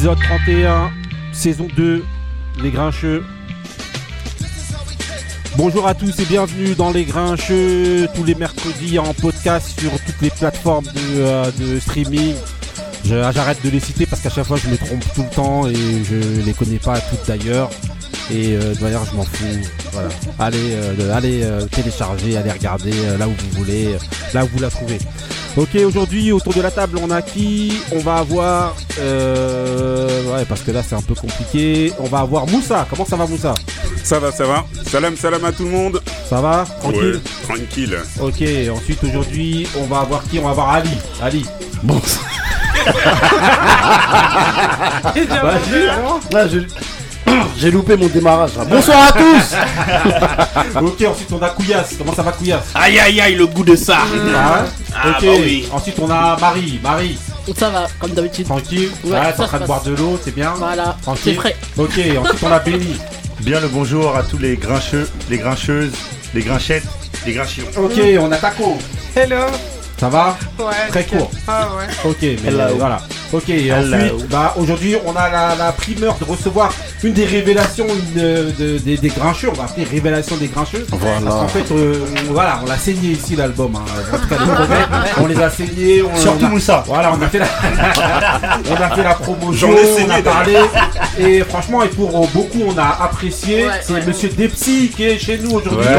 épisode 31, saison 2, Les Grincheux. Bonjour à tous et bienvenue dans Les Grincheux, tous les mercredis en podcast sur toutes les plateformes de, euh, streaming. Je- J'arrête de les citer parce qu'à chaque fois je me trompe tout le temps et je les connais pas toutes d'ailleurs. Et euh, d'ailleurs je m'en fous. Allez, euh, allez télécharger, allez regarder là où vous voulez, là où vous la trouvez. Ok, aujourd'hui autour de la table on a qui On va avoir... Euh, ouais, parce que là c'est un peu compliqué. On va avoir Moussa. Comment ça va Moussa? Ça va, ça va. Salam, salam à tout le monde. Ça va? Tranquille? Ouais, tranquille. Ok, ensuite aujourd'hui on va avoir qui? On va avoir Ali. Ali. Bon, Vas-y, alors. Là, j'ai- loupé mon démarrage. là. Bonsoir à tous Ok, ensuite on a Couillasse. Comment ça va Couillasse? Aïe aïe aïe, le goût de ça. Ah, Ah, Ok, bah oui. ensuite on a Marie. Marie, Ça va, comme d'habitude. tranquille. Ouais, Ouais, t'es en train de boire de l'eau, c'est bien? Voilà, Tranquille. c'est frais. Ok, ensuite on a Béni. Bien le bonjour à tous les grincheux, les grincheuses, les grinchettes, les grinchillons. Ok, on a Taco. Hello. Ça va? Ouais. Très court. Ah ouais. Ok, mais Hello. voilà. Ok, et ensuite, bah, aujourd'hui, on a la, la primeur de recevoir une des révélations une, euh, de- des, des grincheux. On va appeler révélation des grincheux. Voilà. Parce qu'en fait, euh, on- voilà, on l'a saigné ici l'album. hein. En tout cas, les on les a saignés. On, Surtout on a- Moussa. Voilà, on a fait la, on a fait la promotion, J'en ai on saigné, a parlé. Et franchement, et pour euh, beaucoup, on a apprécié. Ouais, C'est ouais. Monsieur Depsy qui est chez nous aujourd'hui. Ouais.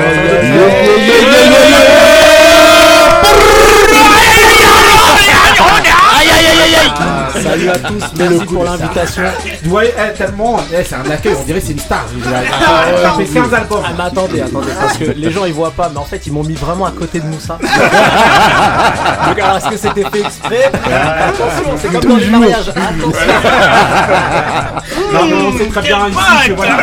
Salut à tous, merci pour l'invitation. Ouais, eh, tellement, eh, c'est un accueil, on dirait c'est une star. A, Ah, il a fait 15 albums. Ah mais attendez, attendez, parce que les gens ils voient pas, mais en fait ils m'ont mis vraiment à côté de Moussa. Donc alors est-ce que c'était fait exprès? Attention, c'est comme dans les mariages. Attention. Non, mais on sait très bien ici que voilà.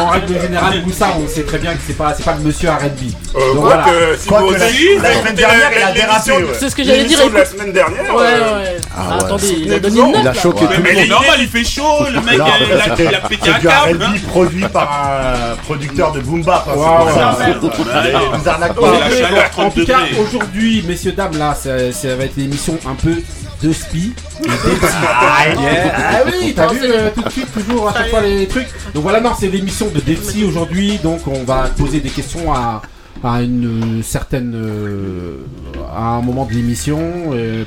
en règle générale, Moussa, on sait très bien que c'est pas, c'est pas le monsieur R&B. Euh, Donc quoi voilà. que, si Quoi vous que la- aussi, la semaine dernière, il a dérapé, ouais. C'est ce que j'allais dire, la semaine dernière. Ouais, euh, ouais. Ah Ah, ouais. attendez, il a donné une Il a choqué Mais, tout le mais il est monde. normal, il fait chaud, le mec, Non, euh, il, a, c'est- il a pété C'est un du câble. R&B produit par un producteur de Boom Bap. hein, c'est Waouh, pour ça. ouais. Ouais, Vous arnaquez pas. la Ok, chaleur, donc, 30 en tout cas, aujourd'hui, messieurs, dames, là, ça, ça va être l'émission un peu de spi. d'Epsi. Ah oui, t'as vu euh, tout de suite, toujours à chaque fois les trucs. Donc voilà, non, c'est l'émission de Depsy aujourd'hui. Donc on va poser des questions à, à une euh, certaine. euh, à un moment de l'émission.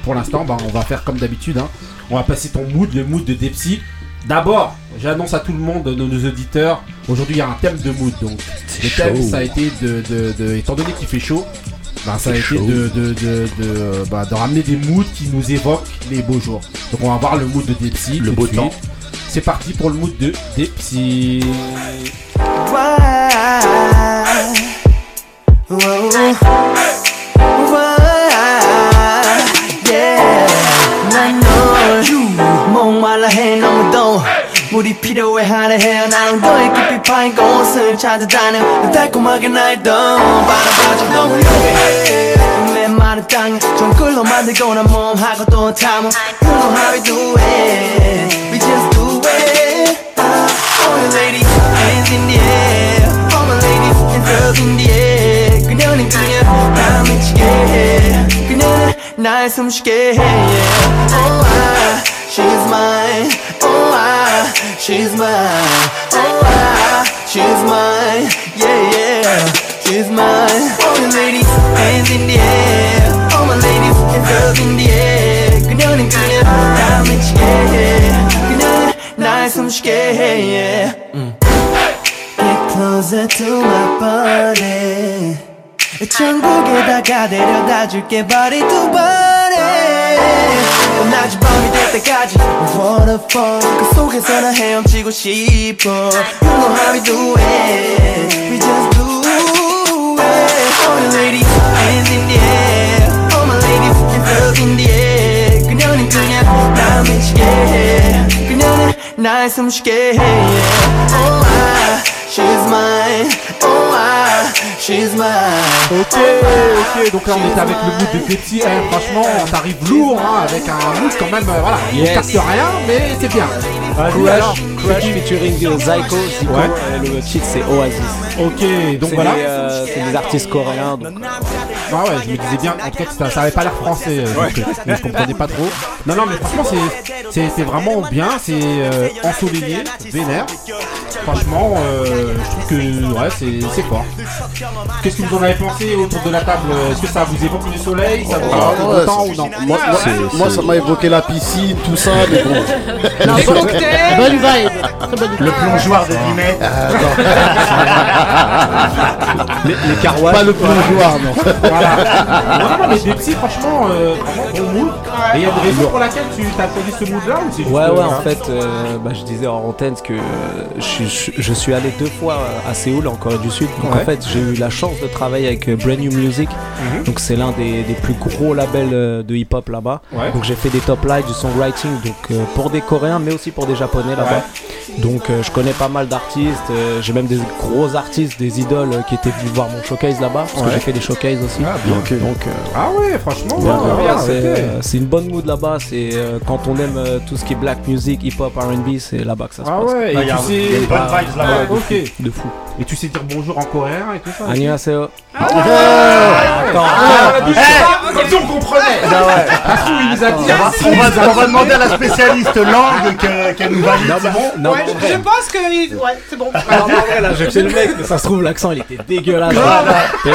Pour l'instant, bah, on va faire comme d'habitude. hein. On va passer ton mood, le mood de Depsy. D'abord, j'annonce à tout le monde, nos, nos auditeurs, aujourd'hui il y a un thème de mood. Donc le thème, ça a été de, de, de- étant donné qu'il fait chaud, bah, ça a été de, de, de, de, bah, de ramener des moods qui nous évoquent les beaux jours. Donc on va voir le mood de Depsy. Le beau de temps. C'est parti pour le mood de Depsy. 난 목말라 해 너무 더워 물이 필요해 하려 해요 나는 너의 깊이 파인 곳을 찾아다녀 달콤하게 날 던 바라봐줘 너무 유해 맨마른 땅에 정글로 만들고 난 몸하고 또 탐험 You know how we do it We just do it Ah, All the ladies, hands in the air All my ladies, hands up in the air 그녀는 그냥 나 미치게 해 그녀는 날 숨쉬게 해 yeah. Oh ah, she's mine Oh ah, she's mine Oh ah, she's mine Yeah yeah, she's mine All the ladies, hands in the air All my ladies, hands up in the air 그녀는 그냥 나 미치게 해 그녀는 날 숨쉬게 해 yeah. Get closer to my body 천국에다가 데려다 줄게 body to body 낮이 밤이 될 때까지 Waterfall 그 속에서 나 헤엄치고 싶어 You know how we do it We just do it All the ladies hands in the air All my ladies hands up in the air 그녀는 그냥 나 미치게 해 그녀는 날 숨쉬게 해 yeah. Oh ah, she's mine Oh ah, she's mine Ok, ok, donc là on était avec le mood de Depsy. Eh, franchement, t'arrives lourd hein, avec un mood quand même. euh, voilà, on Yes. capte rien, mais c'est bien. Vas-y, alors. Crush, Crush featuring Zyko, Zico, Ouais. et le titre c'est Oasis. Ok, donc C'est voilà. des, euh, c'est des artistes coréens. donc, ah ouais, je me disais bien, en tout cas, ça, ça avait pas l'air français, euh, donc, euh, je comprenais pas trop. Non, non, mais franchement, c'est- c'est c'est vraiment bien, c'est euh, ensoleillé, vénère. Franchement, euh, je trouve que ouais, c'est c'est fort. Qu'est-ce que vous en avez pensé autour de la table Est-ce que ça vous évoque le soleil Ça vous Ah, rappelle ouais, le temps c'est- ou non? Moi, moi- moi, ça m'a évoqué la piscine, tout ça, mais bon. Bonne vibe. Très bonne vibe. Le plongeoir de Dimet. Les, les carouages. Pas le plongeoir, non. Non, mais franchement, euh, vraiment bon mood. Et il y a une raison pour laquelle tu as choisi ce ou c'est juste Ouais, euh, ouais, hein en fait, euh, bah, je disais en antenne que euh, je, suis- je suis allé deux fois euh, à Séoul, en Corée du Sud. Donc Ouais. en fait, j'ai eu la chance de travailler avec euh, Brand New Music. Mhm. Donc c'est l'un des, des plus gros labels euh, de hip-hop là-bas. Ouais. Donc j'ai fait des top lives, du songwriting, donc euh, pour des Coréens, mais aussi pour des Japonais là-bas. Donc euh, je connais pas mal d'artistes. euh, j'ai même des gros artistes, des idoles euh, qui étaient venus voir mon showcase là-bas, parce que j'ai fait des showcases aussi. Ah, bien. Donc euh, Ah ouais, franchement, Ouais, ouais, ouais, c'est euh, une bonne mood là-bas. C'est euh, quand on aime euh, tout ce qui est black music, hip-hop, R&B, c'est là-bas que ça se Ah passe. ouais, Ah, et Il y a tu il y a sais. une bonne Ah, vibes là-bas. ok. De fou. Et tu sais dire bonjour en coréen et tout ça Annyeonghaseyo. Attends, Ah, dit ça, comme si on comprenait il nous a dit ah, On va, demander à la spécialiste langue que- qu'elle nous valide. Non, Ouais, je pense que. Ouais, c'est bon. Alors, en vrai, là, j'ai fait le mec, mais ça se trouve, l'accent il était dégueulasse. Je.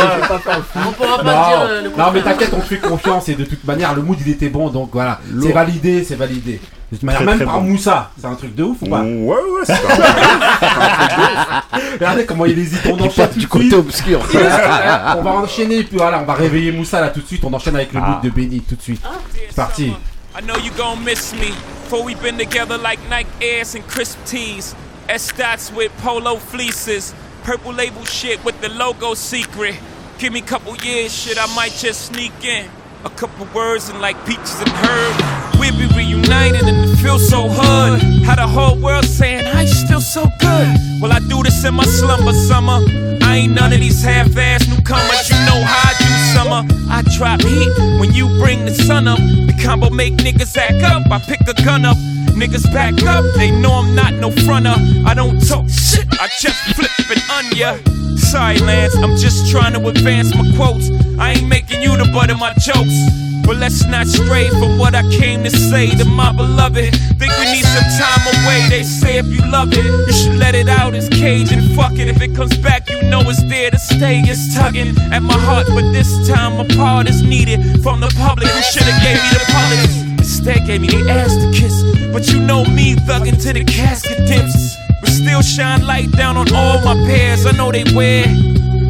On pourra dire euh, le non, mais t'inquiète, on te fait confiance et de toute manière, le mood il était bon donc voilà, c'est validé, c'est validé. De toute manière, Très, même très par bon. Moussa, c'est un truc de ouf ou pas? Ouais, ouais, c'est ça. Regardez comment il hésite, on enchaîne du de côté suite. obscur. on va enchaîner, puis voilà, on va réveiller Moussa là tout de suite, on enchaîne avec le mood de Benny tout de suite. C'est parti. I know you gon' miss me. For we been together like Nike Airs and crisp tees. S dots with polo fleeces. Purple label shit with the logo secret. Give me a couple years, shit, I might just sneak in. A couple words and like peaches and herb. We'll be reunited and it feels so hood. How the whole world saying, I still so good. Well, I do this in my slumber summer. I ain't none of these half-ass newcomers. You know how I do summer. I drop heat when you bring the sun up. The combo make niggas act up. I pick a gun up. Niggas back up. They know I'm not no fronter. I don't talk shit. I just flip it on ya. Sorry, Lance. I'm just trying to advance my quotes. I ain't making you the butt of my jokes. But let's not stray from what I came to say to my beloved. Think we need some time away. They say if you love it, you should let it out. It's cage and fuck it. If it comes back, you know it's there to stay. It's tugging at my heart, but this time a part is needed from the public who shoulda gave me the politics. Instead, gave me the ass to kiss. But you know me, thugging to the casket dips. But still shine light down on all my pairs. I know they wear.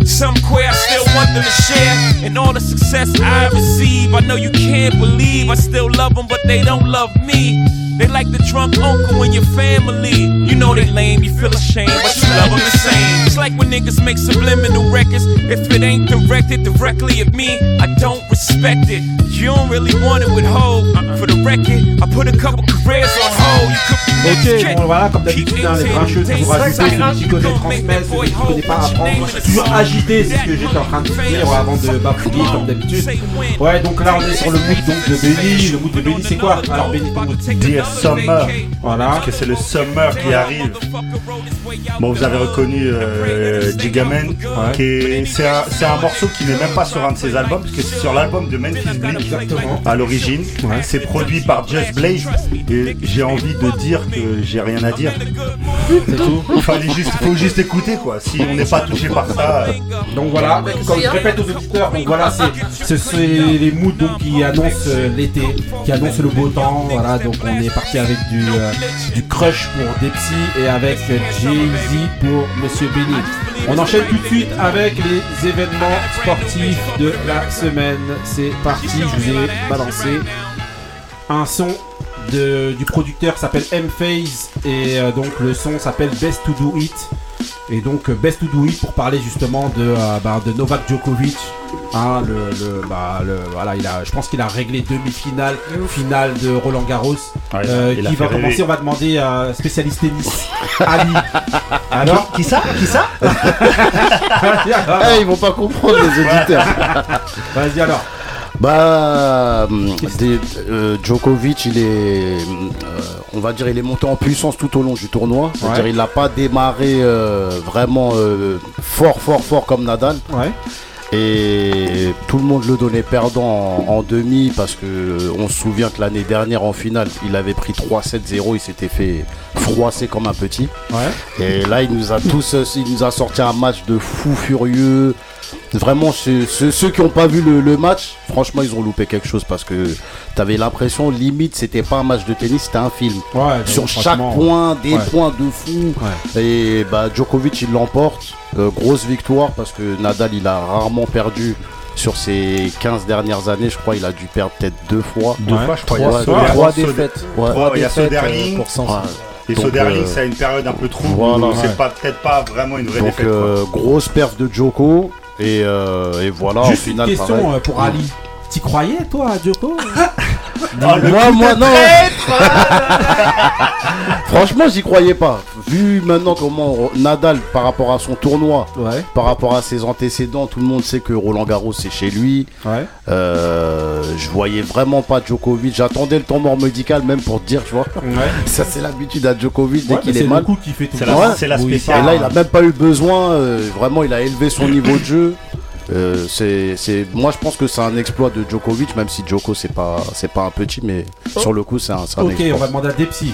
Some queer, I still want them to share. And all the success I receive, I know you can't believe. I still love them, but they don't love me. They like the drunk uncle in your family. You know they lame, you feel ashamed, but you love them the same. It's like when niggas make subliminal records. If it ain't directed directly at me, I don't respect it. You don't really want it with Ho. For the record, I put a couple careers on hold. Ok, bon voilà, comme d'habitude, hein, les grincheux, ajouter, celui qui connaît transmet, celui qui connaît pas apprendre. Toujours agité, c'est ce que j'étais en train de dire avant de bafouiller comme d'habitude. Ouais, donc là on est sur le mood donc, de Benny. Le mood de Benny c'est quoi? Alors Benny, ton mood Dear Summer. Voilà. Parce que c'est le summer qui arrive. Bon, vous avez reconnu euh, Gigaman, qui est, c'est un, c'est un morceau qui n'est même pas sur un de ses albums, parce que c'est sur l'album de Memphis Bleak Exactement. à l'origine. C'est produit par Just Blaze, et j'ai envie de dire que j'ai rien à dire. C'est tout. Il fallait juste, faut juste écouter quoi. Si on n'est pas touché par ça, euh, Donc voilà, comme je répète aux auditeurs, donc voilà, c'est ce- c'est les moods donc, qui annoncent euh, l'été, qui annoncent le beau temps. Voilà, donc on est parti avec du, euh, du crush pour Depsy et avec euh, Pour Monsieur Benny. On enchaîne tout de suite avec les événements sportifs de la semaine. C'est parti, je vous ai balancé un son de, du producteur s'appelle M-Phase et euh, donc le son s'appelle Best to Do It. Et donc euh, Best to Do It pour parler justement de, euh, bah, de Novak Djokovic. Hein, le, le- bah, le- voilà, il a, je pense qu'il a réglé demi-finale, finale de Roland Garros. Ouais, Euh, qui va rêver. commencer On va demander à spécialiste tennis, Ali. Alors, qui ça Qui ça. Eh, ils vont pas comprendre les auditeurs. Vas-y alors. Bah, des- euh, Djokovic, il est, euh, on va dire, il est monté en puissance tout au long du tournoi. C'est-à-dire, Ouais. il n'a pas démarré euh, vraiment euh, fort, fort, fort comme Nadal. Ouais. Et tout le monde le donnait perdant en, en demi parce que euh, on se souvient que l'année dernière en finale, il avait pris 3-7-0, il s'était fait froisser comme un petit. Ouais. Et là, il nous a tous, euh, il nous a sorti un match de fou furieux. Vraiment, ceux, ceux- ceux qui n'ont pas vu le, le match, franchement, ils ont loupé quelque chose parce que tu avais l'impression, limite, c'était pas un match de tennis, c'était un film. Ouais, Sur chaque point, des ouais. points de fou. Et bah, Djokovic, il l'emporte. Euh, grosse victoire parce que Nadal, il a rarement perdu sur ses 15 dernières années. Je crois il a dû perdre peut-être deux fois. Deux Ouais. fois, je crois. Trois, il y a trois, trois défaites. Ouais. Trois il y a Soderling. euh, pour 100. Ouais. Et Donc, Soderling, euh, c'est une période un peu trouble. voilà, c'est ouais. pas peut-être pas vraiment une vraie Donc défaite. euh, grosse perf de Joko. Et, euh, et voilà, au final, une question pareil. euh, pour Ali. T'y croyais, toi, à Djoko Ah, le moi, moi, non. Franchement, j'y croyais pas. Vu maintenant comment Nadal, par rapport à son tournoi, Ouais. par rapport à ses antécédents, tout le monde sait que Roland Garros c'est chez lui. Ouais. Euh, je voyais vraiment pas Djokovic. J'attendais le temps mort médical même pour te dire, tu vois. Ouais. Ça c'est l'habitude à Djokovic dès Ouais, qu'il est, c'est mal. le coup qui fait tout C'est la- la il spéciale. Et là, il a même pas eu besoin. euh, vraiment, il a élevé son niveau de jeu. Euh, c'est, c'est, moi, je pense que c'est un exploit de Djokovic, même si Djoko c'est pas, c'est pas un petit, mais sur le coup, c'est un, c'est un Ok, on va demander à Depsy.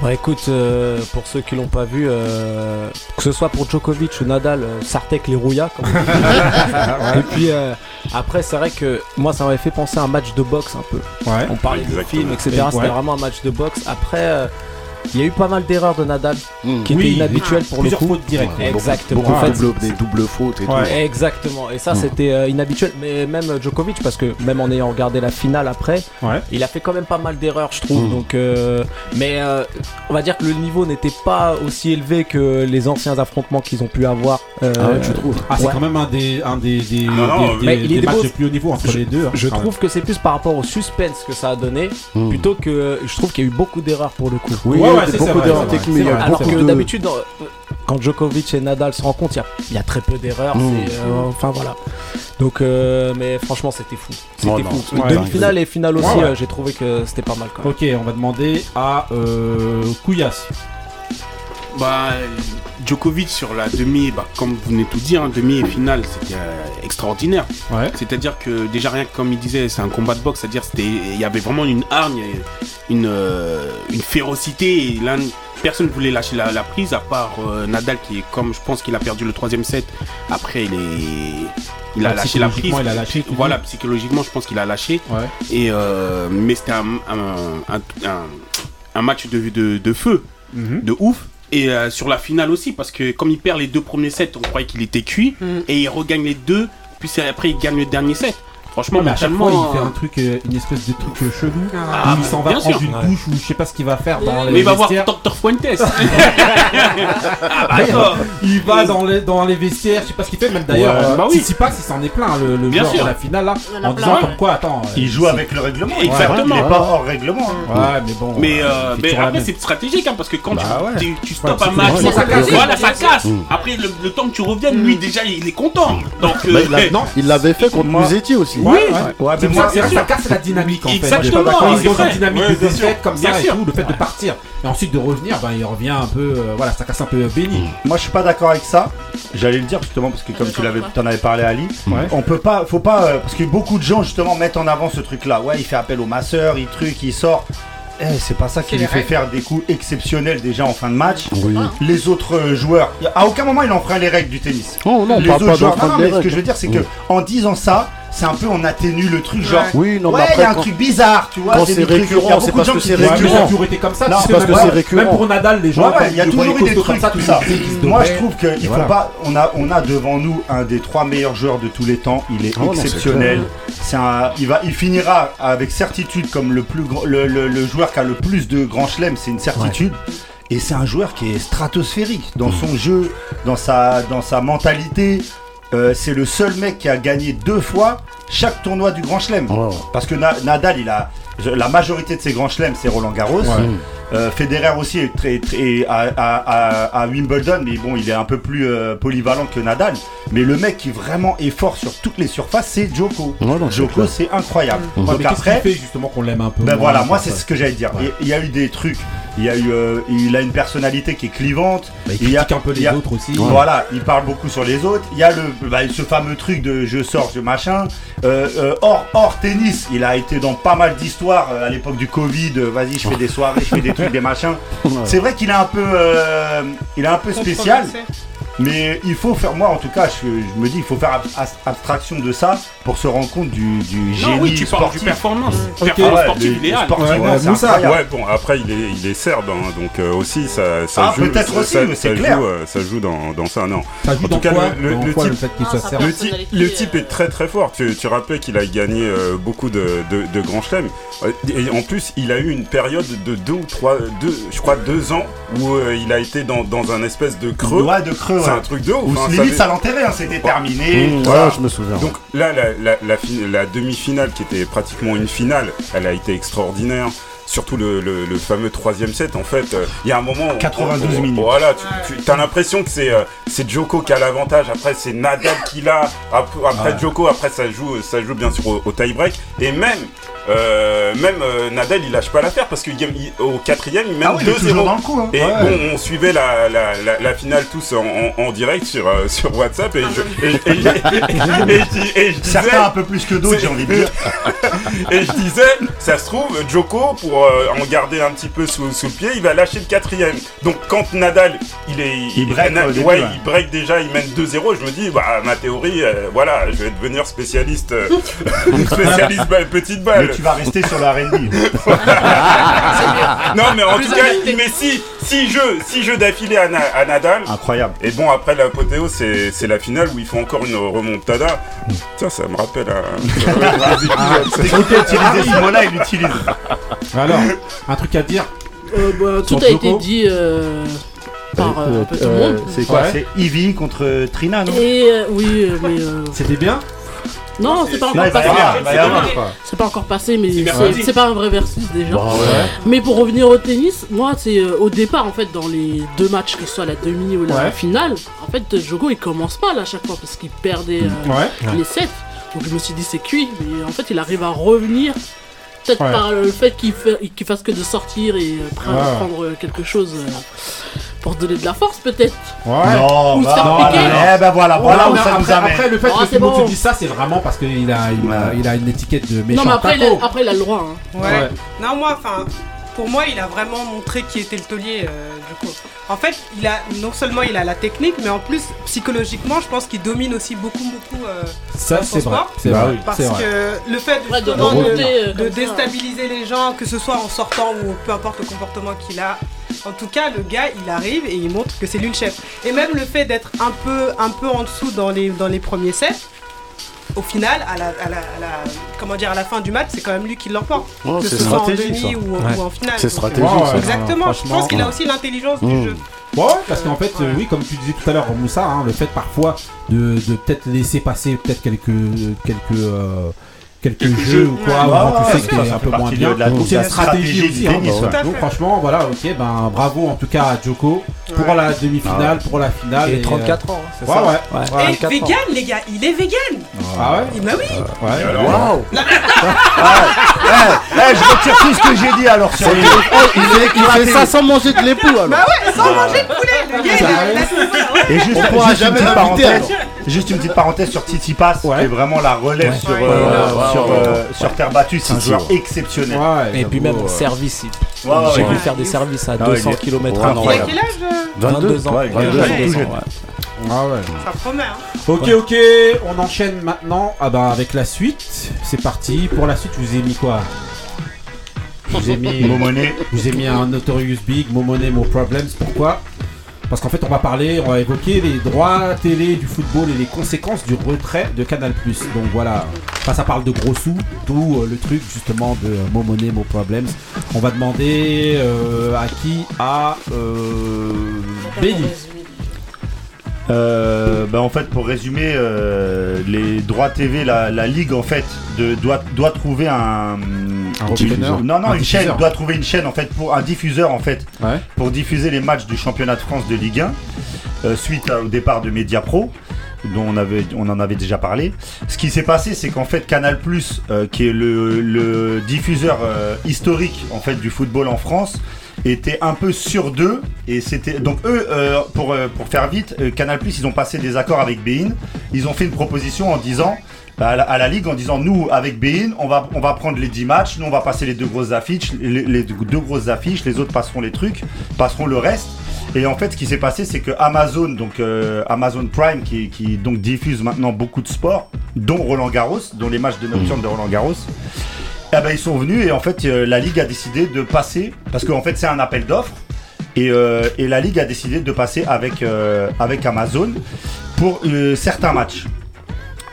Bah écoute, euh, pour ceux qui l'ont pas vu, euh, que ce soit pour Djokovic ou Nadal, euh, Sartek les rouilla. Comme on dit. Et puis euh, après, c'est vrai que moi, ça m'avait fait penser à un match de boxe un peu. Ouais. On parlait de Exactement. films, etc. Et C'était ouais. vraiment un match de boxe. Après, euh, il y a eu pas mal d'erreurs de Nadal Mmh. qui Oui, étaient inhabituelles pour le Plusieurs coup. fautes directes. Ouais, Exactement. Beaucoup En fait, de double- des doubles fautes et Ouais. tout. Exactement. Et ça, Mm. c'était euh, inhabituel. Mais même Djokovic, parce que même en ayant regardé la finale après, Ouais. il a fait quand même pas mal d'erreurs, je trouve. Mm. Donc, euh, mais euh, on va dire que le niveau n'était pas aussi élevé que les anciens affrontements qu'ils ont pu avoir. euh, Ah tu trouves? Ah, c'est Ouais. quand même un des, un des, des, des- il est des des matchs de plus haut niveau entre les deux. hein, Je quand trouve que c'est plus par rapport au suspense que ça a donné, plutôt que je trouve qu'il y a eu beaucoup d'erreurs pour le coup. Oui, Ouais, ouais, beaucoup d'erreurs techniques, il y a. Alors beaucoup que de- d'habitude, quand Djokovic et Nadal se rencontrent, il y a- il y, a très peu d'erreurs. Mmh. euh, enfin voilà. Donc, euh, mais franchement, c'était fou. C'était fou. ouais, Demi-finale et finale aussi, Ouais, ouais. euh, j'ai trouvé que c'était pas mal quand même. Ok, on va demander à euh, Kouyas. Bah, Djokovic sur la demi, bah, comme vous venez de tout dire, hein, demi et finale, c'était euh, extraordinaire. Ouais. C'est-à-dire que déjà rien que comme il disait, c'est un combat de boxe, c'est-à-dire c'était, il y avait vraiment une hargne, une, euh, une férocité. Et personne ne voulait lâcher la, la prise à part euh, Nadal qui est comme je pense qu'il a perdu le troisième set. Après il est, il a Ouais, lâché la prise. psychologiquement, il a lâché, Voilà, psychologiquement, je pense qu'il a lâché. Ouais. Et mais c'était un, un, un- un- un match de, de, de feu Mhm. de ouf. Et euh, sur la finale aussi, parce que comme il perd les deux premiers sets, on croyait qu'il était cuit. Mm. Et il regagne les deux, puis après il gagne le dernier set. Franchement, mais à chaque fois, il fait un truc, euh, une espèce de truc euh, chelou. Ah, où il s'en va bien prendre sûr. une Ouais. douche ou je sais pas ce qu'il va faire dans les Mais il va voir vestiaires. Dr Fuentes. Ah, il- il va dans les, dans les vestiaires, je sais pas ce qu'il fait, même d'ailleurs. Ouais, euh, bah oui. Tsitsipas, il s'en est plein, le, le Bien joueur sûr. de la finale là, Il y en a en plein. disant comme quoi, attends. euh, Il joue avec le règlement. il- Exactement. Il est pas hors règlement. hein. Ouais, mais bon. Mais, euh, c'est mais après c'est stratégique hein, parce que quand Bah tu, ouais. tu, tu stoppes un match, ça casse. voilà ça casse. Après le, le temps que tu reviennes, lui déjà il est content. Donc euh, Bah, il Non. il l'avait fait contre Moi- Musetti aussi. Ouais, ouais. Mais moi, ça casse la dynamique en fait. Exactement, Quand il est c'est dans une dynamique Ouais, de défaite comme Bien ça et tout, le fait de partir et ensuite de revenir, ben il revient un peu, euh, voilà, ça casse un peu Béni. Moi, je suis pas d'accord avec ça. J'allais le dire justement parce que comme tu l'avais, t'en avais parlé à Ali, Ouais. on peut pas, faut pas, euh, parce que beaucoup de gens justement mettent en avant ce truc-là. Ouais, il fait appel au masseur, il truc, il sort. Eh, c'est pas ça qui lui fait règles. faire des coups exceptionnels déjà en fin de match. Oui. Les autres euh, joueurs, à aucun moment il enfreint les règles du tennis. Oh non, on les autres pas joueurs, non, non, mais ce que je veux dire, c'est que en disant ça, c'est un peu on atténue le truc, genre. Oui, non, mais ouais, il y après, a un quand- truc bizarre, tu vois. quand c'est trucs- il y a récurrent, beaucoup c'est de parce gens que qui c'est mais récurrent. toujours été comme ça. Non, parce même que c'est pour- récurrent. Même pour Nadal, les gens. Il y a toujours eu des trucs, ça, tout ça. Moi, je trouve qu'il faut pas. On a, on a devant nous un des trois meilleurs joueurs de tous les temps. Il est c'est exceptionnel. C'est un, il va, il finira avec certitude comme le plus le, joueur qui a le plus de grands chelems. C'est une certitude. Et c'est un joueur qui est stratosphérique dans son jeu, dans sa, dans sa mentalité. Euh, c'est le seul mec qui a gagné deux fois chaque tournoi du Grand Chelem. Ouais. Parce que Na- Nadal, il a la majorité de ses grands chelems, c'est Roland Garros. Euh, Federer aussi est très, très à, à- à- à Wimbledon, mais bon, il est un peu plus euh, polyvalent que Nadal. Mais le mec qui vraiment est fort sur toutes les surfaces, c'est Djoko. Ouais, non, c'est Djoko, clair. c'est incroyable. Ouais, Donc mais qu'est-ce après, fait justement qu'on l'aime un peu ben moins, voilà, moi c'est ça ce que j'allais dire. Ouais. Il y a eu des trucs. Il y a eu, euh, il a une personnalité qui est clivante. Bah, il Il y a- un peu les a- autres aussi. Voilà, il parle beaucoup sur les autres. Il y a le, bah, ce fameux truc de je sors, je machin. Euh, euh, hors, hors tennis, il a été dans pas mal d'histoires euh, à l'époque du Covid. Vas-y, je fais des soirées, je fais des trucs, des machins. C'est vrai qu'il est un peu, euh, il est un peu spécial. Mais il faut faire, moi en tout cas, je, je me dis, il faut faire ab- abstraction de ça pour se rendre compte du, du génie Non, oui, tu parles sportif. du performance. Ah Performance ouais, sportive le- le idéale. sportivement, Ouais. Ouais, bon, après, il est, il est serbe, hein, donc euh, aussi, ça, ça Ah, joue. peut-être ça- aussi, ça, mais c'est clair. joue, euh, ça joue dans, dans ça, non. Ça joue En dans tout cas, quoi, le- le- dans quoi, type- le fait qu'il Ah, soit ça serbe Le, type- le euh, type est très très fort. Tu, tu rappelais qu'il a gagné euh, beaucoup de, de, de grands chelems. Euh, Et en plus, il a eu une période de deux ou trois, deux, je crois deux ans où euh, il a été dans, dans un espèce de creux. Ouais, de creux, C'est un truc de ouf. Ou hein, limite ça- ça l'enterrait, hein, c'était terminé. Mmh, ouais, ça. je me souviens. Donc là, la, la, la, fi- la demi-finale qui était pratiquement une finale, elle a été extraordinaire. Surtout le, le, le fameux troisième set, en fait, euh, il y a un moment... où- 92 où- minutes. Voilà, tu, tu as l'impression que c'est euh, c'est Joko qui a l'avantage, après c'est Nadal qui l'a, ap- après Joko, après ça joue, ça joue bien sûr au, au tie-break, et même, euh, même euh, Nadal il lâche pas l'affaire parce qu'au quatrième il mène Ah oui, il est 2-0. toujours dans le coup. Hein. Et Ouais. bon, on suivait la, la, la, la finale tous en, en, en direct sur, euh, sur WhatsApp et je, et, et- et- disais, Certains un peu plus que d'autres, j'ai envie de dire. et je disais, ça se trouve, Joko, pour en garder un petit peu sous, sous le pied, il va lâcher le quatrième. Donc quand Nadal, il est, Il break ouais, il break déjà, il mène 2-0. Je me dis, bah ma théorie, voilà, je vais devenir spécialiste, spécialiste balle- petite balle. Tu vas rester sur la R&B. Non, mais en Plus tout cas, il met 6 six jeux, six jeux d'affilée à, Na- à Nadal. Incroyable. Et bon, après l'apothéose, c'est c'est la finale où il faut encore une remontada. Tiens, ça me rappelle un. qu'il peut utiliser ce mot-là, il l'utilise. Alors, un truc à dire? Euh, bah, tout Sur a Joko été dit euh, par euh, un peu tout le Euh, monde. c'est quoi? Ouais. C'est Ivy contre Trina, non? Et euh, oui, euh, mais euh, C'était bien? Non, c'est pas encore passé. C'est pas encore passé, mais c'est pas un vrai versus déjà. Bah. Mais pour revenir au tennis, moi, c'est euh, au départ, en fait, dans les deux matchs, que ce soit la demi ou la finale, en fait, Jogo il commence mal à chaque fois parce qu'il perdait euh, les sets. Donc je me suis dit, c'est cuit, mais en fait, il arrive à revenir. Peut-être Ouais. par le fait qu'il fasse que de sortir et euh, Ouais. prendre quelque chose pour donner de la force, peut-être. Ouais. Non, Ou bah, se faire voilà. piquer. Eh ben voilà, voilà où ça nous après, amène. après, le fait Oh, que tout le monde bon. se dise ça, c'est vraiment parce qu'il a, il a, il a une étiquette de méchant non, mais après, il a, taco. après, il a le droit. hein. Ouais. Ouais. Non, moi, enfin, pour moi, il a vraiment montré qui était le taulier, euh, Joko. En fait, il a non seulement il a la technique, mais en plus psychologiquement, je pense qu'il domine aussi beaucoup, beaucoup. euh, Ça, c'est son vrai. C'est parce vrai. que le fait Ouais, de euh, de ça. déstabiliser les gens, que ce soit en sortant ou peu importe le comportement qu'il a. En tout cas, le gars, il arrive et il montre que c'est lui le chef. Et même le fait d'être un peu, un peu en dessous dans les, dans les premiers sets, au final, à la, à la- à la- comment dire, à la fin du match, c'est quand même lui qui l'emporte. Oh, que c'est ce soit en stratégique, demi ça. ou, Ouais. ou en finale. C'est stratégique, ça. ouais. Exactement, je pense qu'il a aussi l'intelligence Mmh. du jeu. Ouais, parce qu'en fait, euh, oui, comme tu disais tout à l'heure, Moussa, hein, le fait parfois de, de peut-être laisser passer peut-être quelques quelques euh, quelques jeux ou quoi, où ouais, tu sais que t'es un peu moins bien. de la- Donc de c'est la stratégie stratégie aussi. hein, tennis, donc, ouais. Franchement, voilà, ok, ben bravo en tout cas à Joko pour Ouais. la demi-finale, pour la finale. Euh, 34 ans, hein, c'est Ouais, ça ouais. Ouais, Et 24 ans. vegan, les gars, il est vegan. Ah ouais. Eh Bah oui. Ouais. Waouh je retire tout ce que j'ai dit alors sur les. Il fait, il fait ça sans manger de l'époux alors. Bah ouais, sans manger de poulet, le gars, il il. Et juste, On pourra juste une jamais petite l'inviter, parenthèse, juste une petite parenthèse sur Titi Pass, Ouais. qui est vraiment la relève Ouais. sur, Ouais, euh, sur, ouais, euh, ouais. sur terre battue. C'est un joueur exceptionnel. Ouais, Et puis même service, il- Ouais, ouais, j'ai ouais. vu faire des services à Ah ouais, 200 il est- km Ouais, h Il a incroyable. quel âge euh 22 ans. 22. Ah ouais. Ça promet, hein. Ok, ok, on enchaîne maintenant ah bah, avec la suite. C'est parti. Pour la suite, je vous ai mis quoi? Je vous ai mis, Momoné. je vous ai mis un Notorious Big, Momone, Mo Problems. Pourquoi? Parce qu'en fait, on va parler, on va évoquer les droits télé du football et les conséquences du retrait de Canal+. Donc voilà, Enfin, ça parle de gros sous, d'où euh, le truc justement de euh, Momone, Mo Problems. On va demander euh, à qui? À Benny. Euh, bah, en fait, pour résumer, euh, les droits TV, la, la ligue en fait de, doit, doit trouver un, Un repreneur non non Un une diffuseur. chaîne doit trouver une chaîne en fait pour un diffuseur en fait Ouais. pour diffuser les matchs du championnat de France de Ligue 1 euh, suite à- au départ de Mediapro. dont on, avait, on en avait déjà parlé. Ce qui s'est passé, c'est qu'en fait, Canal euh, qui est le, le diffuseur euh, historique en fait du football en France, était un peu sur deux et c'était donc eux euh, pour, euh, pour faire vite euh, Canal ils ont passé des accords avec Bein. Ils ont fait une proposition en disant à la, à la ligue en disant nous avec Bein on va on va prendre les 10 matchs nous on va passer les deux grosses affiches les, les deux grosses affiches les autres passeront les trucs passeront le reste. Et en fait ce qui s'est passé c'est que Amazon donc euh, Amazon Prime qui, qui donc diffuse maintenant beaucoup de sports dont Roland Garros dont les matchs de nocturne de Roland Garros eh ben, ils sont venus et en fait euh, la ligue a décidé de passer parce qu'en fait c'est un appel d'offres et, euh, et la ligue a décidé de passer avec euh, avec Amazon pour certains matchs.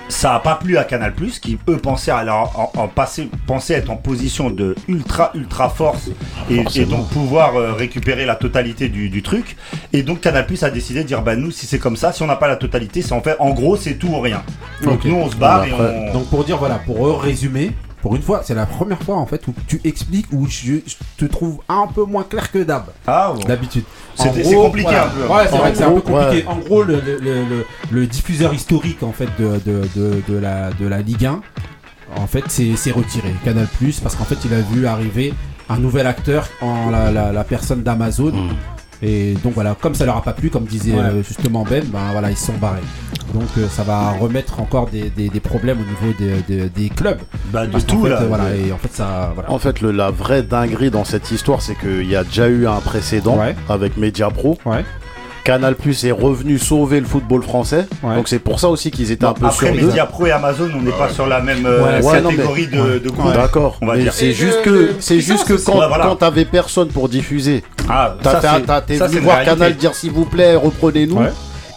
Ça a pas plu à Canal qui eux pensaient alors en, en passer, pensaient être en position de ultra ultra force et, et donc pouvoir récupérer la totalité du, du truc. Et donc Canal a décidé de dire bah nous si c'est comme ça, si on n'a pas la totalité, c'est en fait en gros c'est tout ou rien. Donc nous on se barre Bon, et on. Donc pour dire voilà, pour euh, résumer, pour une fois, c'est la première fois en fait où tu expliques où je, je te trouve un peu moins clair que d'hab. Ah. D'habitude. C'est- compliqué voilà. un peu. Ouais, c'est vrai que c'est un peu compliqué. ouais. En gros, le, le, le, le- le diffuseur historique en fait de, de, de, de la, de la Ligue 1, en fait, c'est c'est retiré. Canal Plus, parce qu'en fait, il a vu arriver un nouvel acteur en la, la, la personne d'Amazon. Mm. Et donc voilà, comme ça leur a pas plu, comme disait Ouais. euh, justement Ben, ben voilà, ils sont barrés. Donc euh, ça va remettre encore des, des, des problèmes au niveau des, des, des clubs. Bah de qu'en tout fait, là. euh, et en fait ça, voilà. En fait, le- la vraie dinguerie dans cette histoire, c'est qu'il y a déjà eu un précédent Ouais. avec Media Pro. Canal Plus est revenu sauver le football français. Ouais. Donc c'est pour ça aussi qu'ils étaient un peu Après sur deux. Media Pro et Amazon, on n'est pas sur la même euh, Ouais, ouais, non, catégorie mais- de, de groupe. D'accord. c'est juste que c'est juste que quand, Ouais, voilà. quand t'avais personne pour diffuser, Ah, t'es venu voir. Canal dire s'il vous plaît reprenez-nous. Ouais.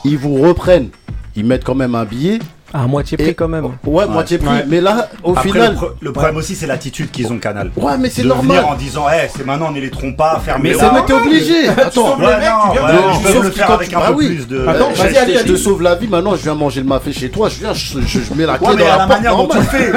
Ils vous reprennent. Ils mettent quand même un billet. À moitié prix Et- quand même. Ouais, moitié prix. Ouais. Mais là, au Après, final. le, pro- le problème aussi, c'est l'attitude qu'ils ont Canal. Ouais, mais c'est de normal. venir en disant, eh, c'est maintenant, on ne les trompe pas, fermez Mais là. Mais t'es obligé. Attends. Ouais, Non, peuvent sauf le faire avec tu- un bah peu oui. plus de. Attends, Euh, vas-y, je- allez, je te sauve la vie. Maintenant, je viens manger le mafé chez toi. Je viens, je, je- je mets la clé mais dans à la manière dont tu fais,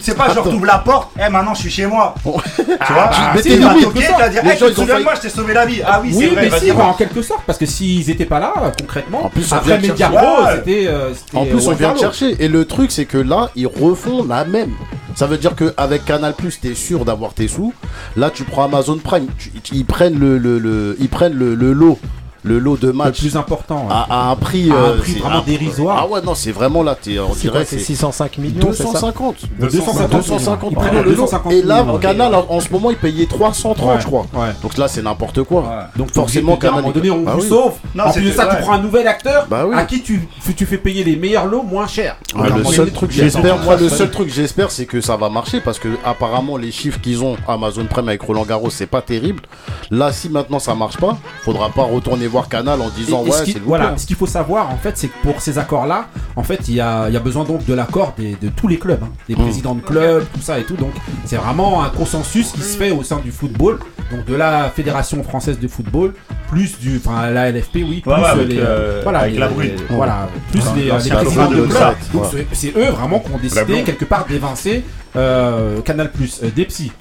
c'est pas genre t'ouvres- pas la porte, eh maintenant je suis chez moi. Tu vois mais t'es va limite, toquer, c'est tu ça. vas dire, Les eh, gens, tu te ils ont souviens de failli- moi, je t'ai sauvé la vie. Ah oui, c'est Oui, vrai, mais si, en quelque sorte, parce que s'ils étaient pas là, concrètement, En plus, on après vient de Media chercher- Pro, Ouais. c'était. euh, c'était, En plus, euh, on vient chercher. Et le truc, c'est que là, ils refont la même. Ça veut dire qu'avec Canal Plus, t'es sûr d'avoir tes sous. Là, tu prends Amazon Prime. tu- ils prennent le, le, le- ils prennent le, le lot, le lot de Le match plus important. ouais. à, à un prix, À un euh, prix vraiment un- dérisoire. Ah ouais, non, c'est vraiment là. t'es- on dirait C'est c'est 605 millions, c'est ça 250. 250 250 Ils millions. prennent le 250 Et là, millions. Canal, en ce moment, il payait 330, Ouais, je crois. ouais. Donc là, c'est n'importe quoi. Donc Forcément, forcément, à un moment donné, on Bah vous oui. sauve. Non, en plus de ça, ouais. tu prends un nouvel acteur Bah oui. à qui tu, tu fais payer les meilleurs lots moins cher. Un le seul truc, j'espère, moi, le seul truc, j'espère, c'est que ça va marcher parce que apparemment les chiffres qu'ils ont Amazon Prime avec Roland Garros, c'est pas terrible. Là, si maintenant ça marche pas, faudra pas retourner voir Canal en disant Et- et ouais, ce voilà, ce qu'il faut savoir en fait, c'est que pour ces accords-là, en fait, il y a, il y a besoin donc de l'accord des- de tous les clubs, hein, des Mm. présidents de clubs, tout ça et tout. Donc, c'est vraiment un consensus qui se fait au sein du football, donc de la fédération française de football, plus du, enfin, la LFP, oui, plus Ouais, ouais, avec, les, euh, voilà, avec les- la brune. les- voilà, plus les, présidents club de clubs. Sat, Donc, ouais. c'est eux vraiment qui ont décidé quelque part d'évincer euh, Canal Plus, psys.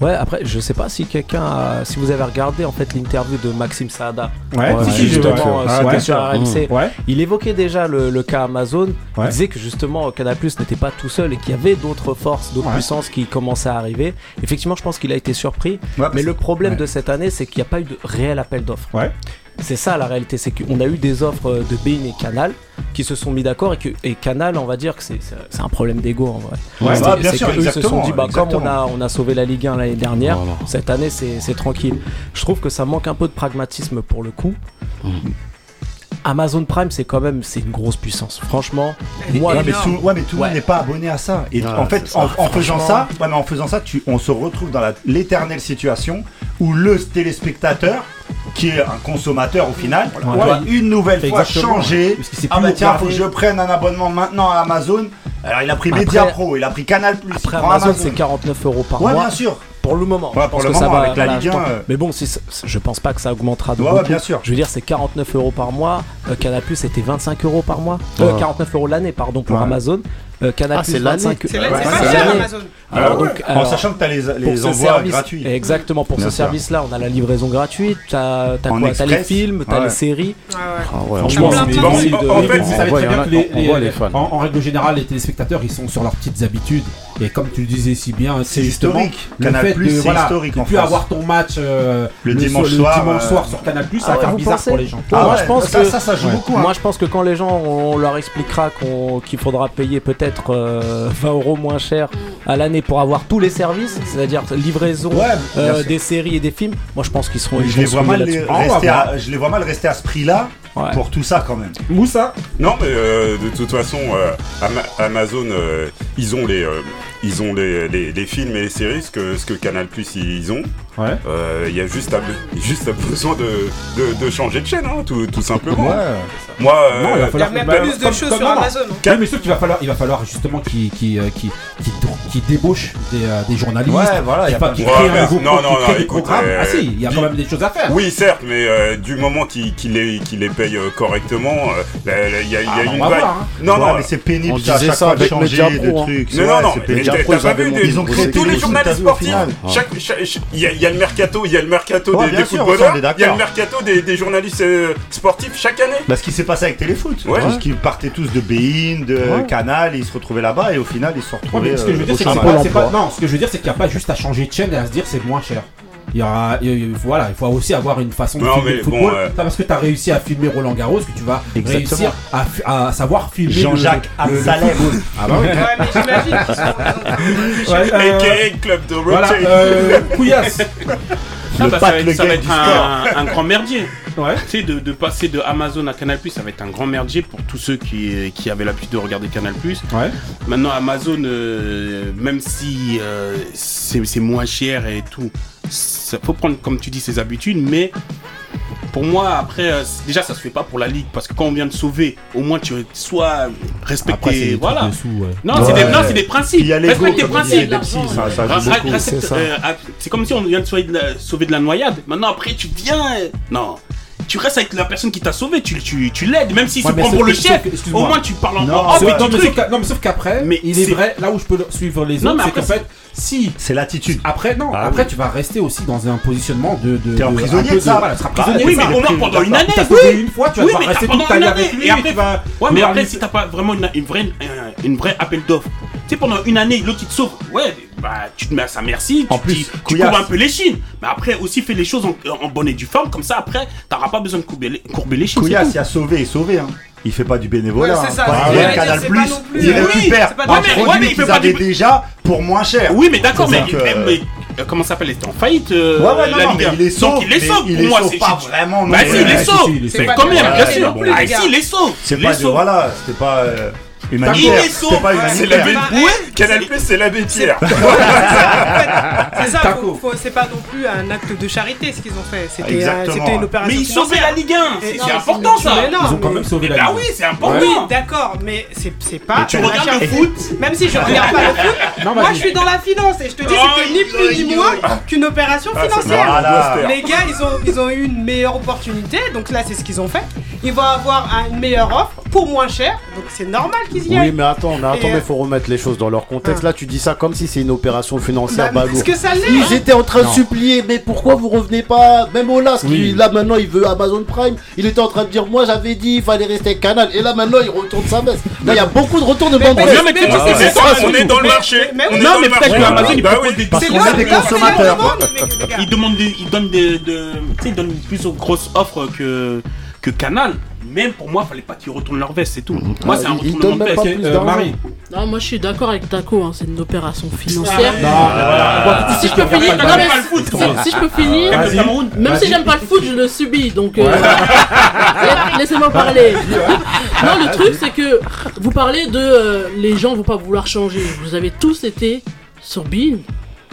Ouais, après, je sais pas si quelqu'un a- Si vous avez regardé en fait l'interview de Maxime Saada, Ouais, si, si, justement, ouais. euh, Ah, ouais. sur RMC. Ouais. Il évoquait déjà le, le cas Amazon. Ouais. Il disait que justement Canal Plus n'était pas tout seul et qu'il y avait d'autres forces, d'autres puissances qui commençaient à arriver. Effectivement, je pense qu'il a été surpris. Ouais, Mais le problème de cette année, c'est qu'il n'y a pas eu de réel appel d'offres. Ouais. C'est ça la réalité, c'est qu'on a eu des offres euh, de Bein et Canal qui se sont mis d'accord et que et Canal, on va dire que c'est un problème d'ego en vrai. Ouais, C'est- bah, bien c'est sûr, que eux se sont dit bah comme on a on a sauvé la Ligue 1 l'année dernière, Voilà. cette année c'est c'est tranquille. Je trouve que ça manque un peu de pragmatisme pour le coup. Amazon Prime, c'est quand même c'est une grosse puissance. Franchement, moi, Ouais, mais tout, ouais, mais tout le monde Ouais. n'est pas abonné à ça. Et Ah, en fait, ça. en, en faisant ça, ouais, mais en faisant ça, tu, on se retrouve dans l'éternelle situation où le téléspectateur, qui est un consommateur au final, doit une nouvelle fois Exactement. changer. Parce que c'est Ah bah tiens, faut que je prenne un abonnement maintenant à Amazon. Alors il a pris Après- Media Pro, il a pris Canal Plus, après Amazon, Amazon. c'est 49 euros par Ouais, mois. bien sûr. Pour le moment. Ouais, je pense que ça va, avec la Ligue 1. Euh. Mais bon, si, je pense pas que ça augmentera de ouais, bien sûr. Je veux dire, c'est 49 euros par mois. Euh, Canal Plus, c'était 25 euros par mois. Euh, 49 euros l'année, pardon, pour Amazon. Euh, Canal ah, c'est l'année. Ah alors, donc, en sachant que tu as les, les envois gratuits. Exactement, pour ce service-là, on a la livraison gratuite, tu as, as les films, tu as les séries. Ah ah en fait, vous savez très règle générale, les téléspectateurs, ils sont sur leurs petites habitudes. Et comme tu le disais si bien, c'est historique. le Canal fait Plus, de, voilà, historique de plus avoir ton match euh, le, dimanche, euh, soir, sur Canal Plus, ça va ouais, bizarre pour les gens. Ah je pense ça, ça, ça joue beaucoup. Hein. Moi, je pense que quand les gens, on leur expliquera qu'il faudra payer peut-être euh, 20 euros moins cher à l'année pour avoir tous les services, c'est-à-dire livraison euh, des séries et des films, moi je pense qu'ils seront. Ah bah. Je, les vois mal rester à, ce prix-là. Pour tout ça quand même. Moussa Non mais euh, de toute façon, euh, Amazon, ils ont les ils ont les, les, les, films et les séries, ce que, ce que Canal Plus ils ont. Euh, il ouais. y a juste, à, juste besoin de, changer de chaîne, hein, tout, simplement. Moi, il va euh, falloir y a même bah, plus de choses sur Amazon. Hein. Mais sûr va falloir, il va falloir justement qu'ils euh, débauchent des, journalistes. Ouais, voilà, il a pas qui créent un groupe, non, non, non, ah si, il y a quand même des choses à faire. Oui, certes, mais du moment qu'ils les, payent correctement, il y a, une vague. Non, non, mais c'est pénible. On disait ça avec Media hein. Pro. Non, non, ils, ont créé tous les journalistes sportifs. Il y, a le mercato, des, footballeurs, il y a le mercato des, journalistes euh, sportifs chaque année. Bah, ce qui s'est passé avec Téléfoot, parce qu'ils partaient tous de Bein, de Canal, et ils se retrouvaient là-bas et au final ils se retrouvaient. Euh, non, ce que je veux dire, c'est qu'il n'y a pas juste à changer de chaîne et à se dire c'est moins cher. Il y aura, voilà, il faut aussi avoir une façon de non, filmer le football. Bon, euh... Parce que tu as réussi à filmer Roland Garros que tu vas réussir à, savoir filmer Jean-Jacques Absalem. Ah bah oui. ouais, mais j'imagine. ouais. Euh, Club de Voilà, euh, couillasse. Ah bah, ça, va être, ça va un, grand merdier. Tu sais, de, passer de Amazon à Canal Plus ça va être un grand merdier pour tous ceux qui, qui avaient l'habitude de regarder Canal ouais. Maintenant, Amazon, euh, même si c'est moins cher et tout, ça faut prendre, comme tu dis, ses habitudes, mais pour moi, après, euh, déjà, ça se fait pas pour la ligue parce que quand on vient de sauver, au moins tu sois respecté. Voilà. Non, c'est des, ouais. des, principes. Respecte tes principes. C'est comme si on vient de sauver de, la, sauver de la noyade. Maintenant, après, tu viens. Euh, non tu restes avec la personne qui t'a sauvé, tu, tu, tu l'aides, même si ouais, se pour le chef. Au moins, tu parles en non, oh, mais non, mais sauf qu'après, il est, vrai, là où je peux suivre les autres, c'est qu'en fait, si. C'est l'attitude. Après, non. Ah après, tu vas rester aussi dans un positionnement de. T'es prisonnier de, ça. Voilà, tu prisonnier. oui, mais au moins pendant une année. Oui. une fois, tu vas rester toute ta vie avec lui. Et après, ouais, mais après, si t'as pas vraiment une vraie, euh, une vraie appel d'offres tu sais, pendant une année, l'autre il te sauve. Ouais, bah, tu te mets à sa merci, en plus, tu, tu couvres un peu les chines. Mais après, aussi, fais les choses en, en bonne et due forme, comme ça, après, t'auras pas besoin de courber les, chines. Couillasse, il a sauvé et sauvé. Hein il fait pas du bénévolat. Hein. C'est Canal il récupère euh, oui, produit déjà pour moins cher. Oui, mais d'accord, mais, euh, comment ça s'appelle euh, Il est en faillite. Il les sauve. Donc il les sauve. Il pour pas vraiment. Bah, si, il. Quand même, bien sûr. Bah, ah, les. C'est pas. Voilà, c'était pas. Humanitaire. C'est pas C'est l'abbé Canal Plus, c'est l'abbé Pierre. C'est ça, c'est pas non plus un acte de charité ce qu'ils ont fait. C'était euh, une opération. Mais ils sauvaient la Ligue 1 C'est important ça Ils ont quand même sauvé la ah Ligue Bah Ligue. oui, c'est important. Oui, d'accord, mais c'est pas. Tu regardes le foot Même si je regarde pas le foot, moi je suis dans la finance et je te dis, Oh, c'était ni plus ni moins qu'une opération ah, financière. Les gars, ils ont, eu une meilleure opportunité, donc là c'est ce qu'ils ont fait. Ils vont avoir une meilleure offre pour moins cher, donc c'est normal oui, mais attends, mais attends, mais faut remettre les choses dans leur contexte. Là, tu dis ça comme si c'est une opération financière bah, balourde. que ça Ils étaient en train de supplier, mais pourquoi oh. vous revenez pas? Même Olas, qui là maintenant il veut Amazon Prime, il était en train de dire moi j'avais dit il fallait rester avec Canal. Et là maintenant il retourne sa baisse. Là, il y a beaucoup de retours de bande on est dans le marché. Non, mais peut-être que Amazon il bah propose des parce consommateurs. Ils donnent des, ils plus grosses offres que Canal même pour moi, fallait pas qu'ils retournent leur veste, c'est tout. Moi, c'est un retournement de veste. Marie. Non, moi je suis d'accord avec Taco, c'est une opération financière. Non, si je peux finir, si je peux finir, même si j'aime pas le foot, je le subis, donc laissez-moi parler. non, le truc c'est que vous parlez de les gens vont pas vouloir changer. Vous avez tous été sur Bean,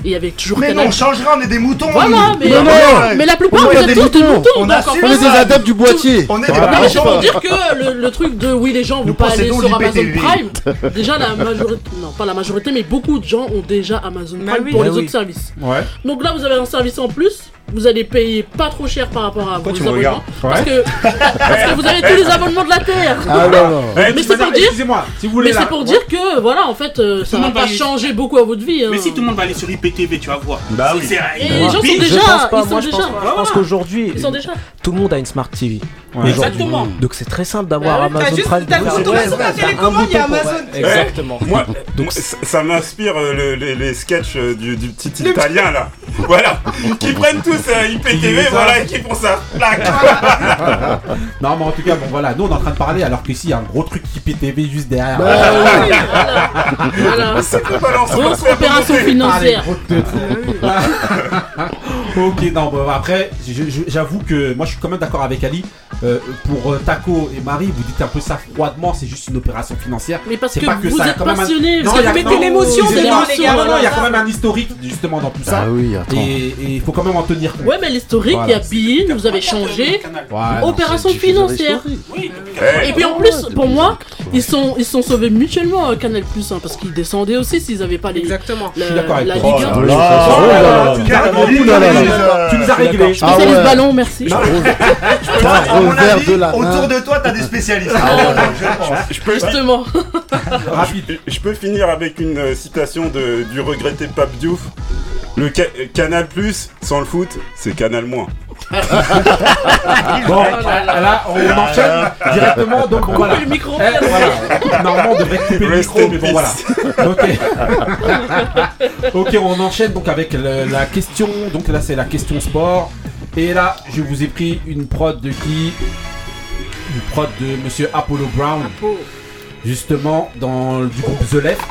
et il y avait toujours Mais non, on changera, on est des moutons. Voilà, nous. mais, Non, mais, non, mais la plupart on vous est êtes des tous des moutons. moutons. On donc en assume fait, On est des adeptes du boîtier. On est des Non, mais c'est moutons. pour dire que le, le truc de oui les gens Nous vont pas aller sur Amazon. Prime. Déjà la majorité, non pas la majorité, mais beaucoup de gens ont déjà Amazon Bah Prime oui. pour Bah les oui. autres services. Ouais. Donc là vous avez un service en plus. Vous allez payer pas trop cher par rapport à Pourquoi vos abonnements. Parce, que, parce que vous avez tous les abonnements de la Terre. Ah non, non. Eh, Mais c'est pour dire- Excusez-moi, si vous voulez Mais c'est pour dire que voilà en fait euh, ça le va monde pas va changer beaucoup à votre vie. hein. Mais si tout le monde va aller sur IPTV, tu vas voir. Bah oui. Et les gens sont déjà, ils sont je déjà. Je pense qu'aujourd'hui, tout le monde a une Smart TV. Ouais. Exactement. Donc c'est très simple d'avoir Bah oui, Amazon juste Prime. t'as Ouais, Amazon. ouais, Exactement. Moi, Donc, ça, m'inspire euh, le- les, les sketchs euh, du, du petit italien là. Voilà. qui prennent tous euh, IPTV, voilà, et qui font ça. Non, mais en tout cas, bon voilà, nous on est en train de parler alors qu'ici il y a un gros truc qui PTV juste derrière. Voilà. C'est Grosse opération financière. Truc. ok, non, bon, après, j'avoue que moi je suis quand même d'accord avec Ali. Euh, pour euh, Taco et Marie, vous dites un peu ça froidement, c'est juste une opération financière. Mais parce que pas que vous ça, êtes un- Non, parce que vous mettez l'émotion dedans, les gars. non, non, il y a quand même un historique justement dans tout ça. Ah oui, attends. Et il faut quand même en tenir compte. Ouais, mais l'historique, il y a Bean, vous avez changé. Opération financière. Eh, Et puis en plus, pour moi, ils sont ils sont sauvés mutuellement euh, Canal Plus, hein, parce qu'ils descendaient aussi s'ils avaient pas les Exactement. la, suis d'accord avec la toi. Ligue 1. Oh là Oh là. là là, tu nous as réglé, Spécialiste ouais. ballon, merci. Mon avis, de la autour main. de toi, t'as des spécialistes. Je pense. Je peux, Justement. Rapide. je peux finir avec une euh, citation de, du regretté Pape Diouf. Le ca- Canal Plus, sans le foot, c'est Canal moins. Bon, là, on enchaîne directement. Donc, bon, voilà. le micro. Eh, voilà. Normalement, on devrait couper le micro, mais bon, voilà. Ok. ok, on enchaîne donc avec le- la question. Donc là, c'est la question sport. Et là, je vous ai pris une prod de qui Une prod de Monsieur Apollo Brown, justement dans le- du groupe The Left.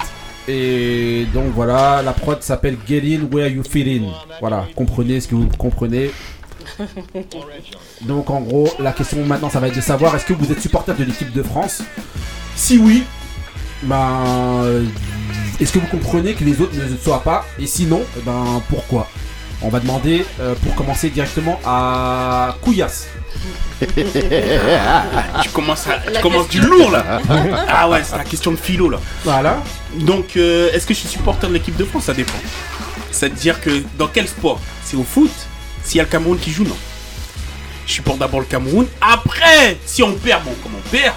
Et donc voilà, la prod s'appelle Get In Where You Fit In. Voilà, comprenez ce que vous comprenez. Donc en gros, la question maintenant, ça va être de savoir est-ce que vous êtes supporter de l'équipe de France? Si oui, ben, euh, est-ce que vous comprenez que les autres ne le soient pas? Et sinon, eh ben pourquoi? On va demander euh, pour commencer directement à Couillasse. Tu commences, à- tu La commences du lourd là. Ah ouais, c'est la question de philo là. Voilà. Donc, euh, est-ce que je suis supporter de l'équipe de France? Ça dépend. C'est-à-dire que dans quel sport? C'est au foot? S'il y a le Cameroun qui joue, non? Je supporte d'abord le Cameroun. Après, si on perd, bon, comme on perd.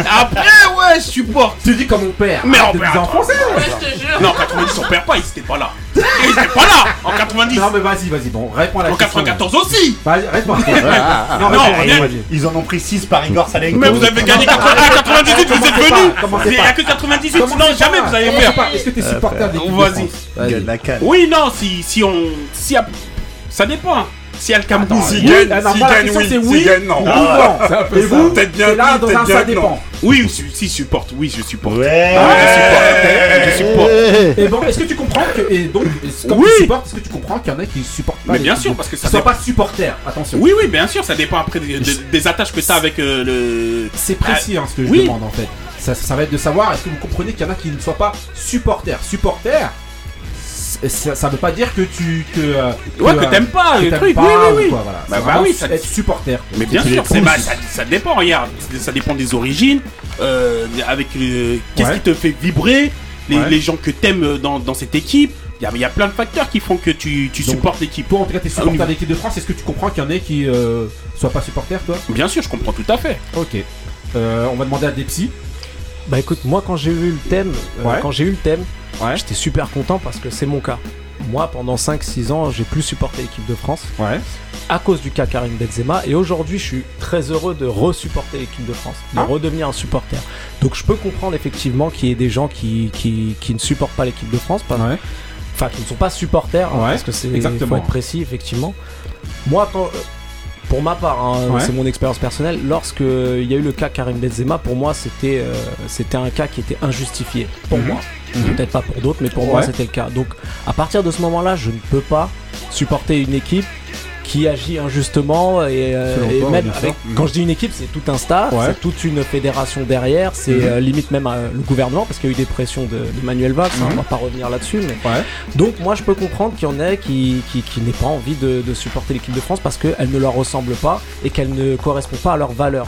Après, ouais, je supporte. Tu dis comme. Mais on perd dire en français. Ouais, je te jure. Non, en 90, on perd pas, ils étaient pas là. Ils étaient pas là en 90. Non mais vas-y, vas-y, bon, réponds à la En question. 94 aussi. Vas-y, réponds. non, Non, réponds, on est- vas-y. Ils en ont pris 6 par Igor Salenko. Mais vous avez gagné 80, ah, 98, vous êtes venus. Il n'y a que 98, Commencez sinon pas. jamais vous faire. pas. Est-ce que t'es supporter de l'équipe de Vas-y. France Gueule la canne. Oui, non, si, si on. Si y a- ça dépend. Si y a le Cameroun. S'il Oui, gagne, ah oui. c'est S'il oui. gagne, non. Peu Et vous, Peut-être bien peut-être bien ça non. dépend. Oui, si, si, supporte. Oui, je supporte. Ouais. Je supporte. Et bon, est-ce que tu comprends que et donc est-ce- comme Oui. tu supportes, est-ce que tu comprends qu'il y en a qui supportent pas Mais bien sûr, parce que qui ça sont dépend. pas supporters. Attention. Oui, oui, bien sûr, ça dépend après des, des- des attaches que tu as avec euh, le. C'est précis hein, ce que je oui. demande en fait. Ça, ça va être de savoir est-ce que vous comprenez qu'il y en a qui ne soient pas supporters? Supporters, ça, ça veut pas dire que tu que euh, Ouais, que euh, t'aimes pas que le truc. pas Oui, oui, ou oui. quoi, voilà. Bah, bah oui, ça- être supporter. Mais bien sûr, c'est- bah, ça, ça dépend, regarde, ça dépend des origines, euh, avec le- qu'est-ce Ouais. qui te fait vibrer, les, Ouais. les gens que t'aimes dans, dans cette équipe, il y a, il y a plein de facteurs qui font que tu, tu Donc, supportes l'équipe. Toi, en tout cas, t'es Ah, supporter de l'équipe de France. Est-ce que tu comprends qu'il y en ait qui euh, soient pas supporters, toi? Bien sûr, je comprends tout à fait. Ok. Euh, on va demander à des psys. Bah écoute, moi quand j'ai eu le thème, euh, Ouais. quand j'ai eu le thème, Ouais. j'étais super content parce que c'est mon cas. Moi, pendant 5-6 ans, j'ai plus supporté l'équipe de France Ouais. à cause du cas Karim Benzema. Et aujourd'hui, je suis très heureux de resupporter l'équipe de France, de Ah. redevenir un supporter. Donc je peux comprendre effectivement qu'il y ait des gens qui, qui, qui ne supportent pas l'équipe de France, pas- enfin qui ne sont pas supporters, hein, parce que c'est faut être précis effectivement. Moi, quand, euh, pour ma part, hein, Ouais. c'est mon expérience personnelle. Lorsque il y a eu le cas Karim Benzema, pour moi, c'était euh, c'était un cas qui était injustifié pour Mhm. moi. Mhm. Peut-être pas pour d'autres, mais pour moi, c'était le cas. Donc, à partir de ce moment-là, je ne peux pas supporter une équipe qui agit injustement et, euh, Selon et même sûr. avec, Mhm. quand je dis une équipe c'est tout un staff Ouais. c'est toute une fédération derrière c'est Mhm. euh, limite même euh, le gouvernement parce qu'il y a eu des pressions de, de Manuel Valls hein, Mhm. on va pas revenir là-dessus mais Ouais. donc moi je peux comprendre qu'il y en ait qui, qui, qui n'aient pas envie de, de supporter l'équipe de France parce qu'elle ne leur ressemble pas et qu'elle ne correspond pas à leurs valeurs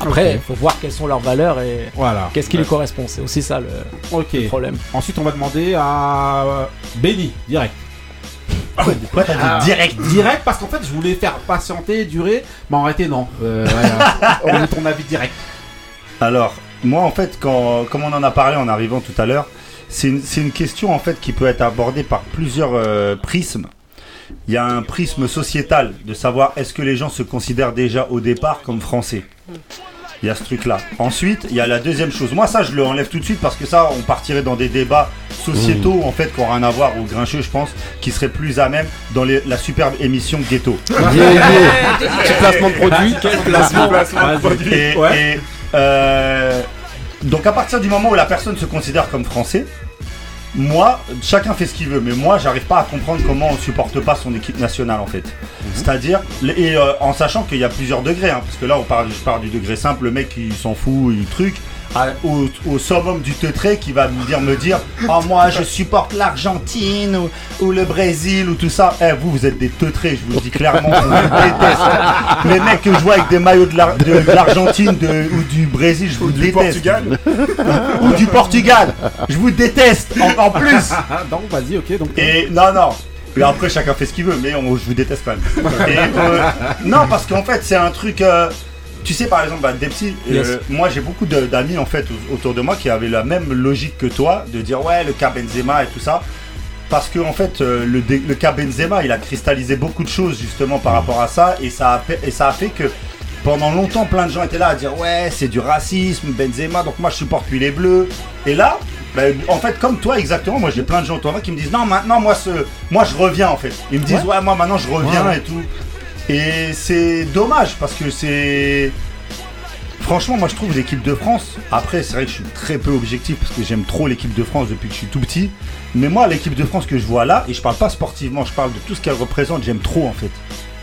après il faut voir quelles sont leurs valeurs et Voilà. qu'est-ce qui Ouais. les correspond c'est aussi ça le Ok. problème Ensuite, on va demander à euh, Benny, direct. T'as dit direct Direct, parce qu'en fait, je voulais faire patienter, durer, mais en réalité, non. Euh, on veut ton avis direct. Alors, moi, en fait, quand, comme on en a parlé en arrivant tout à l'heure, c'est une, c'est une question en fait qui peut être abordée par plusieurs euh, prismes. Il y a un prisme sociétal de savoir est-ce que les gens se considèrent déjà au départ comme français. Il y a ce truc-là. Ensuite, il y a la deuxième chose. Moi, ça, je le enlève tout de suite parce que ça, on partirait dans des débats sociétaux, en fait, qui n'ont rien à voir, ou grincheux, je pense, qui seraient plus à même dans les- la superbe émission Ghetto. Yeah, yeah. Petit placement de produit. quel placement Placement de produit. Et, Ouais. et, euh, donc à partir du moment où la personne se considère comme français, moi, chacun fait ce qu'il veut, mais moi, j'arrive pas à comprendre comment on supporte pas son équipe nationale en fait. C'est-à-dire, et euh, en sachant qu'il y a plusieurs degrés, hein, parce que là, on parle, je parle du degré simple, le mec il s'en fout, il truc, à- au, au summum du teutré qui va me dire, me dire, oh moi, je supporte l'Argentine ou, ou le Brésil ou tout ça. Eh, vous, vous êtes des teutrés, je vous le dis clairement, je vous déteste. Les mecs que je vois avec des maillots de l'Ar- de- de l'Argentine de- ou du Brésil, je vous Du déteste. Portugal Ou du Portugal, je vous déteste en, en plus. Ah, donc, vas-y, ok. Donc, Et non, non. Et après, chacun fait ce qu'il veut, mais on- je vous déteste quand même. Et, euh, non, parce qu'en fait, c'est un truc. euh, tu sais, par exemple, bah, Depsy, euh, moi j'ai beaucoup d'amis en fait au- autour de moi qui avaient la même logique que toi, de dire ouais, le cas Benzema et tout ça. Parce que en fait, euh, le, le cas Benzema, il a cristallisé beaucoup de choses justement par rapport à ça, et ça a fait, et ça a fait que pendant longtemps, plein de gens étaient là à dire ouais, c'est du racisme, Benzema, donc moi je supporte plus les Bleus. Et là, ben, en fait, comme toi exactement, moi j'ai plein de gens autour de moi qui me disent non, maintenant moi, ce, moi je reviens en fait. Ils me disent ouais, moi maintenant je reviens Ouais. et tout. Et c'est dommage parce que c'est. Franchement, moi je trouve l'équipe de France. Après, c'est vrai que je suis très peu objectif parce que j'aime trop l'équipe de France depuis que je suis tout petit. Mais moi, l'équipe de France que je vois là, et je parle pas sportivement, je parle de tout ce qu'elle représente, j'aime trop en fait.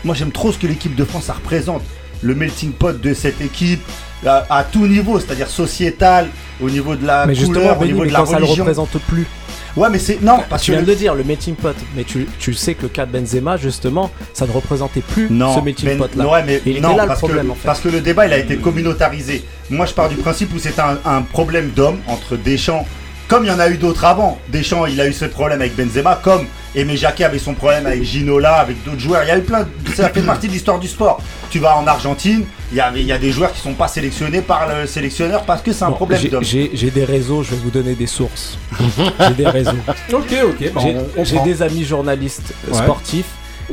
Moi, j'aime trop ce que l'équipe de France ça représente. Le melting pot de cette équipe à, à tout niveau, c'est-à-dire sociétal, au niveau de la mais couleur, au niveau mais de la quand ça le religion. représente plus Ouais, mais c'est non parce tu que viens le- de le dire, le melting pot. Mais tu, tu sais que le cas de Benzema, justement, ça ne représentait plus Non, ce melting mais- pot là. ouais, mais il était non, là le parce problème que, en fait. Parce que le débat, il a été communautarisé. Moi, je pars du principe où c'est un, un problème d'homme entre Deschamps, comme il y en a eu d'autres avant. Deschamps, il a eu ce problème avec Benzema, comme Aimé Jacquet avait son problème avec Ginola, avec d'autres joueurs. Il y a eu plein. de- Ça fait partie de l'histoire du sport. Tu vas en Argentine, il y a, il y a des joueurs qui sont pas sélectionnés par le sélectionneur parce que c'est un Bon, problème j'ai- d'homme. J'ai j'ai des réseaux, je vais vous donner des sources. j'ai des réseaux. ok, ok. bon, J'ai des amis journalistes euh, Ouais. sportifs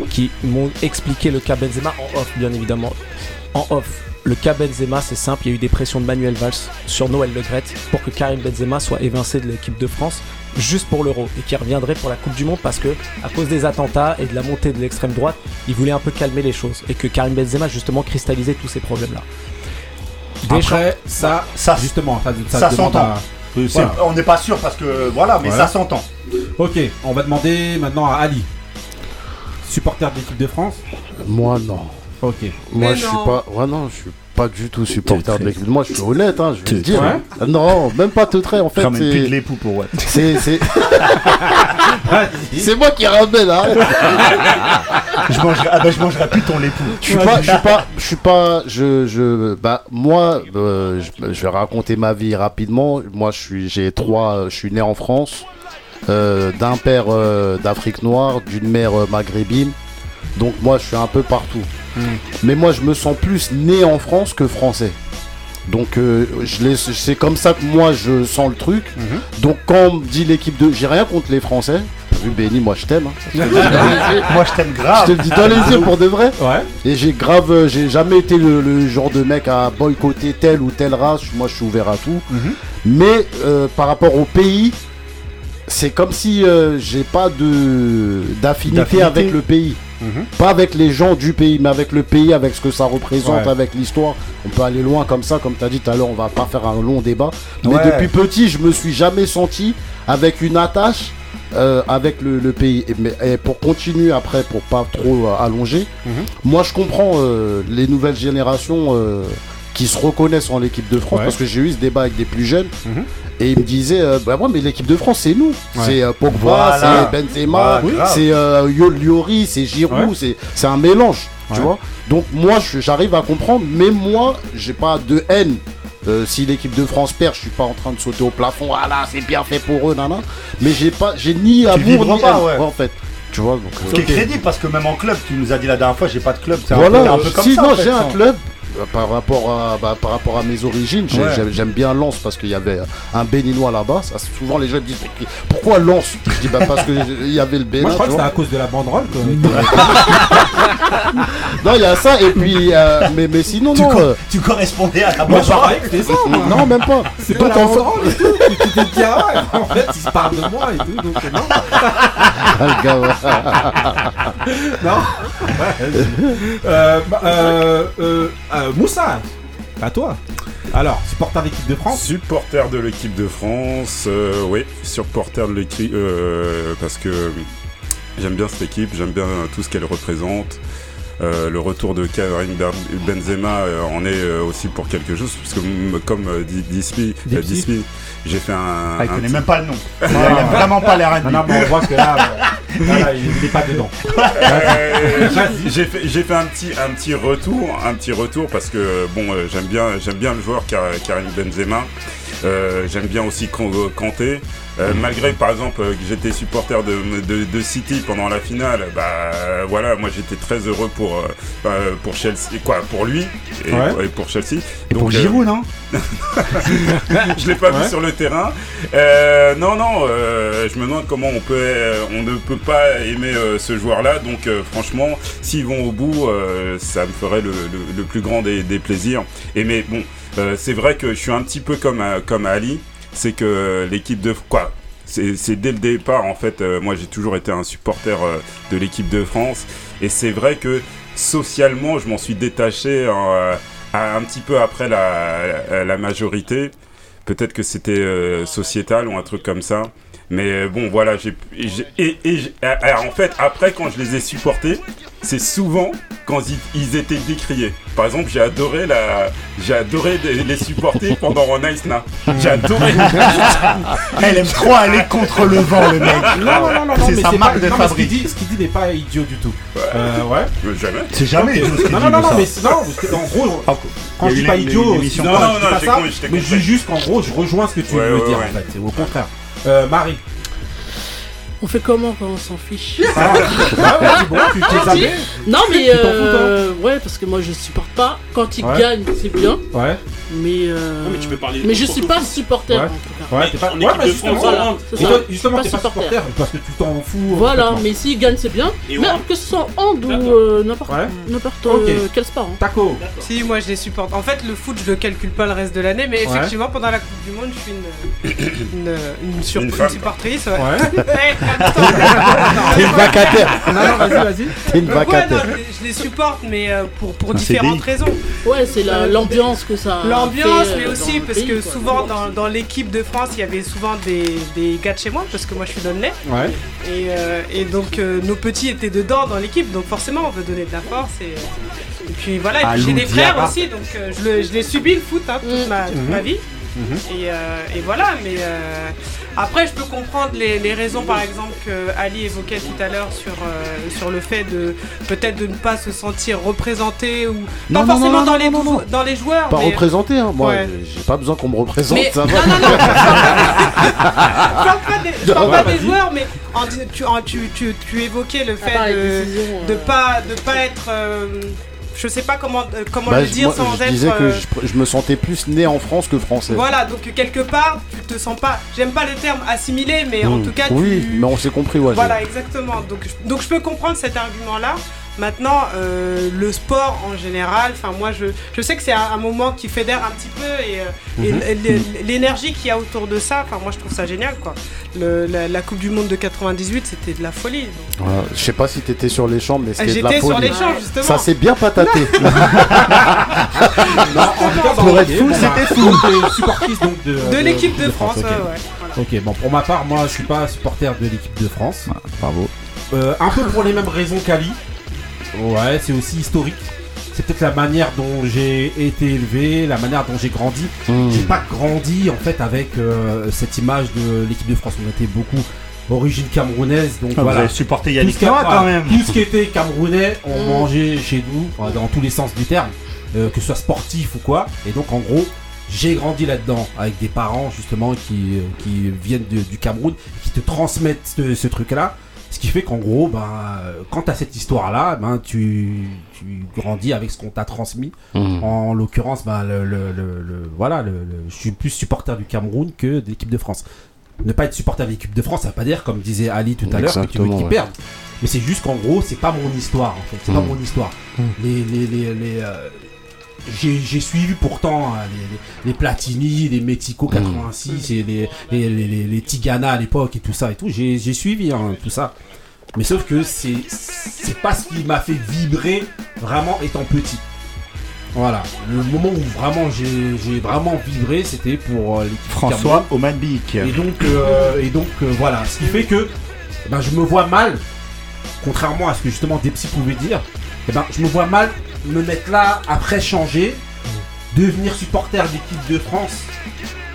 qui m'ont expliqué le cas Benzema en off, bien évidemment. En off. Le cas Benzema, c'est simple, il y a eu des pressions de Manuel Valls sur Noël Le Gret pour que Karim Benzema soit évincé de l'équipe de France juste pour l'Euro et qui reviendrait pour la Coupe du Monde parce que à cause des attentats et de la montée de l'extrême droite, il voulait un peu calmer les choses et que Karim Benzema justement cristallisait tous ces problèmes-là. Après, ça, Ça, justement, ça, ça, ça demande s'entend. à- C'est- voilà. On n'est pas sûr parce que voilà, mais Voilà. ça s'entend. Ok, on va demander maintenant à Ali. Supporter de l'équipe de France Moi, non. Ok. Moi, Mais je suis non. pas. Ouais, non, je suis pas du tout supporter de l'équipe. Moi, je suis honnête, hein, je vais le dire. Ah Non, même pas te trait, en fait. Ramène plus de C'est. l'époux pour ouais. C'est. C'est c'est moi qui ramène, hein. je mangerai, ah bah, je mangerai plus ton époux. Je suis pas, je suis pas, je suis pas, je, je, bah, moi, euh, je, je vais raconter ma vie rapidement. Moi, je suis, j'ai trois, je suis né en France, euh, d'un père euh, d'Afrique noire, d'une mère euh, maghrébine. Donc moi, je suis un peu partout. Mais moi, je me sens plus né en France que français. Donc euh, je c'est comme ça que moi je sens le truc. Donc quand on me dit l'équipe de, j'ai rien contre les Français. Vu Benny, moi je t'aime. hein. Moi, je t'aime Je grave. te le dis dans les yeux pour de vrai. Ouais. Et j'ai grave, euh, j'ai jamais été le, le genre de mec à boycotter telle ou telle race. Moi, je suis ouvert à tout. Mhm. Mais euh, par rapport au pays, c'est comme si euh, j'ai pas de d'affinité avec le pays. Mhm. Pas avec les gens du pays, mais avec le pays, avec ce que ça représente, Ouais. avec l'histoire. On peut aller loin comme ça, comme tu as dit tout à l'heure, on va pas faire un long débat. Mais Ouais. depuis petit, je me suis jamais senti avec une attache euh, avec le, le pays. Et, mais, et pour continuer après, pour pas trop euh, allonger, Mhm. moi je comprends euh, les nouvelles générations euh, qui se reconnaissent en l'équipe de France Ouais. parce que j'ai eu ce débat avec des plus jeunes Mhm. et ils me disaient euh, bah ouais mais l'équipe de France c'est nous Ouais. c'est euh, Pogba Voilà. c'est Benzema c'est euh, Yo- Lloris c'est Giroud Ouais. c'est c'est un mélange Ouais. tu vois donc moi je- j'arrive à comprendre mais moi j'ai pas de haine euh, si l'équipe de France perd, je suis pas en train de sauter au plafond. Ah là, c'est bien fait pour eux, nana. Mais j'ai pas, j'ai ni amour ni pas, haine, ouais. en fait. Tu vois, donc. Ce qui est euh, crédible parce que même en club, tu nous as dit la dernière fois, j'ai pas de club. C'est un peu- un peu comme si ça. non, en fait, j'ai un sans- club. Euh, Par rapport, à, bah, par rapport à mes origines, j'ai- Ouais. j'aime j'aime bien Lens parce qu'il y avait un Béninois là-bas. Ça, Souvent les gens disent mais pourquoi Lens? Je dis bah, parce qu'il y avait le Bénin. Moi, je crois tu que vois. c'était à cause de la banderole. que- Non, il y a ça et puis euh, mais, mais sinon Tu, non. co- euh, tu correspondais à la Moi, je parlais non, même pas. C'est pas Donc, en fait- et tout. Tu t'es dit, ah ouais, en fait, ils se parlent de moi et tout. Donc, euh, non. Ah, le gars, ouais. Non euh, bah, euh, euh, euh, Moussa, à toi. Alors, supporter d'équipe de France Supporter de l'équipe de France, euh, oui, supporter de l'équipe euh, parce que j'aime bien cette équipe, j'aime bien tout ce qu'elle représente. Euh, le retour de Karim Ber- Benzema euh, en est euh, aussi pour quelque chose, parce que mm, comme euh, dit Dispi, euh, Dipsy. Dispi, j'ai fait un, Ah, il un connaît même pas le nom. Il aime vraiment pas les Non, R&B. non, mais on voit que là, euh, voilà, il n'est pas dedans. Euh, j'ai fait, fait un petit, un petit retour, un petit retour parce que bon, euh, j'aime bien, j'aime bien le joueur Kar- Karim Benzema. Euh, j'aime bien aussi Kan- Kanté. Euh, malgré par exemple euh, que j'étais supporter de, de, de City pendant la finale, bah euh, voilà, moi j'étais très heureux pour euh, euh, pour Chelsea, quoi, pour lui et, Ouais. et pour Chelsea. Et pour Donc, euh, Giroud, non je l'ai pas Ouais. vu sur le terrain. Euh, non, non, euh, je me demande comment on peut, on ne peut pas aimer ce joueur-là. Donc, franchement, s'ils vont au bout, ça me ferait le, le- le plus grand des, des plaisirs. Et mais bon, c'est vrai que je suis un petit peu comme comme Ali, c'est que l'équipe de quoi. C'est dès le départ, en fait, euh, moi j'ai toujours été un supporter euh, de l'équipe de France. Et c'est vrai que socialement, je m'en suis détaché euh, à- un petit peu après la, majorité. Peut-être que c'était euh, sociétal ou un truc comme ça. Mais euh, bon, voilà. j'ai et, alors, en fait, après, quand je les ai supportés, c'est souvent quand ils, ils étaient décriés. Par exemple, j'ai adoré la, j'ai adoré les supporter pendant Ron Ice-Na. J'ai adoré. Elle aime trop aller contre le vent, le mec. Non, non, non, non, C'est mais sa c'est marque de ce qu'il fabrique. dit, ce qu'il dit n'est pas idiot du tout. Euh, ouais. Mais Jamais. C'est jamais Non, dit, non, non, non, mais c'est- non, parce que, en gros, Ah, quand je dis pas idiot, non, pas- non, Non, mais je compris. dis juste qu'en gros, je rejoins ce que tu veux dire en fait, c'est au contraire. Euh, Marie. On fait comment quand on s'en fiche Ah, bon, tu t'es Non mais euh, ouais parce que moi je supporte pas. Quand ils Ouais. gagnent c'est bien, Ouais, mais euh, Non, mais tu peux parler mais je suis pas supporter Ouais. en tout cas. ouais, t'es pas. en Ouais, équipe bah justement, France, voilà. Toi, Je suis justement, pas t'es pas supporter. parce que tu t'en fous. Voilà, mais s'ils gagnent c'est bien. Mais que ce soit en hand ou euh, n'importe Ouais. n'importe euh, quel sport. hein. Taco. Si, moi je les supporte. En fait, le foot, je le calcule pas le reste de l'année, mais effectivement, pendant la Coupe du Monde, je suis une, une, une, sur- Une une femme. supportrice. Ouais. T'es une vacataire. Non, non, vas-y, vas-y. T'es une ouais, vacataire. je, les- je les supporte, mais euh, pour, pour différentes raisons. Ouais, c'est la- l'ambiance que ça. L'ambiance, fait, mais euh, aussi parce que quoi. souvent dans, dans l'équipe de France, il y avait souvent des, des gars de chez moi, parce que moi je suis d'Aulnay. Ouais. Et, euh, et donc euh, nos petits étaient dedans dans l'équipe, donc forcément on veut donner de la force. Et, et puis voilà, et puis Alou j'ai des frères aussi, donc euh, je, le- je l'ai subi le foot hein, toute, Mm. ma, toute ma vie. Mhm. Et, euh, et voilà, mais euh, après je peux comprendre les, les raisons par exemple que Ali évoquait tout à l'heure sur, euh, sur le fait de peut-être de ne pas se sentir représenté ou Non, pas non, forcément non, dans, non, les dans les joueurs. Pas mais- représenté, hein. Moi, Ouais. j'ai pas besoin qu'on me représente. mais, ça non, va. non, non, je parle pas des, je parle Ouais, pas des vas-y. joueurs, mais en- tu, en- tu, tu, tu évoquais le part fait de, de euh, pas de pas être, euh, je sais pas comment euh, comment Bah, le dire moi, sans je être. disais que euh, je, je me sentais plus né en France que français. Voilà, donc quelque part, tu te sens pas. J'aime pas le terme assimilé, mais en Hmm. tout cas, Oui, tu. mais on s'est compris, ouais. Voilà, exactement. Donc, donc je peux comprendre cet argument-là. Maintenant, euh, le sport en général, enfin moi je, je sais que c'est un, un moment qui fédère un petit peu et, euh, et Mhm. l'énergie qu'il y a autour de ça, enfin moi je trouve ça génial quoi. Le- la, la Coupe du Monde de 98 c'était de la folie. donc. Voilà. Je sais pas si t'étais sur les champs, mais c'était de la J'étais sur folie. les champs justement. Ça s'est bien pataté. Non, Pour bah, être c'était bah, donc, t'es supportrice donc de. de l'équipe de, France, ok. ouais, ouais, voilà. Ok, bon, pour ma part, moi, je suis pas supporter de l'équipe de France. Bravo. Euh, un peu pour les mêmes raisons qu'Ali. Ouais, c'est aussi historique. C'est peut-être la manière dont j'ai été élevé, la manière dont j'ai grandi. Hmm. J'ai pas grandi en fait avec euh, cette image de l'équipe de France. On était beaucoup origine camerounaise, donc Ah, Vous voilà. avez supporté Tout Yannick ce, qui, Noah voilà, quand même. tout ce qui était camerounais, on Mm. mangeait chez nous, euh, dans tous les sens du terme, euh, que ce soit sportif ou quoi. Et donc en gros, j'ai grandi là-dedans avec des parents justement qui, qui viennent de- du Cameroun, qui te transmettent ce, ce truc-là. Ce qui fait qu'en gros, ben, quand tu as cette histoire-là, ben, tu, tu grandis avec ce qu'on t'a transmis. Mhm. En l'occurrence, ben, le, le- le- le- voilà, le- le- je suis plus supporter du Cameroun que de l'équipe de France. Ne pas être supporter de l'équipe de France, ça veut pas dire, comme disait Ali tout à l'heure, que tu veux qu'ils ouais. perdent. Mais c'est juste qu'en gros, c'est pas mon histoire en fait. C'est pas Mm. mon histoire. Les, les, les, les, euh, j'ai, suivi pourtant euh, les, Platini, les Mexico 86 et les, les, les, les- Tigana à l'époque et tout ça et tout. J'ai, suivi hein, tout ça. Mais sauf que c'est, c'est pas ce qui m'a fait vibrer vraiment étant petit. Voilà. Le moment où vraiment j'ai, vraiment vibré, c'était pour euh. François Omanbic. Et donc, euh, et donc euh, voilà, ce qui fait que ben, je me vois mal, contrairement à ce que justement Depsy pouvait dire, eh ben, je me vois mal me mettre là, après changer, devenir supporter d'équipe de France.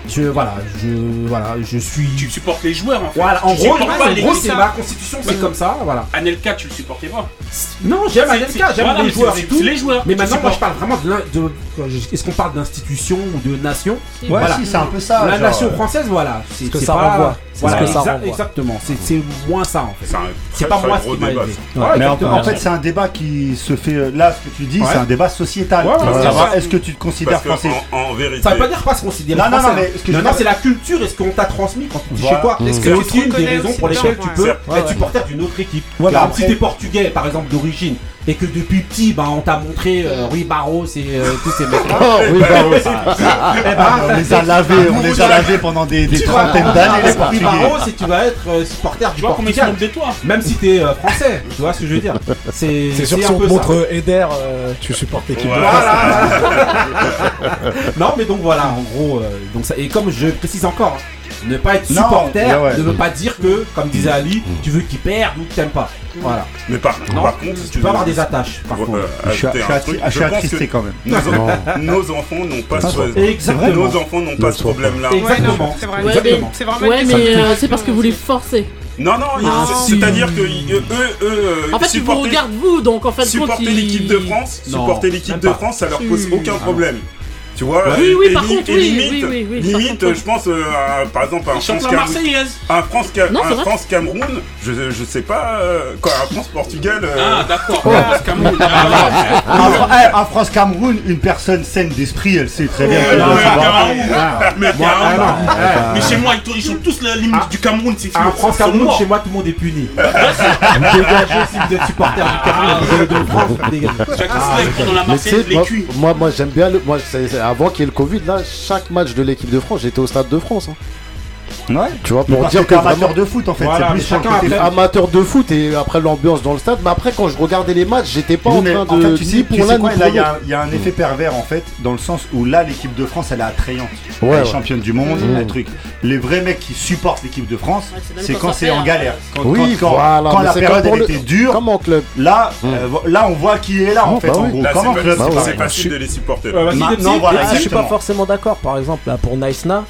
Je, voilà, je, voilà, je suis. Tu supportes les joueurs en fait. Voilà, en Tu gros, en c'est ma constitution, c'est comme ça, voilà. Anelka, tu le supportais pas. Non, j'aime Anelka, c'est- j'aime voilà, les joueurs c'est- et tout. les joueurs. Mais maintenant, moi, je parle vraiment de. Est-ce qu'on parle d'institution ou de nation? Ouais, Voilà. si, c'est un peu ça. La genre, nation euh, française, voilà. C'est Ce que ça pas- renvoie. C'est Voilà, ce que ça exa- renvoie. exactement. C'est c'est moins ça en fait. C'est pas très moi ce qui m'a Mais en, fait, c'est un débat qui se fait. euh, Là, ce que tu dis, Ouais. c'est un débat sociétal. Est-ce que tu te considères français en, en vérité, Ça veut pas dire pas se considérer Non, non, non, mais hein. ce que je non, veux non, dire- c'est la culture et ce qu'on t'a transmis quand tu dis Voilà. chez toi. C'est aussi une des raisons pour lesquelles tu peux être supporter d'une autre équipe. Comme si t'es portugais, par exemple, d'origine, et que depuis petit, bah, on t'a montré euh, Rui Barros et euh, tous ces mecs-là. Oh, oui, bravo. Eh ben, on les a lavés, on les a lavés pendant des, des trentaines d'années, les Rui. Barros et tu vas être euh, supporter Tu du Portugal. de toi Même si t'es euh, français, tu vois ce que je veux dire. C'est sûr si on te ça. montre Eder, euh, tu supportes l'équipe de France. Non, mais donc voilà, en gros, euh, donc ça, et comme je précise encore, hein, ne pas être Non, supporter ouais, ouais. ne veut pas dire que, comme disait Ali, tu veux qu'il perde ou que t'aimes pas. Voilà. Mais par, Non, par contre, tu peux avoir des attaches. Par contre. euh, Je suis, je attristé que quand même. nos, nos enfants n'ont pas ce, Exactement. nos enfants n'ont pas ce problème-là. Exactement. c'est vrai. Ouais, vraiment mais euh, c'est parce que vous les forcez. Non, non, Ah, c'est- si. c'est-à-dire que ils- eux, eux, euh, En fait, ils vous supporter- regardent vous, donc en fait, supporter l'équipe de France, supporter l'équipe de. France, ça leur pose aucun problème. Tu vois Oui, oui, et par contre, et oui, limite, oui, oui, limite, contre, je pense, euh, à- par exemple, un chantent France Cameroun, un un je, je sais pas, euh, quoi, un France Portugal. euh, Ah, d'accord. Ah, Cameroun. Ah, En, Fran- eh, en France Cameroun, une personne saine d'esprit, elle sait très bien. Mais ah, chez moi, ils, ils sont tous la limite Ah. du Cameroun, c'est Un fini. France Ils sont Cameroun, morts. chez moi, tout le monde est puni. Dégagez si vous êtes supporter du Cameroun de, de France. dégagez. Chacun Ah, se lève pendant la Mais tu sais, Marseillaise, les moi, moi, j'aime bien le. Moi, c'est- c'est- avant qu'il y ait le Covid, là, chaque match de l'équipe de France, j'étais au stade de France. hein. Ouais. Tu vois, pour dire que que t'es vraiment, amateur de foot en fait, Voilà, c'est plus chacun après- amateur de foot et après l'ambiance dans le stade. Mais après, quand je regardais les matchs, j'étais pas Oui, en train en de. fait, tu sais, ni tu pour sais quoi, là, pour il y, a- y un effet pervers en fait, dans le sens où là, l'équipe de France, elle est attrayante. Ouais, elle est ouais. championne du monde, Mmh. un truc. Les vrais mecs qui supportent l'équipe de France, Ouais, c'est quand c'est en galère. Quand, Oui, quand- voilà, la période elle pour le- était dure, Comme en club. là, Mmh. euh, là, on voit qui est là en Oh, fait. bah en oui. gros, Là, comme en c'est club. pas- Bah c'est facile de les supporter. Depsy. voilà, je suis pas forcément d'accord. Par exemple, là, pour Nice-Na,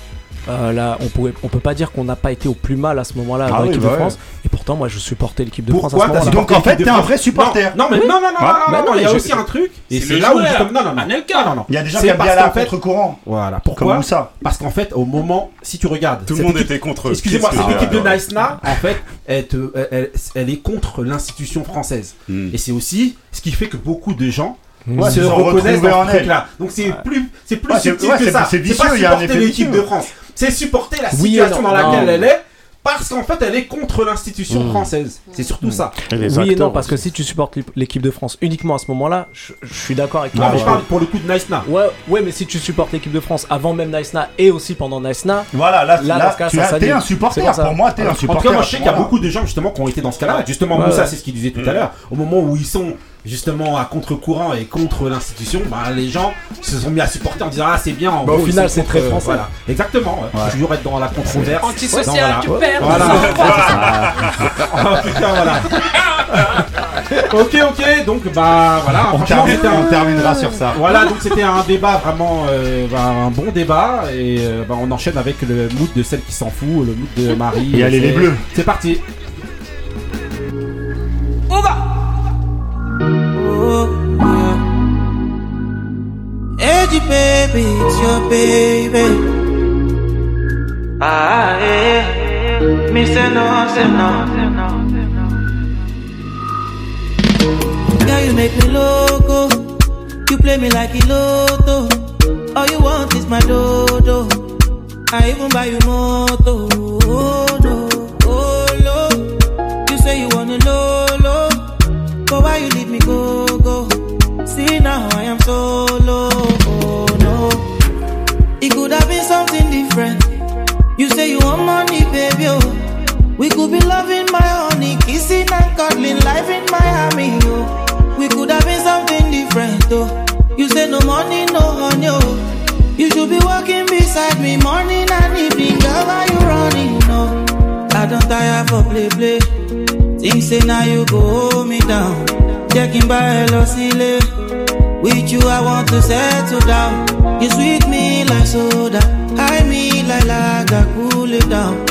euh, là, on, pouvait, on peut pas dire qu'on n'a pas été au plus mal à ce moment-là Ah dans oui, l'équipe bah de ouais. France. Et pourtant, moi, je supportais l'équipe de France à ce moment-là. Donc, en fait, t'es un vrai supporter. Non, non, mais non, non, non, non, Ouais. non, non, non, il y a je- aussi un truc. Et C'est là où justement. Non, non, non. Anelka. Non, non, non. Il y a des gens qui aller à qu'en fait- contre-courant, Voilà. Pourquoi Moussa. Parce qu'en fait, au moment, si tu regardes. Tout le monde était contre eux. Excusez-moi, cette que- équipe de. Nice-Na, en fait, elle, est contre l'institution française. Hmm. Et c'est aussi ce qui fait que beaucoup de gens Ouais, se reconnaissent dans en ce truc-là. Donc c'est plus, c'est plus Ouais, subtil ouais, que ça. c'est pas il y a un supporter effet l'équipe de France. C'est supporter la situation non. dans laquelle Non. elle est. Parce qu'en fait, elle est contre l'institution Mm. française. C'est surtout ça. Et les Oui et non, parce que si tu supportes l'équipe de France uniquement à ce moment-là, je, je suis d'accord avec toi. Non, mais je parle pour le coup de Nice-Na. Ouais, ouais, mais si tu supportes l'équipe de France avant même Nice-Na et aussi pendant Nice-Na, Voilà, là, Là, là, dans ce cas, tu ça as- s'annule. un C'est supporter. pour ça. Pour moi, t'es un En tout supporter. cas, moi je sais qu'il y a beaucoup de gens justement qui ont été dans ce cas-là. Justement, Ouais, Moussa, ouais. c'est ce qu'il disait tout Mm. à l'heure. Au moment où ils sont justement à contre-courant et contre l'institution, bah, les gens se sont mis à supporter en disant ah c'est bien. En Bah, au gros, final, c'est contre- très français. Voilà, exactement. ouais. Ouais. Toujours être dans la controverse. Antisocial, tu voilà. perds. Voilà. en tout cas, voilà. ok, ok, donc bah voilà. On, termine- un- on terminera sur ça. Voilà, donc c'était un débat vraiment, euh, bah, un bon débat et euh, bah, on enchaîne avec le mood de celle qui s'en fout, le mood de Marie. Et allez, les bleus. C'est parti. Baby. Ah, yeah. Me say no, say no. Girl, you make me loco. You play me like a lotto. All you want is my dodo. I even buy you moto. Oh, no. Oh, no. You say you wanna lolo. But why you leave me go, go? See now I am solo. Different. You say you want money, baby. Oh. We could be loving my honey, kissing and cuddling, life in Miami. Oh. We could have been something different. Oh. You say no money, no honey. Oh. You should be walking beside me morning and evening. Girl, why you running? No. I don't tire for play, play. Think say now you go hold me down. Checking by Elosile. With you, I want to settle down. You sweet me like soda. Like cool it down.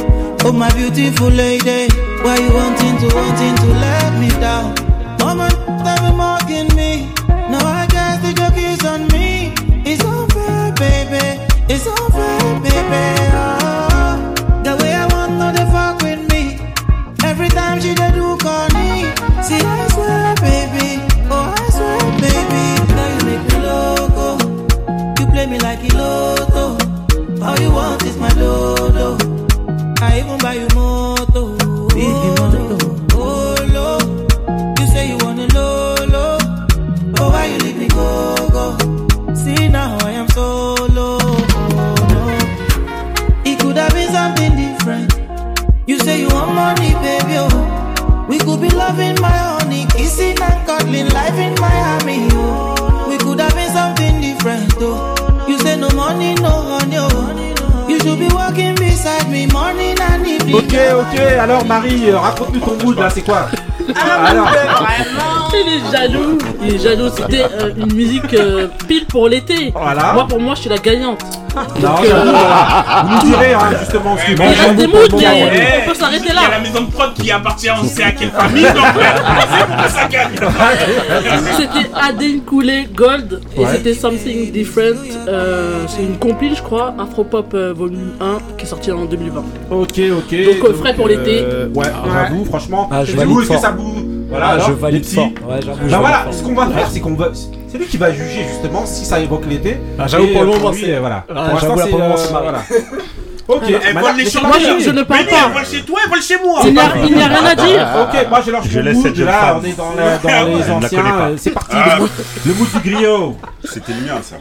Oh, my beautiful lady. Why you wanting to, wanting to let me down? Mama, they be mocking me. Now I guess the joke is on me. It's unfair, baby. It's unfair, baby. Be loving my honey, kissing and cuddling, life in Miami, oh. We could have been something different, oh. You say no money, no honey, oh. You should be walking beside me morning and evening. Ok, ok. Alors Marie, euh, raconte-nous ton mood là, c'est quoi? Alors, Il est jaloux, il est jaloux. C'était euh, une musique euh, pile pour l'été. Voilà. Moi, pour moi, je suis la gagnante. non, Donc, euh, j'avoue, voilà. vous nous direz hein, justement ce que Il reste des moods, mais on peut s'arrêter Il y a la là. maison de prod qui appartient on sait à quelle famille, donc c'est pour que ça gagne. C'était Aden Coulé Gold et Ouais. c'était Something Different. Euh, c'est une compile, je crois, Afropop euh, volume 1 qui est sorti en 2020. Ok, ok. Donc, euh, frais pour l'été. Ouais, j'avoue, franchement. Ah, je Et valide vous, est-ce que fort. ça vous. Voilà, Ah, alors, je valide petits fort. Ouais, je Bah voilà, ce fort. qu'on va faire, c'est qu'on va. C'est lui qui va juger justement si ça évoque l'été. Ah, j'avoue, pour le euh, moment, c'est- euh, Voilà. Ah, Pour l'instant, c'est. euh, voilà. Ok, Elle vole les c'est Moi, je, ne parle pas. elle vole chez toi, elle vole chez moi. Il n'y a, il n'y a rien à dire. Ok, moi je lance Je laisse cette jeune là on est dans, Ah les anciens, c'est parti, le mood, le mood du griot. C'était le mien, ça.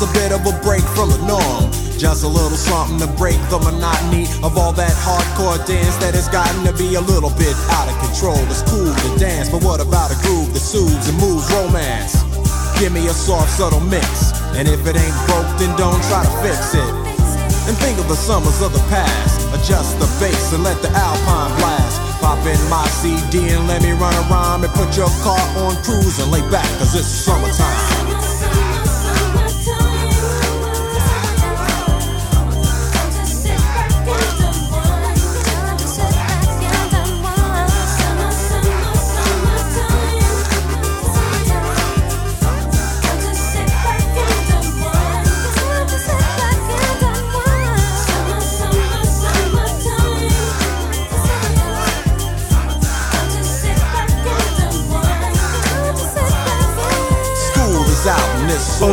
Just a bit of a break from the norm. Just a little something to break the monotony of all that hardcore dance that has gotten to be a little bit out of control. It's cool to dance, but what about a groove that soothes and moves romance? Give me a soft, subtle mix. And if it ain't broke, then don't try to fix it. And think of the summers of the past. Adjust the bass and let the alpine blast. Pop in my CD and let me run around and put your car on cruise and lay back, cause it's summertime.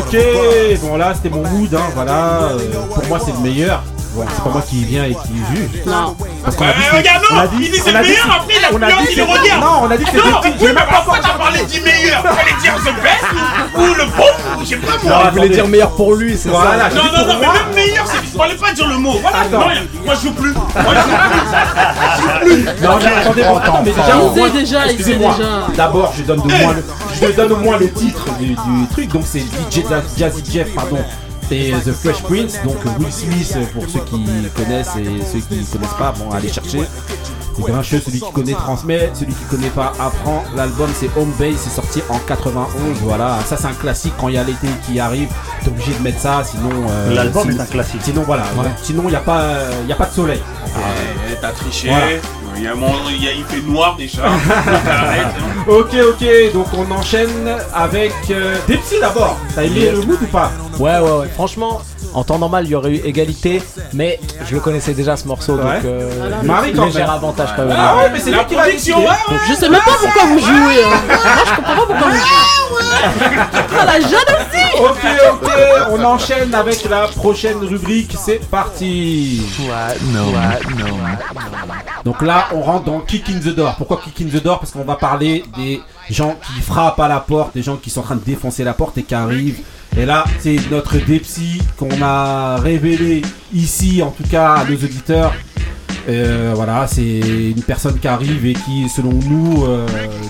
Ok, bon là c'était mon mood, hein, voilà. euh, pour moi c'est le meilleur. Bon, c'est pas moi qui viens et qui juge. Non. Parce qu'on a dit Euh, regarde, on non a dit- Il dit on c'est le meilleur, après il a on a dit de c'était- redire Non, on a dit que c'était Non, oui, mais pourquoi t'as parlé du meilleur Fallait dire the best ou le bon ou je sais pas moi Il voulait dire meilleur pour lui, c'est Voilà, ça. Non, non, non, mais même meilleur, c'est fallait pas dire le mot. Voilà, Attends. non, moi je joue plus. Moi je joue plus. Non, mais attendez, mais déjà, Il il sait excusez-moi. déjà. D'abord, je donne au moins le, je donne au moins le titre du, du truc. Donc c'est DJ Jazz- Jazzy Jeff, pardon. Et The Fresh Prince, donc Will Smith pour ceux qui connaissent et ceux qui connaissent pas, bon allez chercher. Grincheux, celui qui connaît transmet, celui qui connaît pas apprend. L'album c'est Home Base, c'est sorti en 91, voilà. Ça c'est un classique quand il y a l'été qui arrive, t'es obligé de mettre ça, sinon. euh, L'album est un classique. Sinon voilà, Ouais. sinon il y a pas, euh, il a pas de soleil. Eh, T'as triché. Voilà. Il, y a mon- il y a- il fait noir déjà. Hein. Ok, ok, donc on enchaîne avec euh, des petits d'abord. T'as aimé Yes. le mood ou pas? Ouais, ouais, ouais. Franchement, en temps normal, il y aurait eu égalité, mais je le connaissais déjà ce morceau, Ouais. donc euh, Marie, quand même. avantage quand même. Ah ouais, mais c'est La lui qui l'a production, décidé. ouais, ouais. Je sais même pas pourquoi vous jouez. Hein. Moi, je comprends pas pourquoi vous jouez. Ah, la jeune aussi. Ok, ok, on enchaîne avec la prochaine rubrique, c'est parti. Donc là, on rentre dans Kick in the Door. Pourquoi Kick in the Door? Parce qu'on va parler des gens qui frappent à la porte, des gens qui sont en train de défoncer la porte et qui arrivent. Et là, c'est notre Depsy qu'on a révélé ici, en tout cas à nos auditeurs. Euh, voilà, c'est une personne qui arrive et qui, selon nous, euh,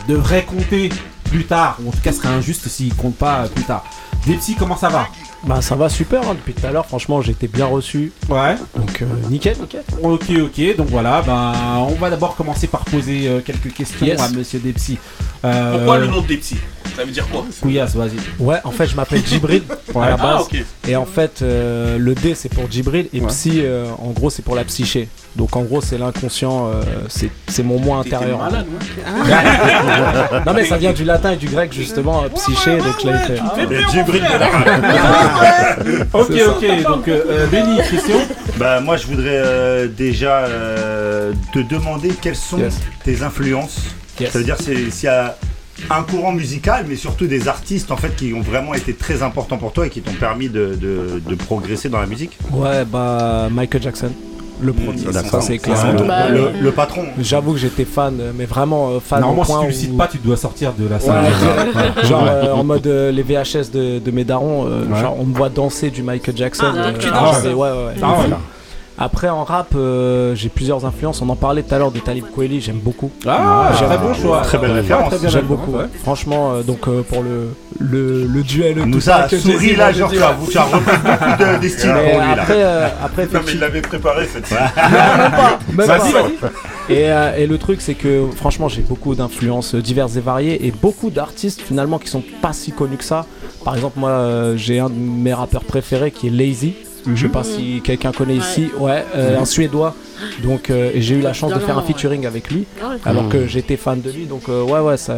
devrait compter plus tard. Ou en tout cas, serait injuste s'il compte pas euh, plus tard. Depsy, comment ça va? Bah ça va super hein, depuis tout à l'heure, franchement j'ai été bien reçu. Ouais. Donc euh, nickel, nickel. Ok, ok. Donc voilà, ben, on va d'abord commencer par poser euh, quelques questions Yes. à Monsieur Depsy. Euh, Pourquoi le nom de Depsy Ça veut dire quoi Couillasse, vas-y. Ouais, en fait je m'appelle Djibril à la Ah, base. Et en fait euh, le D c'est pour Djibril et Ouais. Psy euh, en gros c'est pour la psyché. Donc en gros c'est l'inconscient, euh, c'est mon moi intérieur. malade, ouais. non mais ça vient du latin et du grec justement, psyché, donc je l'avais fait. Et Djibril Benara. Ok, ok. Donc, Benny, question Bah moi je voudrais euh, déjà euh, te demander quelles sont Yes. tes influences. Yes. Ça veut dire s'il y a un courant musical, mais surtout des artistes en fait qui ont vraiment été très importants pour toi et qui t'ont permis de, de- de progresser dans la musique. Ouais bah Michael Jackson, le premier, Ça, ça c'est clair. le, Bah, le- patron. J'avoue que j'étais fan, mais vraiment euh, fan Normalement, au si tu le où- cites pas, tu dois sortir de la salle. genre euh, en mode euh, les VHS de, de mes darons, euh, Ouais. genre on me voit danser du Michael Jackson. Ah, tu danses. ouais, ouais, ouais. Ah ouais. Après en rap, euh, j'ai plusieurs influences. On en parlait tout à l'heure de Talib Kweli, j'aime beaucoup. Ah, très bon choix. Très belle référence. J'aime beaucoup. ouais. Franchement, euh, donc euh, pour le, le, le duel. tout Moussa, ça que souris Jay-Z là, genre tu as, tu as beaucoup de- là. après, euh, après Non, mais il l'avait préparé cette fois. même pas, même Vas-y, pas. vas-y. Et, euh, et le truc, c'est que franchement, j'ai beaucoup d'influences diverses et variées et beaucoup d'artistes finalement qui sont pas si connus que ça. Par exemple, moi, euh, j'ai un de mes rappeurs préférés qui est Lazy. Je sais pas si quelqu'un connaît ici. Ouais, euh, un Suédois. Donc, euh, j'ai eu la chance de faire un ouais. featuring avec lui, ouais. alors que j'étais fan de lui. Donc, euh, ouais, ouais, ça.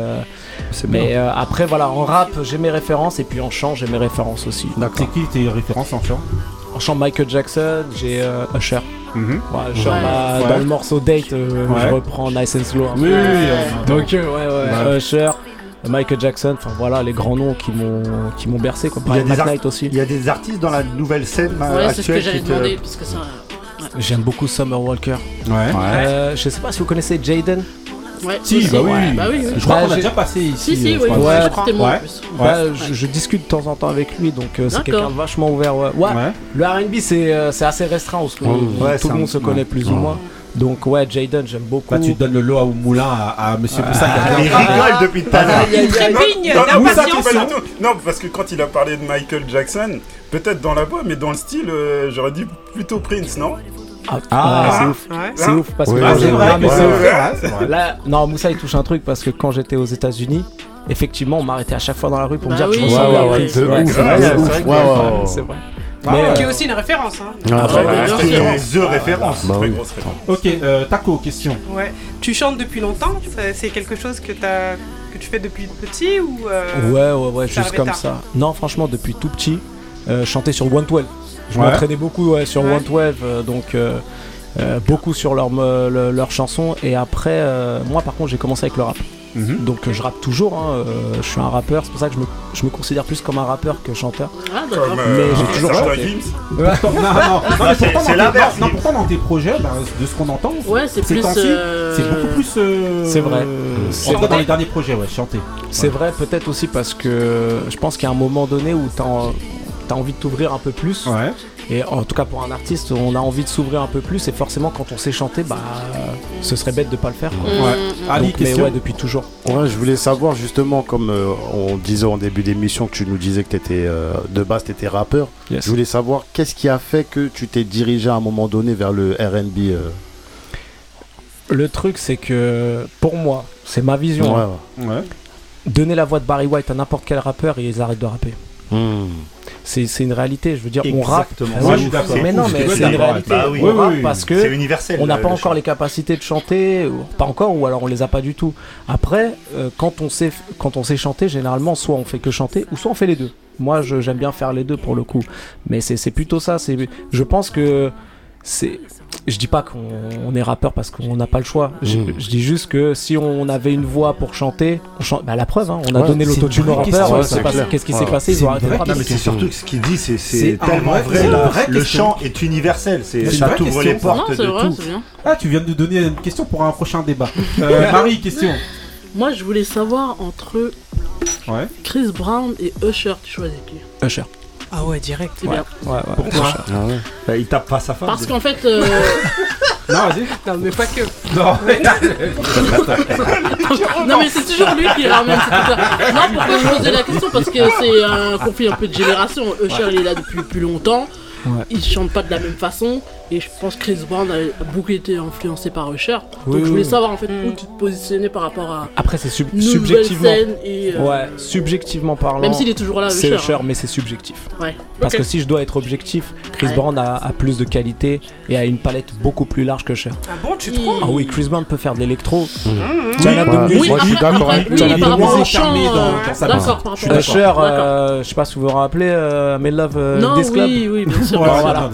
Mais euh, après, voilà, en rap, j'ai mes références et puis en chant, j'ai mes références aussi. C'est qui tes références en chant? En chant Michael Jackson, j'ai euh, Usher. Mhm. Ouais, Usher, Ouais. bah, Ouais. dans le morceau Date, euh, Ouais. je reprends Nice and Slow. un Oui, oui, oui. Donc euh, ouais ouais, Ouais. Usher, Michael Jackson, enfin voilà les grands noms qui m'ont qui m'ont bercé comme Il y a Brian des ar- McKnight aussi. Il y a des artistes dans la nouvelle scène euh, Ouais, c'est ce que actuelle j'allais qui te... demander. Parce que ça. J'aime beaucoup Summer Walker. Ouais. Euh, je sais pas si vous connaissez Jaden. Ouais, Si, bah oui. Ouais, bah oui. oui. Je crois Bah, qu'on a j'ai- déjà passé ici. Si, si, euh, oui, je crois. Ouais, ouais, je Ouais. Bah, discute de temps en temps avec lui, donc euh, c'est quelqu'un de vachement ouvert. Ouais, Ouais, Ouais. le R&B c'est euh, c'est assez restreint, parce que Ouais, tout le un- monde se connaît ouais. plus ou moins. Donc ouais, Jaden j'aime beaucoup. Là, tu donnes le lot au moulin à, à Monsieur Moussa. qui a Ah, il rigole depuis tout à l'heure. Il trépigne Non, parce que quand il a parlé de Michael Jackson, peut-être dans la voix, mais dans le style, euh, j'aurais dit plutôt Prince, non? Ah, Ah. ouais, c'est ouf. Ouais. C'est ouf parce que Ah, c'est vrai, mais c'est ouf. Là, non, Moussa il touche un truc parce que quand j'étais aux États-Unis, effectivement, on m'arrêtait à chaque fois dans la rue pour me Bah dire que je ressemblais à Prince. ouf, c'est vrai, de c'est ouf. vrai Ouais, ouais, ouais, ouais. Ah, Mais, ouais. Qui est aussi une référence. Hein. Ah, bah, C'est sûr. The référence. Bah oui. Ok, euh, Taco, question. Ouais. Tu chantes depuis longtemps? C'est quelque chose que, as, que tu fais depuis petit ou euh, Ouais, ouais, ouais, juste comme tard? ça. Non, franchement, depuis tout petit, euh, je chantais sur One Twelve. Je Ouais. m'entraînais beaucoup ouais, sur Ouais. One Twelve, euh, donc euh, euh, beaucoup sur leurs me- le- leurs chansons. Et après, euh, moi par contre, j'ai commencé avec le rap. Mhm. Donc je rappe toujours, hein, euh, je suis un rappeur, c'est pour ça que je me, je me considère plus comme un rappeur que chanteur. Ah, d'accord. Comme, Mais euh, j'ai toujours chanté. Non, non, non, mais c'est- pourtant, c'est dans l'inverse, tes- non, lui. pourtant, dans tes projets, bah, de ce qu'on entend, Ouais, c'est ces plus. euh, c'est beaucoup plus. euh, C'est vrai. C'est en tout cas, vrai. dans les derniers projets, ouais, chanter. C'est vrai, peut-être aussi parce que je pense qu'il y a un moment donné où t'as as envie de t'ouvrir un peu plus. Ouais. Et en tout cas pour un artiste, on a envie de s'ouvrir un peu plus. Et forcément, quand on sait chanter, bah, ce serait bête de pas le faire. quoi. Mm, Ouais. mm, Ali, Donc, mais question ouais, depuis toujours. Ouais, je voulais savoir justement, comme euh, on disait en début d'émission, que tu nous disais que étais, de base tu étais rappeur. Yes. Je voulais savoir qu'est-ce qui a fait que tu t'es dirigé à un moment donné vers le RB. euh, Le truc, c'est que pour moi, c'est ma vision. ouais, hein. ouais. Ouais. Donner la voix de Barry White à n'importe quel rappeur et ils arrêtent de rapper. Hmm. C'est c'est une réalité. Je veux dire, on rappe. Moi, je suis d'accord. Mais non, mais c'est une réalité. Bah oui. On Oui, rappe oui, parce que on n'a le- pas encore chant. les capacités de chanter, pas encore, ou alors on les a pas du tout. Après, euh, quand on sait quand on sait chanter, généralement, soit on fait que chanter, ou soit on fait les deux. Moi, j'aime bien faire les deux pour le coup. Mais c'est c'est plutôt ça. C'est, je pense que c'est. Je dis pas qu'on on est rappeur parce qu'on n'a pas le choix. Je, Mm. je dis juste que si on avait une voix pour chanter, on chante. Bah, la preuve, hein, on a Ouais, donné l'autotune pas- clair. Qu'est-ce qui s'est passé C'est Ils ont une arrêté de vraie rapper. Non, mais c'est surtout que ce qu'il dit, c'est tellement vrai- Le chant est universel. une Ça t'ouvre les portes Non, de vrai, tout. c'est bien. Ah, tu viens de donner une question pour un prochain débat. Euh, Marie, question. Moi, je voulais savoir entre. Chris Brown et Usher, tu choisis qui? Usher. Ah ouais, direct. C'est bien. Ouais, ouais. Pourquoi Bah, Il tape pas sa femme. Parce qu'en fait, euh, Non, vas-y. Non, mais pas que. Non. non mais c'est toujours lui qui ramène cette. Non, pourquoi je posais la question Parce que c'est un conflit un peu de génération. Usher, il est là depuis plus longtemps. Ouais. Il chante pas de la même façon. Et je pense que Chris Brown a beaucoup été influencé par Usher. Donc Oui, je voulais oui. savoir en fait où tu te positionnais par rapport à Après, c'est sub- subjectivement. scène et. euh, Ouais, subjectivement parlant. Même s'il est toujours là, C'est Usher. Usher, mais c'est subjectif. Ouais. Parce que si je dois être objectif, Chris Ouais. Brown a, a plus de qualité et a une palette beaucoup plus large que Usher. Ah bon, tu trouves Ah oui, Chris Brown peut faire de l'électro. Oui, Diana de ouais. musique. Oui, Moi, je suis d'accord. oui. Usher, euh, je sais pas si vous vous rappelez, euh, My Love Non, This Club. oui, oui, bien Ouais, voilà.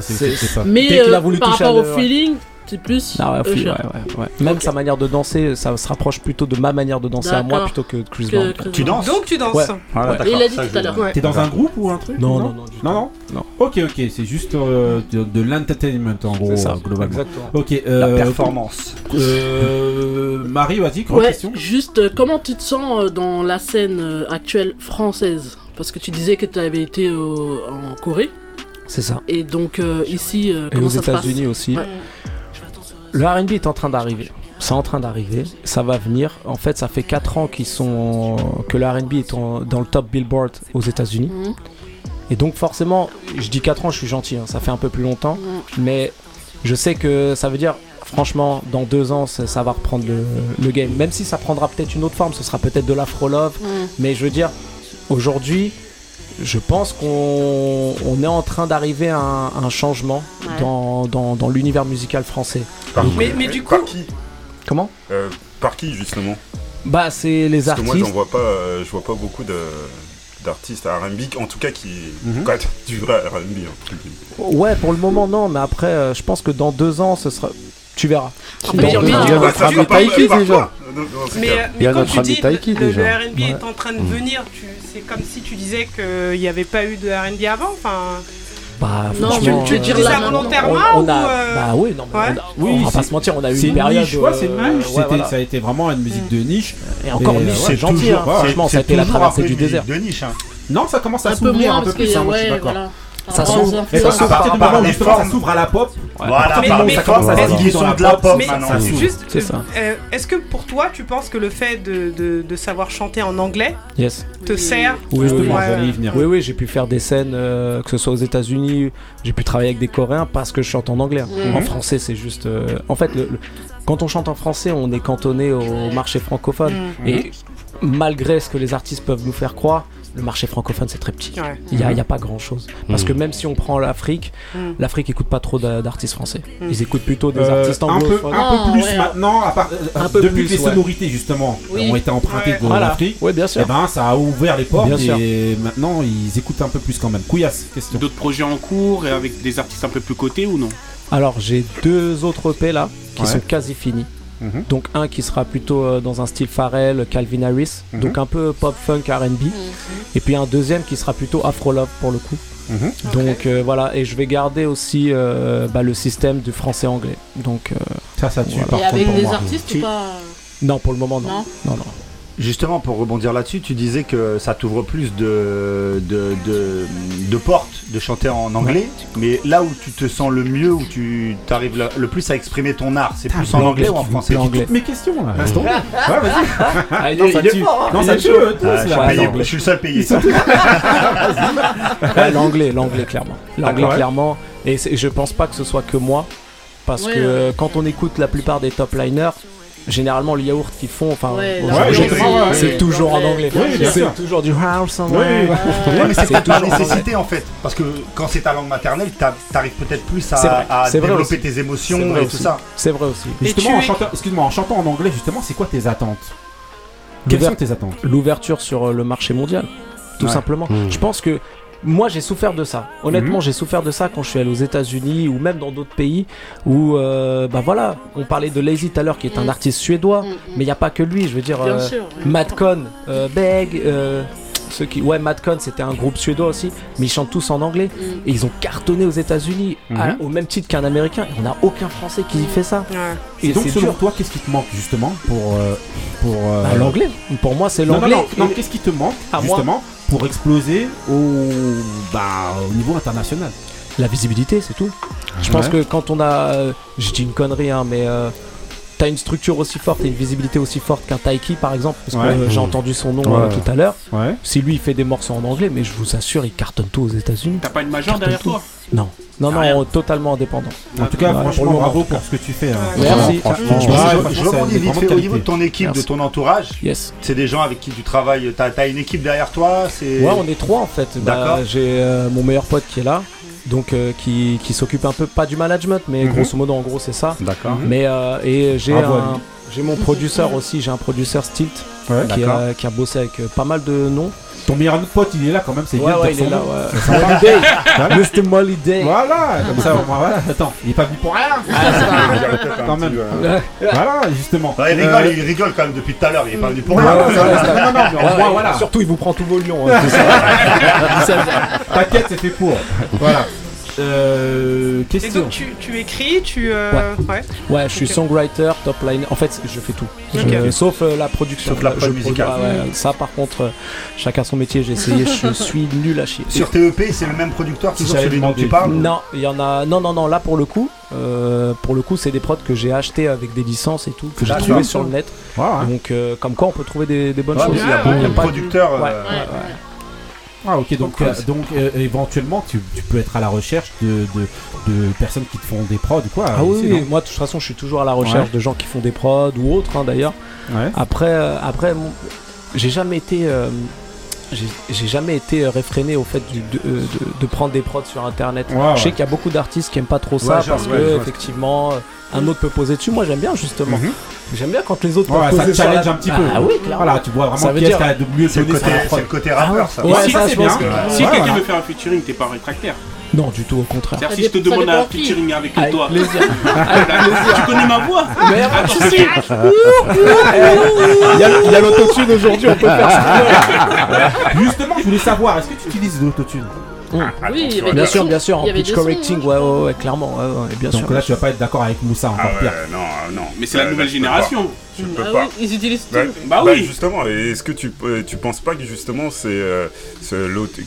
Mais euh, voulu par rapport au feeling, c'est plus Ah ouais, Usher. ouais, ouais, ouais. Même sa manière de danser, ça se rapproche plutôt de ma manière de danser à moi plutôt que de Chris Brown. Tu danses Donc tu danses. Ah, il a dit ça, tout à l'heure. T'es dans un groupe ou un truc? Non, non, non. Non, non Non? Ok, ok, c'est juste euh, de, de l'entertainment en gros, C'est ça, euh, globalement. Exactement. Ok, La euh, performance. euh, Marie, vas-y, question. juste euh, comment tu te sens euh, dans la scène euh, actuelle française? Parce que tu disais que tu avais été en Corée C'est ça. et donc euh, ici euh, Et aux États-Unis aussi. Ouais. Le RB est en train d'arriver. C'est en train d'arriver. Ça va venir. En fait, ça fait 4 ans qu'ils sont, que le RB est en- dans le top Billboard aux États-Unis. Mhm. Et donc, forcément, je dis 4 ans, je suis gentil. hein, ça fait un peu plus longtemps. Mais je sais que ça veut dire, franchement, dans 2 ans, ça, ça va reprendre le, le game. Même si ça prendra peut-être une autre forme. Ce sera peut-être de l'afro-love. Mhm. Mais je veux dire, aujourd'hui, je pense qu'on on est en train d'arriver à un, un changement Ouais. dans, dans, dans l'univers musical français. Par, Mais- mais du par coup- qui Comment Euh, Par qui justement Bah, c'est les Parce que moi artistes. j'en vois pas, euh, je vois pas beaucoup de d'artistes R&B, en tout cas qui Mhm. quoi, du vrai R&B. hein. Ouais, pour le moment, non, mais après, euh, je pense que dans deux ans, ce sera. Tu verras. Ah, Dans deux ans. Sera par déjà. Mais, euh, quand notre tu dis Taiki, le. R&B Ouais. est en train de venir, tu, c'est comme si tu disais qu'il n'y avait pas eu de R&B avant. Enfin, Bah, Non, tu- tu euh, dis ça volontairement on, on a, ou euh, Bah oui, non, mais ouais. on, a- Oui, on va pas se mentir, on a eu une une période. niche, ouais, c'est une euh, niche. ouais, C'était- voilà. Ça a été vraiment une musique de niche. Et encore, niche, euh, c'est gentil, toujours, hein. franchement, ça a été la traversée du désert. de niche. hein. Non, ça commence à un peu s'ouvrir moins un peu plus, hein, moi, je suis d'accord. Ça s'ouvre. ça à la pop, Voilà, ça commence à se diviser dans la de la pop, maintenant. Juste, C'est euh, ça. euh, est-ce que pour toi, tu penses que le fait de, savoir chanter en anglais Yes. te sert Oui, venir. Oui, oui, j'ai pu faire des scènes, euh, que ce soit aux États-Unis, j'ai pu travailler avec des Coréens parce que je chante en anglais. Mhm. En français, c'est juste. euh, En fait, quand on chante en français, on est cantonné au marché francophone. Mm. Et malgré ce que les artistes peuvent nous faire croire, le marché francophone c'est très petit. Ouais. Il n'y a, a pas grand chose. Parce que même si on prend l'Afrique, Mm. l'Afrique écoute pas trop d'a- d'artistes français. Ils écoutent plutôt des Euh, artistes un peu, anglophones. un peu plus ouais. maintenant, à part, euh, Un peu depuis plus, que les ouais. sonorités justement Oui. ont été empruntées Ouais. de Voilà. l'Afrique, Oui, bien et sûr. ben ça a ouvert les portes Bien sûr. et maintenant ils écoutent un peu plus quand même. Couillasse, question. D'autres projets en cours et avec des artistes un peu plus cotés ou non? Alors j'ai deux autres EP là qui Ouais. sont quasi finis. Mhm. Donc un qui sera plutôt euh, dans un style Pharrell, Calvin Harris, Mhm. donc un peu pop funk R&B. Et puis un deuxième qui sera plutôt Afro Love pour le coup. Mhm. Donc euh, voilà, et je vais garder aussi euh, bah, le système du français-anglais. Donc euh, Ça, ça tue Voilà. Et avec pour des moi. artistes Tu- ou pas? Non, pour le moment non. Non. Non, non. Justement, pour rebondir là-dessus, tu disais que ça t'ouvre plus de, de, de, de portes de chanter en anglais, mais là où tu te sens le mieux, où tu arrives le, le plus à exprimer ton art, c'est plus en anglais ou en français L'anglais. Mes questions là. Laisse tomber. Ouais, vas-y. Ah, il Non, ça tue. fort, hein. Non, tue. Ah, je, suis là. payé, l'anglais. je suis le seul payé. Ouais, l'anglais, l'anglais clairement. L'anglais D'accord, ouais. clairement. Et je pense pas que ce soit que moi, parce Ouais, que ouais. euh, quand on écoute la plupart des top liners, généralement le yaourt qu'ils font, enfin, Ouais, c'est- toujours en anglais. Oui, bien c'est toujours du house. en Oui, anglais. mais c'est toujours en nécessité en fait. Parce que quand c'est ta langue maternelle, t'a- t'arrives peut-être plus à, développer aussi. tes émotions et aussi. tout ça. C'est vrai aussi. Justement, excuse-moi, en chantant en anglais, justement, c'est quoi tes attentes? Quelles sont tes attentes? L'ouverture sur euh, le marché mondial, tout simplement. Mmh. Je pense que moi j'ai souffert de ça. Honnêtement, Mhm. j'ai souffert de ça quand je suis allé aux États-Unis ou même dans d'autres pays où, euh, bah voilà, on parlait de Lazy tout à l'heure qui est un Mhm. artiste suédois, Mm, mm. mais il n'y a pas que lui. Je veux dire, euh, sûr. Madcon, euh, Beg, euh, ceux qui, ouais, Madcon c'était un groupe suédois aussi, mais ils chantent tous en anglais Mm. et ils ont cartonné aux États-Unis à- Mhm. au même titre qu'un Américain. On n'a aucun Français qui fait ça. Et donc, selon dur. toi, qu'est-ce qui te manque justement pour. euh, pour euh, Bah, l'anglais. Pour moi, c'est Non, non, l'anglais. non, non, Et- qu'est-ce qui te manque À moi. Pour exploser au, bah, au niveau international La visibilité, c'est tout. Je pense que quand on a. euh, je dis une connerie, hein, mais. euh, T'as une structure aussi forte et une visibilité aussi forte qu'un Taiki par exemple, parce que Ouais. euh, j'ai entendu son nom Ouais. euh, tout à l'heure. Ouais. Si lui il fait des morceaux en anglais, mais je vous assure, il cartonne tout aux États-Unis. T'as pas une majeure derrière toi? Non, non, non, Rien. totalement indépendant. En tout cas, Ouais, franchement, bravo pour ce que tu fais. hein. Merci. Je, ouais, je- rebondis vite fait au niveau de ton équipe, Merci. de ton entourage. Yes. C'est des gens avec qui tu travailles. T'as as une équipe derrière toi. C'est. Ouais, on est trois en fait. Bah, D'accord. J'ai euh, mon meilleur pote qui est là, donc euh, qui, qui s'occupe un peu pas du management, mais Mhm. grosso modo en gros c'est ça. D'accord. Mais euh, et j'ai j'ai mon producteur aussi, j'ai un producteur Stilt Ouais, qui, a, qui a bossé avec euh, pas mal de noms. Ton meilleur pote, il est là quand même, c'est Ouais, bien de ouais, il est là. Ouais. Mr. Molly Day. Voilà, comme ça, au moins, voilà. Attends, il est pas venu pour rien. quand même. Voilà, justement. Il Euh, rigole, il rigole quand même depuis tout à l'heure. Il est pas venu pour rien. Non, non, mais au moins, voilà. Surtout, il vous prend tous vos lions. T'inquiète, c'est fait pour. Voilà. Euh, Et donc tu, tu écris, tu. euh, ouais. Ouais, je suis songwriter, top line. En fait, je fais tout. Je- Ok. sauf euh, la production. Sauf la Je prod produis- musicale. ouais, ça, par contre, euh, chacun son métier. J'ai essayé. je suis nul à chier. Sur tes EP, c'est le même producteur toujours J'allais celui dont tu parles Non, il y en a. Non, non, non. Là, pour le coup, euh, pour le coup, c'est des prods que j'ai achetés avec des licences et tout, que j'ai trouvé sur le net. Donc, euh, comme quoi, on peut trouver des, des bonnes Ouais, choses. il y a Ouais, beaucoup y a de pas producteurs. Ouais, euh, ouais, ouais. Ah ok donc euh, donc euh, éventuellement tu, tu peux être à la recherche de, de, de personnes qui te font des prods ou quoi Ah oui, moi de toute façon je suis toujours à la recherche Ouais. de gens qui font des prods ou autres hein, d'ailleurs. Ouais. Après, euh, après j'ai jamais été, j'ai jamais été réfréné au fait du- de, euh, de- de prendre des prods sur internet. Ouais, ouais. Je sais qu'il y a beaucoup d'artistes qui aiment pas trop ça Ouais, genre, parce ouais, que effectivement euh, un autre peut poser dessus. Moi j'aime bien justement. Mhm. J'aime bien quand les autres Ouais, peuvent ça poser te sur challenge la- un petit Ah, peu. Ah oui, clairement. Voilà, tu vois Ça vraiment veut qui est-ce a de mieux C'est le côté, le rappeur, ça. Ça, ça, Si Ouais, quelqu'un voilà. veut faire un featuring, t'es pas rétractaire. Non, du tout, au contraire. Si je te demande un featuring avec Avec toi, plaisir. Avec plaisir. tu connais ma voix. Il y a, l'autotune aujourd'hui, on peut faire ça. Justement, je voulais savoir, est-ce que tu utilises l'autotune Oui, avait Bien sûr, bien sûr, en pitch correcting, ouais, ouais, ouais, clairement, ouais, ouais, bien Donc sûr. là, tu vas pas être d'accord avec Moussa encore Ah pire. non, ah non. Mais c'est la Là, nouvelle génération. Peux Ah pas. oui, ils utilisent tout. Bah, Bah bah, oui. justement, et est-ce que tu, euh, tu penses pas que justement c'est euh,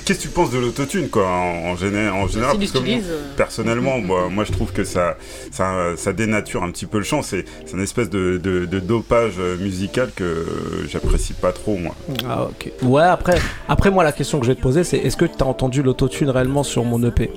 Qu'est-ce que tu penses de l'autotune quoi en, en, géné- en général? S'ils parce que moi, euh, Personnellement, moi, moi je trouve que ça, ça, ça dénature un petit peu le chant. C'est c'est une espèce de, de, de dopage musical que j'apprécie pas trop moi. Ah, ok. Ouais, après, après, moi, la question que je vais te poser, c'est est-ce que tu as entendu l'autotune réellement sur mon EP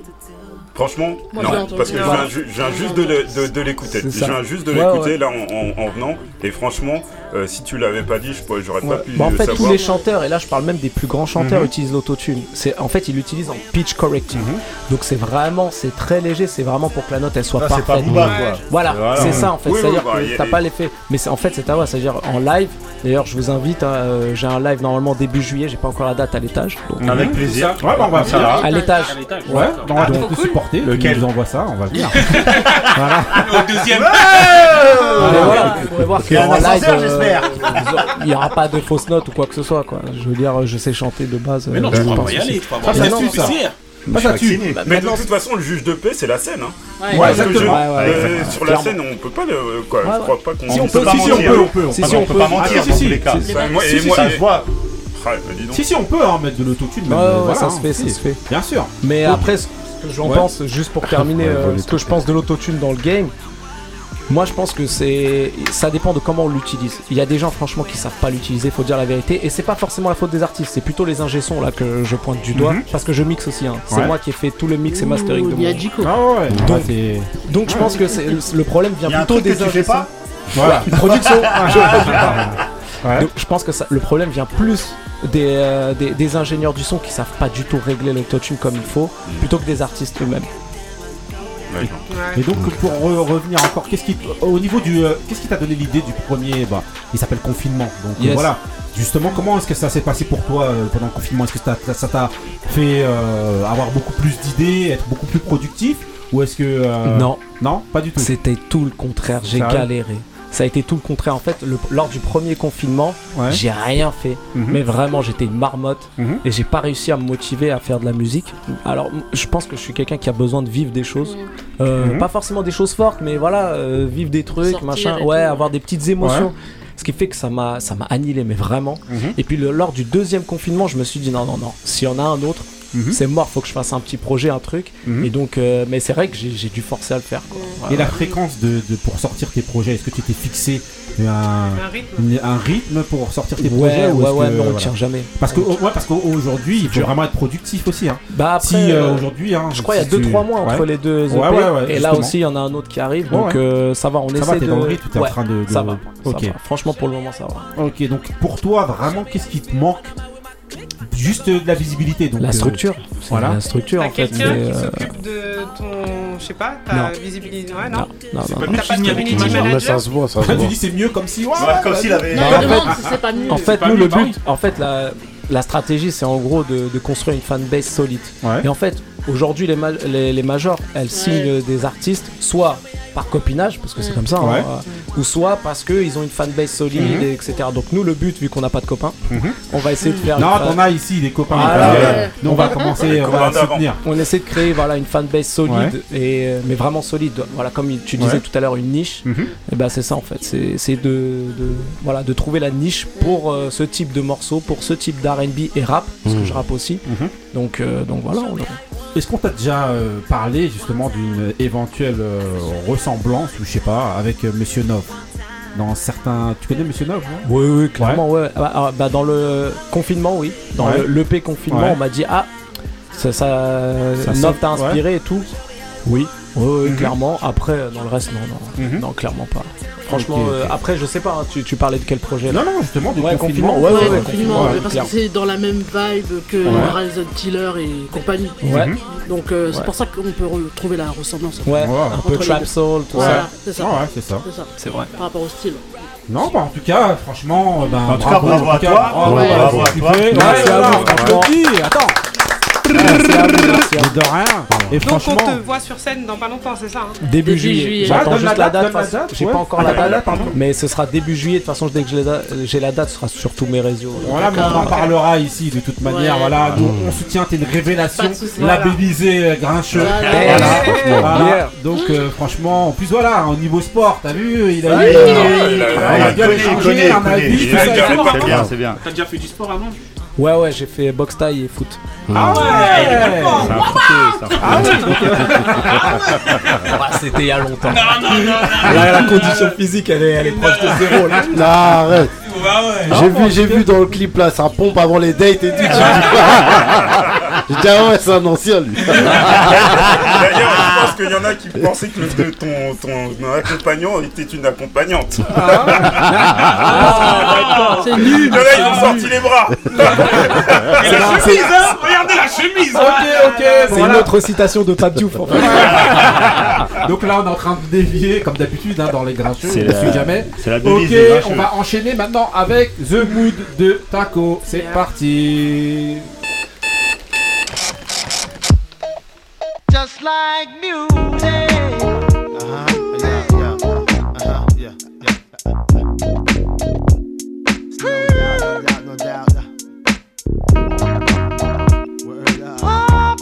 Franchement, Moi, non, parce que je viens, ju- je viens juste de le- de- de l'écouter. Je viens juste de Ouais, l'écouter ouais. là en, en- en venant, et franchement, euh, si tu l'avais pas dit, je pourrais- j'aurais pas pu Bah, en fait, tous les chanteurs, et là je parle même des plus grands chanteurs, Mhm. utilisent l'autotune. C'est En fait, ils l'utilisent en pitch correcting. Mhm. Donc c'est vraiment, c'est très léger, c'est vraiment pour que la note elle soit Ah, parfaite. pas Booba, quoi. Voilà, Voilà. c'est ça en fait. Oui, oui, C'est-à-dire bah, que t'as pas l'effet. Mais c'est- en fait, c'est à voir. C'est-à-dire en live. D'ailleurs, je vous invite. euh, J'ai un live normalement début juillet. J'ai pas encore la date à l'étage. donc- Avec plaisir. Ouais, bah, on va Ça venir. À l'étage. Ouais, on va Donc, donc te supporter. Lequel Tu nous envoies ça, on va venir. voilà. Au deuxième. Mais voilà, vous pourrez voir Il y a un qu'en live, euh, j'espère. il n'y aura pas de fausses notes ou quoi que ce soit. Quoi. Je veux dire, je sais chanter de base. Mais non, euh, tu je pourras pas y aussi. aller. Tu pourras Ça, avoir ça des tue, ça. PCR. Bah, ça tue. Bah, Mais de toute façon, le juge de paix, c'est la scène. Hein. Ouais. Ouais, exactement. euh, sur la scène, on peut pas le. Quoi, Ouais, je crois pas qu'on. Si, on peut peut, pas si, si, on mentir. peut. on peut. On peut pas mentir si, dans si, tous les cas. si, moi- si, Ça se voit. On peut hein, mettre de l'autotune. ça hein, se fait, si. ça se fait. Bien sûr. Mais après, ce que j'en Ouais. pense, juste pour terminer, Ouais, euh, ce que je pense de l'autotune dans le game, moi je pense que c'est. Ça dépend de comment on l'utilise. Il y a des gens, franchement, qui savent pas l'utiliser, faut dire la vérité. Et c'est pas forcément la faute des artistes, c'est plutôt les ingé sons là que je pointe du doigt. Mhm. Parce que je mixe aussi. hein. C'est Ouais. moi qui ai fait tout le mix et mastering de Il y a mon. Ah ouais, Donc- je pense que c'est le problème vient Il y a un plutôt des pas Voilà. Production. Ouais. Donc je pense que ça, le problème vient plus des, euh, des, des ingénieurs du son qui savent pas du tout régler l'autotune comme il faut, plutôt que des artistes eux-mêmes. Et donc pour re- revenir encore, qu'est-ce qui au niveau du euh, qu'est-ce qui t'a donné l'idée du premier bah il s'appelle confinement. Donc euh, Yes. voilà. Justement, comment est-ce que ça s'est passé pour toi euh, pendant le confinement? Est-ce que ça t'a- ça t'a fait euh, avoir beaucoup plus d'idées, être beaucoup plus productif? Ou est-ce que euh, Non, non, pas du tout. C'était tout le contraire, j'ai galéré. Ça a été tout le contraire. En fait, le- lors du premier confinement, Ouais. j'ai rien fait. Mhm. Mais vraiment, j'étais une marmotte Mhm. et j'ai pas réussi à me motiver à faire de la musique. Alors, je pense que je suis quelqu'un qui a besoin de vivre des choses. Euh, Mhm. Pas forcément des choses fortes, mais voilà, euh, vivre des trucs, Sortir machin. Ouais, tout. avoir des petites émotions. Ce qui fait que ça m'a ça m'a annihilé, mais vraiment. Et puis, le- lors du deuxième confinement, je me suis dit non, non, non. S'il y en a un autre, Mhm. c'est mort, faut que je fasse un petit projet, un truc. Mhm. Et donc, euh, mais c'est vrai que j'ai j'ai dû forcer à le faire. quoi. Et la fréquence de, de- pour sortir tes projets, est-ce que tu t'es fixé un, Un rythme. une- un rythme pour sortir tes Ouais, projets ou ouais, est-ce ouais, que, mais on voilà. tient jamais. Parce que ouais, parce qu'aujourd'hui, il faut vraiment être productif aussi. Hein. Bah après, si euh, euh, aujourd'hui, hein, je crois qu'il y a si tu- 2-3 mois entre Ouais. les deux EP. Ouais, ouais, ouais, et là aussi, il y en a un autre qui arrive. Donc ouais. euh, ça va, on Ça essaie va, t'es de. dans le rythme, t'es en train de. de- Ça va, ça Ok. va. Franchement, pour le moment, ça va. Ok, donc pour toi, vraiment, qu'est-ce qui te manque Juste de la visibilité. Donc, La euh, structure. C'est voilà. La structure, en fait. quelqu'un qui euh, s'occupe de ton. Je sais pas, ta Non. visibilité. Ouais, non Non, non, non. pas non. pas de ça se voit, ça se tu voit. dis c'est mieux comme si. Ouais, Ouais, comme s'il avait. Bah, en fait- si c'est pas mieux. En C'est fait, pas nous, le bah but, en fait, la, la stratégie, c'est en gros de, de construire une fanbase solide. Ouais. Et en fait, aujourd'hui, les, ma- les, les majors, elles signent des artistes, soit par copinage, parce que c'est Mm. comme ça, hein, Ouais. euh, ou soit parce qu'ils ont une fanbase solide, Mhm. et etc. Donc nous, le but, vu qu'on n'a pas de copains, Mhm. on va essayer de faire. Non, t'en as ici des copains. Ah, Euh, ouais. nous, on va commencer on va d'avant. soutenir. On essaie de créer voilà une fanbase solide et euh, mais vraiment solide. Voilà comme tu disais Ouais. tout à l'heure une niche. Mhm. Et ben c'est ça en fait. C'est de, de- voilà de trouver la niche pour euh, ce type de morceau, pour ce type d'R&B et rap parce que je rappe aussi. Donc euh, donc voilà. on- Est-ce qu'on t'a déjà euh, parlé justement d'une éventuelle euh, ressemblance ou je sais pas avec euh, Monsieur Nov? Dans certains. Tu connais Monsieur Nov Oui oui clairement ouais. Ah, bah, ah, bah, dans le confinement oui. Dans Ouais. le l'EP confinement Ouais. on m'a dit ah ça ça, Ça Nov sonne- t'a inspiré et tout. Oui. Oui, Mhm. clairement. Après, euh, dans le reste, non, non, Mhm. non, clairement pas. Franchement, euh, après, je sais pas. hein, tu, tu parlais de quel projet là Non, non, justement, du Ouais, confinement. ouais, Ouais, ouais, confinement, parce clair. que c'est dans la même vibe que Ouais. Rise Tiller et compagnie. Ouais. Mhm. Donc euh, c'est Ouais. pour ça qu'on peut retrouver la ressemblance. Ouais, Ouais. un peu Entre les trap soul, tout ça. c'est ça. Ah ouais, c'est ça. C'est vrai. Par rapport au style. Non, bah en tout cas, franchement, ben, En tout cas, bravo à toi. bravo Ouais. à toi. Merci à vous, franchement. Attends. Merci de rien. Et Donc on te voit sur scène dans pas longtemps, c'est ça hein Début Début juillet. juillet. J'attends juste la date, J'ai ouais. pas encore Ah, la la date, pardon. mais ce sera début juillet. De toute façon, dès que j'ai la date- ce sera sur tous mes réseaux. Voilà, mais on en parlera ici de toute manière. Ouais. Voilà, nous, on soutient, t'es une révélation. Pas de soucis. Labellisé euh, grincheux. Donc, euh, franchement, en plus, voilà, au niveau sport, t'as vu, il a bien, c'est bien. T'as déjà fait du sport avant Ouais, ouais, j'ai fait boxe taille et foot. Ah ouais. Ah Ah, C'était il y a longtemps. Non, non, non, non. Là, la condition physique, elle est, elle est proche de zéro. Là. Non, arrête. Ouais. J'ai vu, j'ai vu dans le clip là, ça pompe avant les dates et tout. J'ai dit, J'ai dit, ah ouais, c'est un ancien lui. Pense qu'il y en a qui pensaient que le- ton, ton accompagnant était une accompagnante. Ah, c'est nul. Il y en a, ils ont sorti les bras. Et la chemise, hein Regardez la chemise Ok, ok. C'est voilà. une autre citation de Pape Diouf en fait. Donc là, on est en train de dévier, comme d'habitude, hein, dans les grincheux. C'est On ne la- suit jamais. c'est la Ok, des on va enchaîner maintenant avec The Mood de Taco. C'est parti. Just like music. Uh-huh, yeah, yeah, uh-huh, yeah, yeah. No doubt, no doubt, no doubt. Word up.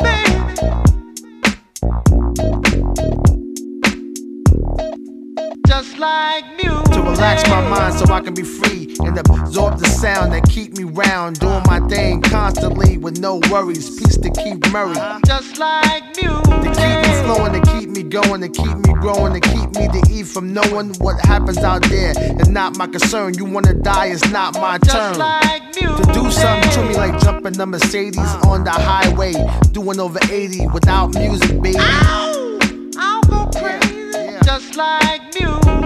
Just like music. To relax my mind so I can be free and absorb the sound that keep me round. Doing my thing constantly with no worries. Peace to keep Murray. Just like music. To keep me flowing, to keep me going, to keep me growing, to keep me to eat from knowing what happens out there. It's not my concern. You wanna die, it's not my turn. Like To do something to me like jumping the Mercedes uh. on the highway, doing over 80 without music, baby. I'll go crazy. Just like.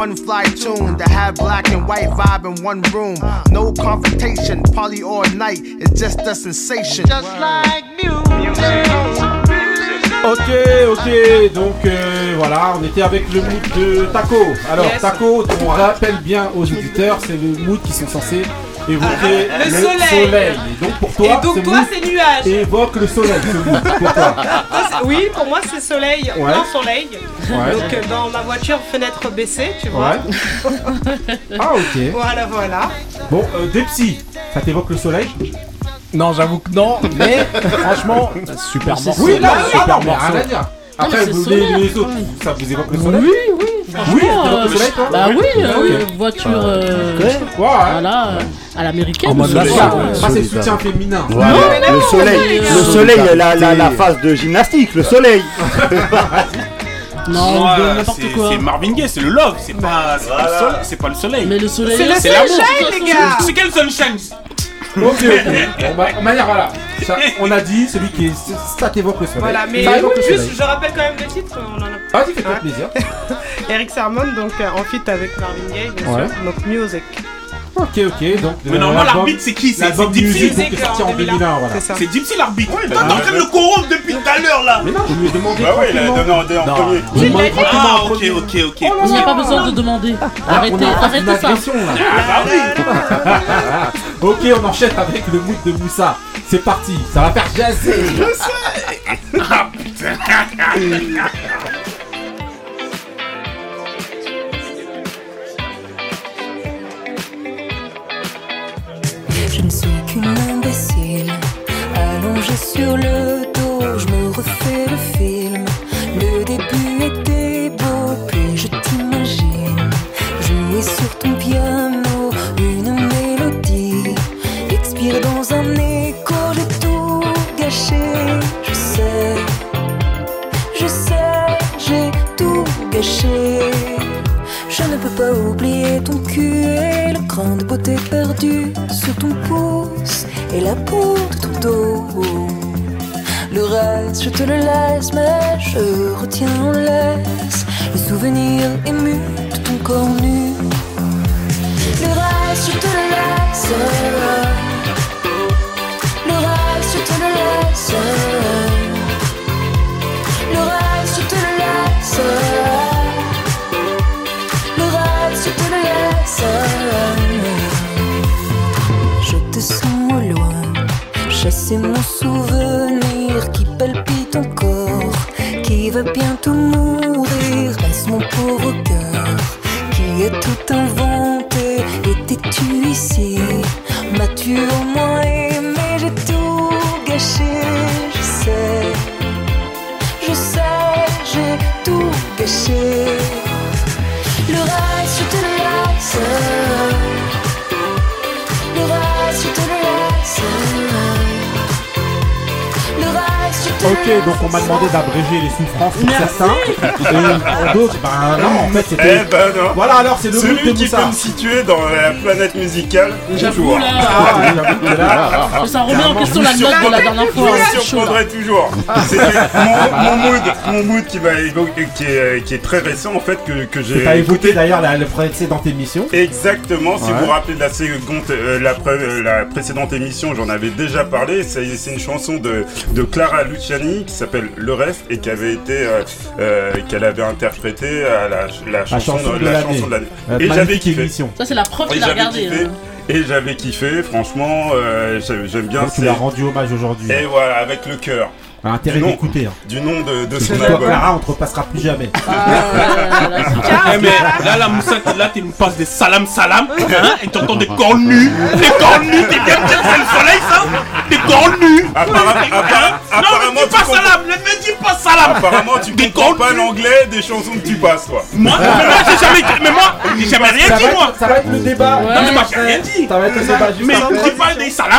One fly tune to have black and white vibe in one room. No confrontation, party all night. It's just a sensation. Just like Ok, ok, donc euh, voilà, on était avec le mood de Taco. Alors, Yes. Taco, on rappelle bien aux auditeurs, c'est le mood qui sont censés évoquer Le le, soleil. Et donc pour toi, donc ce c'est nuage. évoque le soleil, ce mood, pour toi. Toi, c'est- oui, pour moi c'est soleil, Ouais. plein soleil. Ouais. Donc euh, dans ma voiture, fenêtre baissée, tu vois. Ah, ok. Voilà, voilà. Bon, euh, Depsy, ça t'évoque le soleil? Non, j'avoue que non, mais franchement, super Oui, morceau. là, super ah non, morceau. Ah, Après, c'est les, autres, ça vous évoque le soleil? Oui, oui. Oui, euh, soleil, Bah oui, euh, voiture euh, Ouais, ouais. voilà, à l'américaine. En mode soleil. Lascar. Ah, Ouais, c'est le soutien féminin. Voilà, le soleil, le soleil, la, la, la phase de gymnastique, le soleil. Non, Ouais, n'importe quoi. C'est Marvin Gaye, c'est le love, c'est pas, pas le soleil. C'est pas le soleil. Mais le soleil, C'est le l'amour. sunshine, les gars. C'est quel sunshine? Ok, ok. Bon, bah, de manière, voilà. Ça, on a dit, celui qui est. Ça t'évoque le soleil. Voilà, mais ça évoque le soleil. juste, je rappelle quand même le titre. On en a Vas-y, fais-toi Ouais. plaisir. Eric Sermon, donc euh, en feat avec Marvin Gaye, bien sûr. Donc Music. Ok, ok. Donc, Mais euh, normalement, l'arbitre, c'est qui? C'est Dipsy. donc, est sorti en 2001, voilà. C'est Dipsy l'arbitre. Toi, t'es en train de le corrompre depuis tout à l'heure là. Mais non, je lui ai demandé. Bah ouais, il a donné en, premier. Demandé Ah, ok, ok, ok. Il n'y a pas besoin de demander. Ah, Arrêtez, arrêtez ça. Ah bah oui. ok, on enchaîne avec le mood de Moussa. C'est parti, ça va faire jazzer. Je ne suis qu'une imbécile, allongée sur le dos, je me refais le film. Le début était beau, puis je t'imagine jouer sur ton piano une mélodie, expire dans un écho, j'ai tout gâché. Je sais, je sais, j'ai tout gâché. Peux pas oublier ton cul et le grain de beauté perdu sur ton pouce et la peau de ton dos. Le reste, je te le laisse, mais je retiens en laisse le souvenir ému de ton corps nu. Le reste, je te le laisse. Le reste, je te le laisse. Le reste, je te le laisse. Ton souvenir qui palpite encore, qui va bientôt mourir. Est-ce mon pauvre cœur qui a tout inventé Étais-tu ici? M'as-tu au moins aimé? J'ai tout gâché, je sais. Je sais, j'ai tout gâché. Ok, donc on m'a demandé d'abréger les souffrances pour certains. Et d'autres, ben non, en fait c'était. Eh ben non. Voilà, alors c'est le Celui de qui Moussa. peut me situer dans la planète musicale. J'avoue, toujours. là. Ah, Ça remet en question la Je note de la dernière Je fois. chaud, là. surprendrai toujours. C'était mon, mon mood, mon mood qui, est, qui est très récent en fait que, que j'ai t'as écouté d'ailleurs la, la précédente émission. Exactement, si Ouais. vous vous rappelez de la, seconde, euh, la, pré- euh, la précédente émission, j'en avais déjà parlé. C'est une chanson de, de Clara Qui s'appelle Le Reste et qui avait été, euh, euh, qu'elle avait interprété à la, la chanson, chanson de la l'année. chanson de l'année. Euh, Et j'avais kiffé. émission. Ça, c'est la preuve qu'il a regardé. kiffé. hein. Et j'avais kiffé, franchement, euh, j'aime bien. Donc tu l'as rendu hommage aujourd'hui. Et voilà, avec le cœur. A intérêt Du nom- d'écouter. hein. Du nom de, de son album. Clara, on te repassera plus jamais. Eh, mais là, la moussette, là, tu me passes des salam salam, hein, et t'entends des corps nus. Des corps nus, t'es bien sûr, c'est le soleil, ça Des Apparemment- appara- Non, mais dis tu pas salam, ne me dis pas salam Apparemment, tu Des comprends pas l'anglais des chansons que tu passes, toi. Moi, mais moi, j'ai jamais, mais moi, j'ai jamais rien dit, moi ça va être le débat. Non, mais moi, j'ai rien dit Ça va être le débat Mais dis pas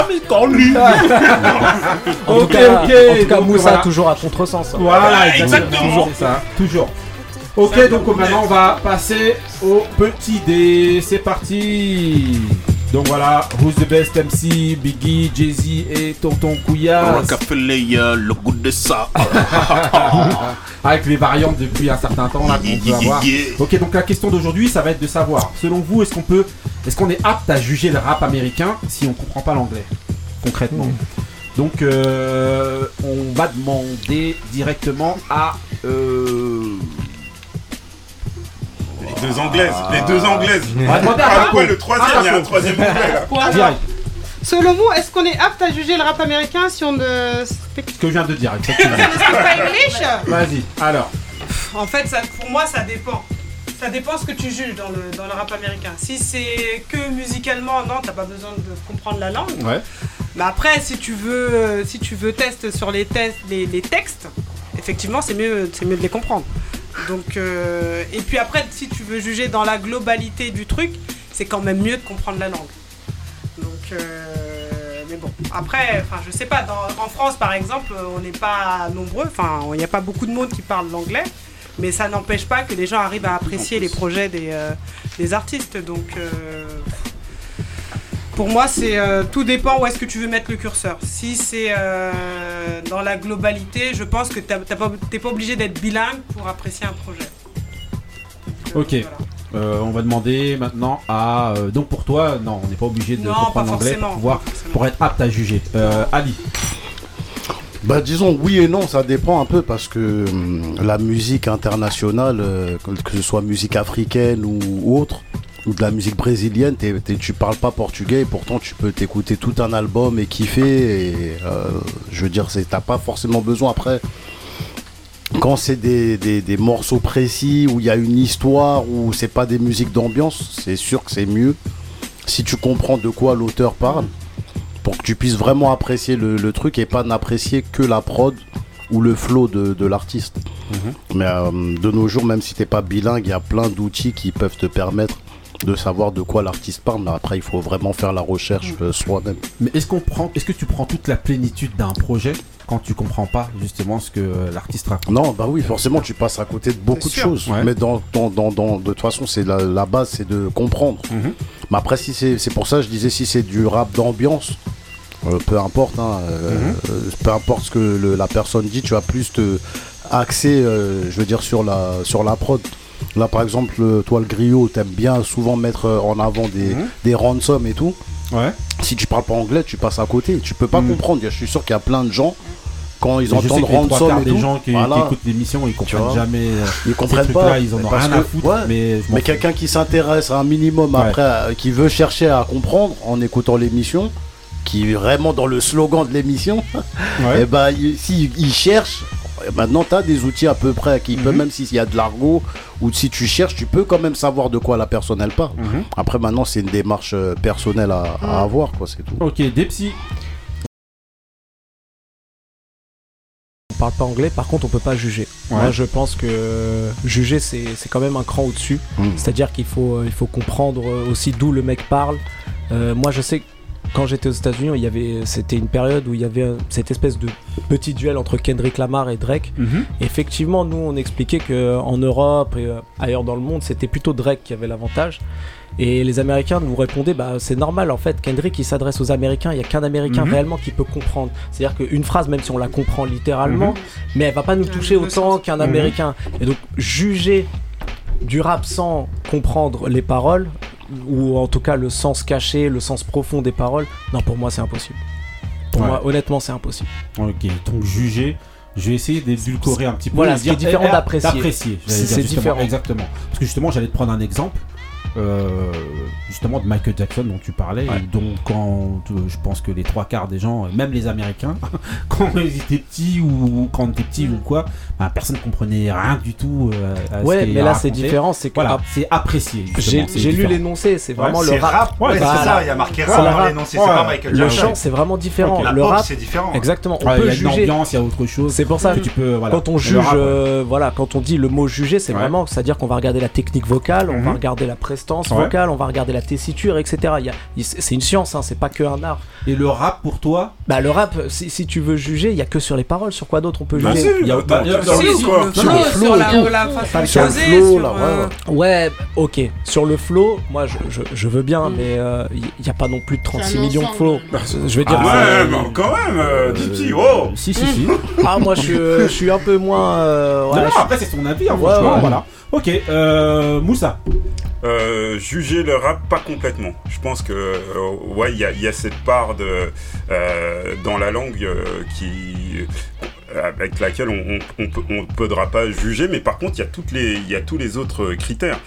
des corps nus En tout Ok, cas, ok, voilà. toujours à contresens. hein. Voilà, exactement. exactement. Toujours, ça. Toujours. Ok, donc maintenant on va passer au petit dé. C'est parti. Donc voilà, Who's the best MC, Biggie, Jay-Z et Tonton Couillard. Rockefeller, le goût de ça Avec les variantes depuis un certain temps là qu'on peut avoir. Ok, donc la question d'aujourd'hui, ça va être de savoir, selon vous, est-ce qu'on peut, est-ce qu'on est apte à juger le rap américain si on comprend pas l'anglais, concrètement? Donc, euh, on va demander directement à. euh, Les deux anglaises, les deux anglaises. On va demander à Ah, quoi, le troisième, il y a un troisième anglais là. Selon vous, est-ce qu'on est apte à juger le rap américain si on ne Ce que je viens de dire, exactement. pas Vas-y, alors. En fait, ça, pour moi, ça dépend. Ça dépend ce que tu juges dans le, dans le rap américain. Si c'est que musicalement, non, t'as pas besoin de comprendre la langue. Ouais. Mais après, si tu veux, euh, si tu veux test sur les, tests, les, les textes, effectivement, c'est mieux, c'est mieux de les comprendre. Donc, euh, et puis après, si tu veux juger dans la globalité du truc, c'est quand même mieux de comprendre la langue. Donc, euh, mais bon, après, enfin, je sais pas. dans- en France, par exemple, on n'est pas nombreux. Enfin, il n'y a pas beaucoup de monde qui parle l'anglais. Mais ça n'empêche pas que les gens arrivent à apprécier les projets des, euh, des artistes. Donc, pour moi, c'est euh, tout dépend où est-ce que tu veux mettre le curseur. Si c'est euh, dans la globalité, je pense que t'as- t'as pas- t'es pas obligé d'être bilingue pour apprécier un projet. Ok. Euh, on va demander maintenant à. euh, donc pour toi, non, on n'est pas obligé de Non, comprendre pas l'anglais forcément, pour, pouvoir, pour être apte à juger. Euh, Ali. Bah disons oui et non, ça dépend un peu parce que hum, la musique internationale, euh, que que ce soit musique africaine ou, ou autre, ou de la musique brésilienne, t'es- t'es- tu parles pas portugais et pourtant tu peux t'écouter tout un album et kiffer. Et, euh, je veux dire, c'est- t'as pas forcément besoin après. Quand c'est des, des- des morceaux précis où il y a une histoire, où c'est pas des musiques d'ambiance, c'est sûr que c'est mieux si tu comprends de quoi l'auteur parle pour que tu puisses vraiment apprécier le, le truc et pas n'apprécier que la prod ou le flow de, de l'artiste. Mais euh, de nos jours, même si t'es pas bilingue, il y a plein d'outils qui peuvent te permettre de savoir de quoi l'artiste parle. Mais après, il faut vraiment faire la recherche euh, soi-même. Mais est-ce qu'on prend, est-ce que tu prends toute la plénitude d'un projet quand tu comprends pas justement ce que euh, l'artiste raconte? Non, bah oui, forcément, tu passes à côté de beaucoup de sûr. choses. Ouais. Mais dans, dans, dans, dans- de toute façon, c'est la, la base, c'est de comprendre. Mhm. Mais après, si c'est, c'est pour ça que je disais, si c'est du rap d'ambiance, euh, peu importe, hein, euh, Mhm. peu importe ce que le- la personne dit, tu vas plus te axer, euh, je veux dire, sur la, sur la prod. Là, par exemple, toi, le griot, t'aimes bien souvent mettre euh, en avant des, Mhm. des ransoms et tout. Ouais. Si tu parles pas anglais, tu passes à côté. Tu peux pas comprendre. Je suis sûr qu'il y a plein de gens, quand ils Mhm. entendent ransom des tout, gens qui, qui voilà. écoutent l'émission, ils comprennent vois. jamais. euh, Ils comprennent pas. Ils en ont rien à foutre. ouais. Mais, Mais quelqu'un qui s'intéresse un minimum Ouais. après, euh, qui veut chercher à comprendre en écoutant l'émission, qui est vraiment dans le slogan de l'émission, Ouais. et bah, il- s'il il cherche, eh, maintenant tu as des outils à peu près qui Mhm. peuvent, même s'il y a de l'argot, ou si tu cherches, tu peux quand même savoir de quoi la personne elle parle. Mhm. Après, maintenant, c'est une démarche euh, personnelle à, à avoir, quoi, c'est tout. Ok, des psys. On parle pas anglais, par contre on peut pas juger. Ouais. Moi je pense que juger c'est c'est quand même un cran au-dessus. Mm. C'est-à-dire qu'il faut, euh, il faut comprendre euh, aussi d'où le mec parle. Euh, moi je sais que quand j'étais aux États-Unis, il y avait, c'était une période où il y avait euh, cette espèce de petit duel entre Kendrick Lamar et Drake. Mhm. Effectivement, nous on expliquait que en Europe et euh, ailleurs dans le monde, c'était plutôt Drake qui avait l'avantage. Et les Américains nous répondaient, bah c'est normal en fait, Kendrick il s'adresse aux Américains, il y a qu'un Américain Mhm. réellement qui peut comprendre. C'est-à-dire qu'une phrase, même si on la comprend littéralement, Mhm. mais elle va pas nous toucher autant qu'un. Américain. Et donc juger du rap sans comprendre les paroles, ou en tout cas le sens caché, le sens profond des paroles, non pour moi c'est impossible. Pour Ouais. moi honnêtement c'est impossible. Ok, donc juger. Je vais essayer d'édulcorer un petit peu. Voilà, et ce qui est dire- différent eh, d'apprécier. C'est- c'est différent. Exactement. Parce que justement, j'allais te prendre un exemple. Euh, justement de Michael Jackson dont tu parlais Ouais. et dont quand euh, je pense que les trois quarts des gens euh, même les américains quand ils étaient petits ou quand on était petit ou quoi bah, personne comprenait rien du tout euh, à ce Ouais, mais là c'est différent, c'est que voilà c'est apprécié j'ai c'est lu l'énoncé, c'est vraiment Ouais, le c'est rap. Ouais, c'est ça, il y a marqué C'est rap rap. l'énoncé, c'est pas Michael Le Jackson. chant c'est vraiment différent. Le rap c'est différent. Exactement. On Ouais, il peut y a une juger. ambiance il y a autre chose C'est pour ça que tu peux voilà quand on juge, rap, ouais. euh, voilà, quand on dit le mot juger, c'est vraiment, c'est-à-dire qu'on va regarder la technique vocale, on Mhm. va regarder la prestance Ouais. vocale, on va regarder la tessiture, etc. C'est une science, hein, c'est pas que un art. et le rap pour toi? Bah le rap, si, si tu veux juger, il y a que sur les paroles. Sur quoi d'autre on peut Bah, juger si, Il y a- bah, il y a- tu dans sais le- Si, quoi sur le flow, sur la, la façon le flow, là, euh, Ouais, ok. Sur le flow, moi je, je, je veux bien, mais il n'y a pas non plus de 36 C'est un millions de flow. ensemble. Je veux dire. Ah ouais, mais quand même, euh, Dipsy, oh si si si Ah, moi je, suis- je suis un peu moins. euh, non, non, après c'est son avis hein, Ouais, franchement, ouais. voilà ok euh, Moussa Euh, juger le rap pas complètement. Je pense que euh, ouais, il y y a cette part de euh, dans la langue euh, qui avec laquelle on, on, on peut, on pas juger, mais par contre il y a toutes les il y a tous les autres critères.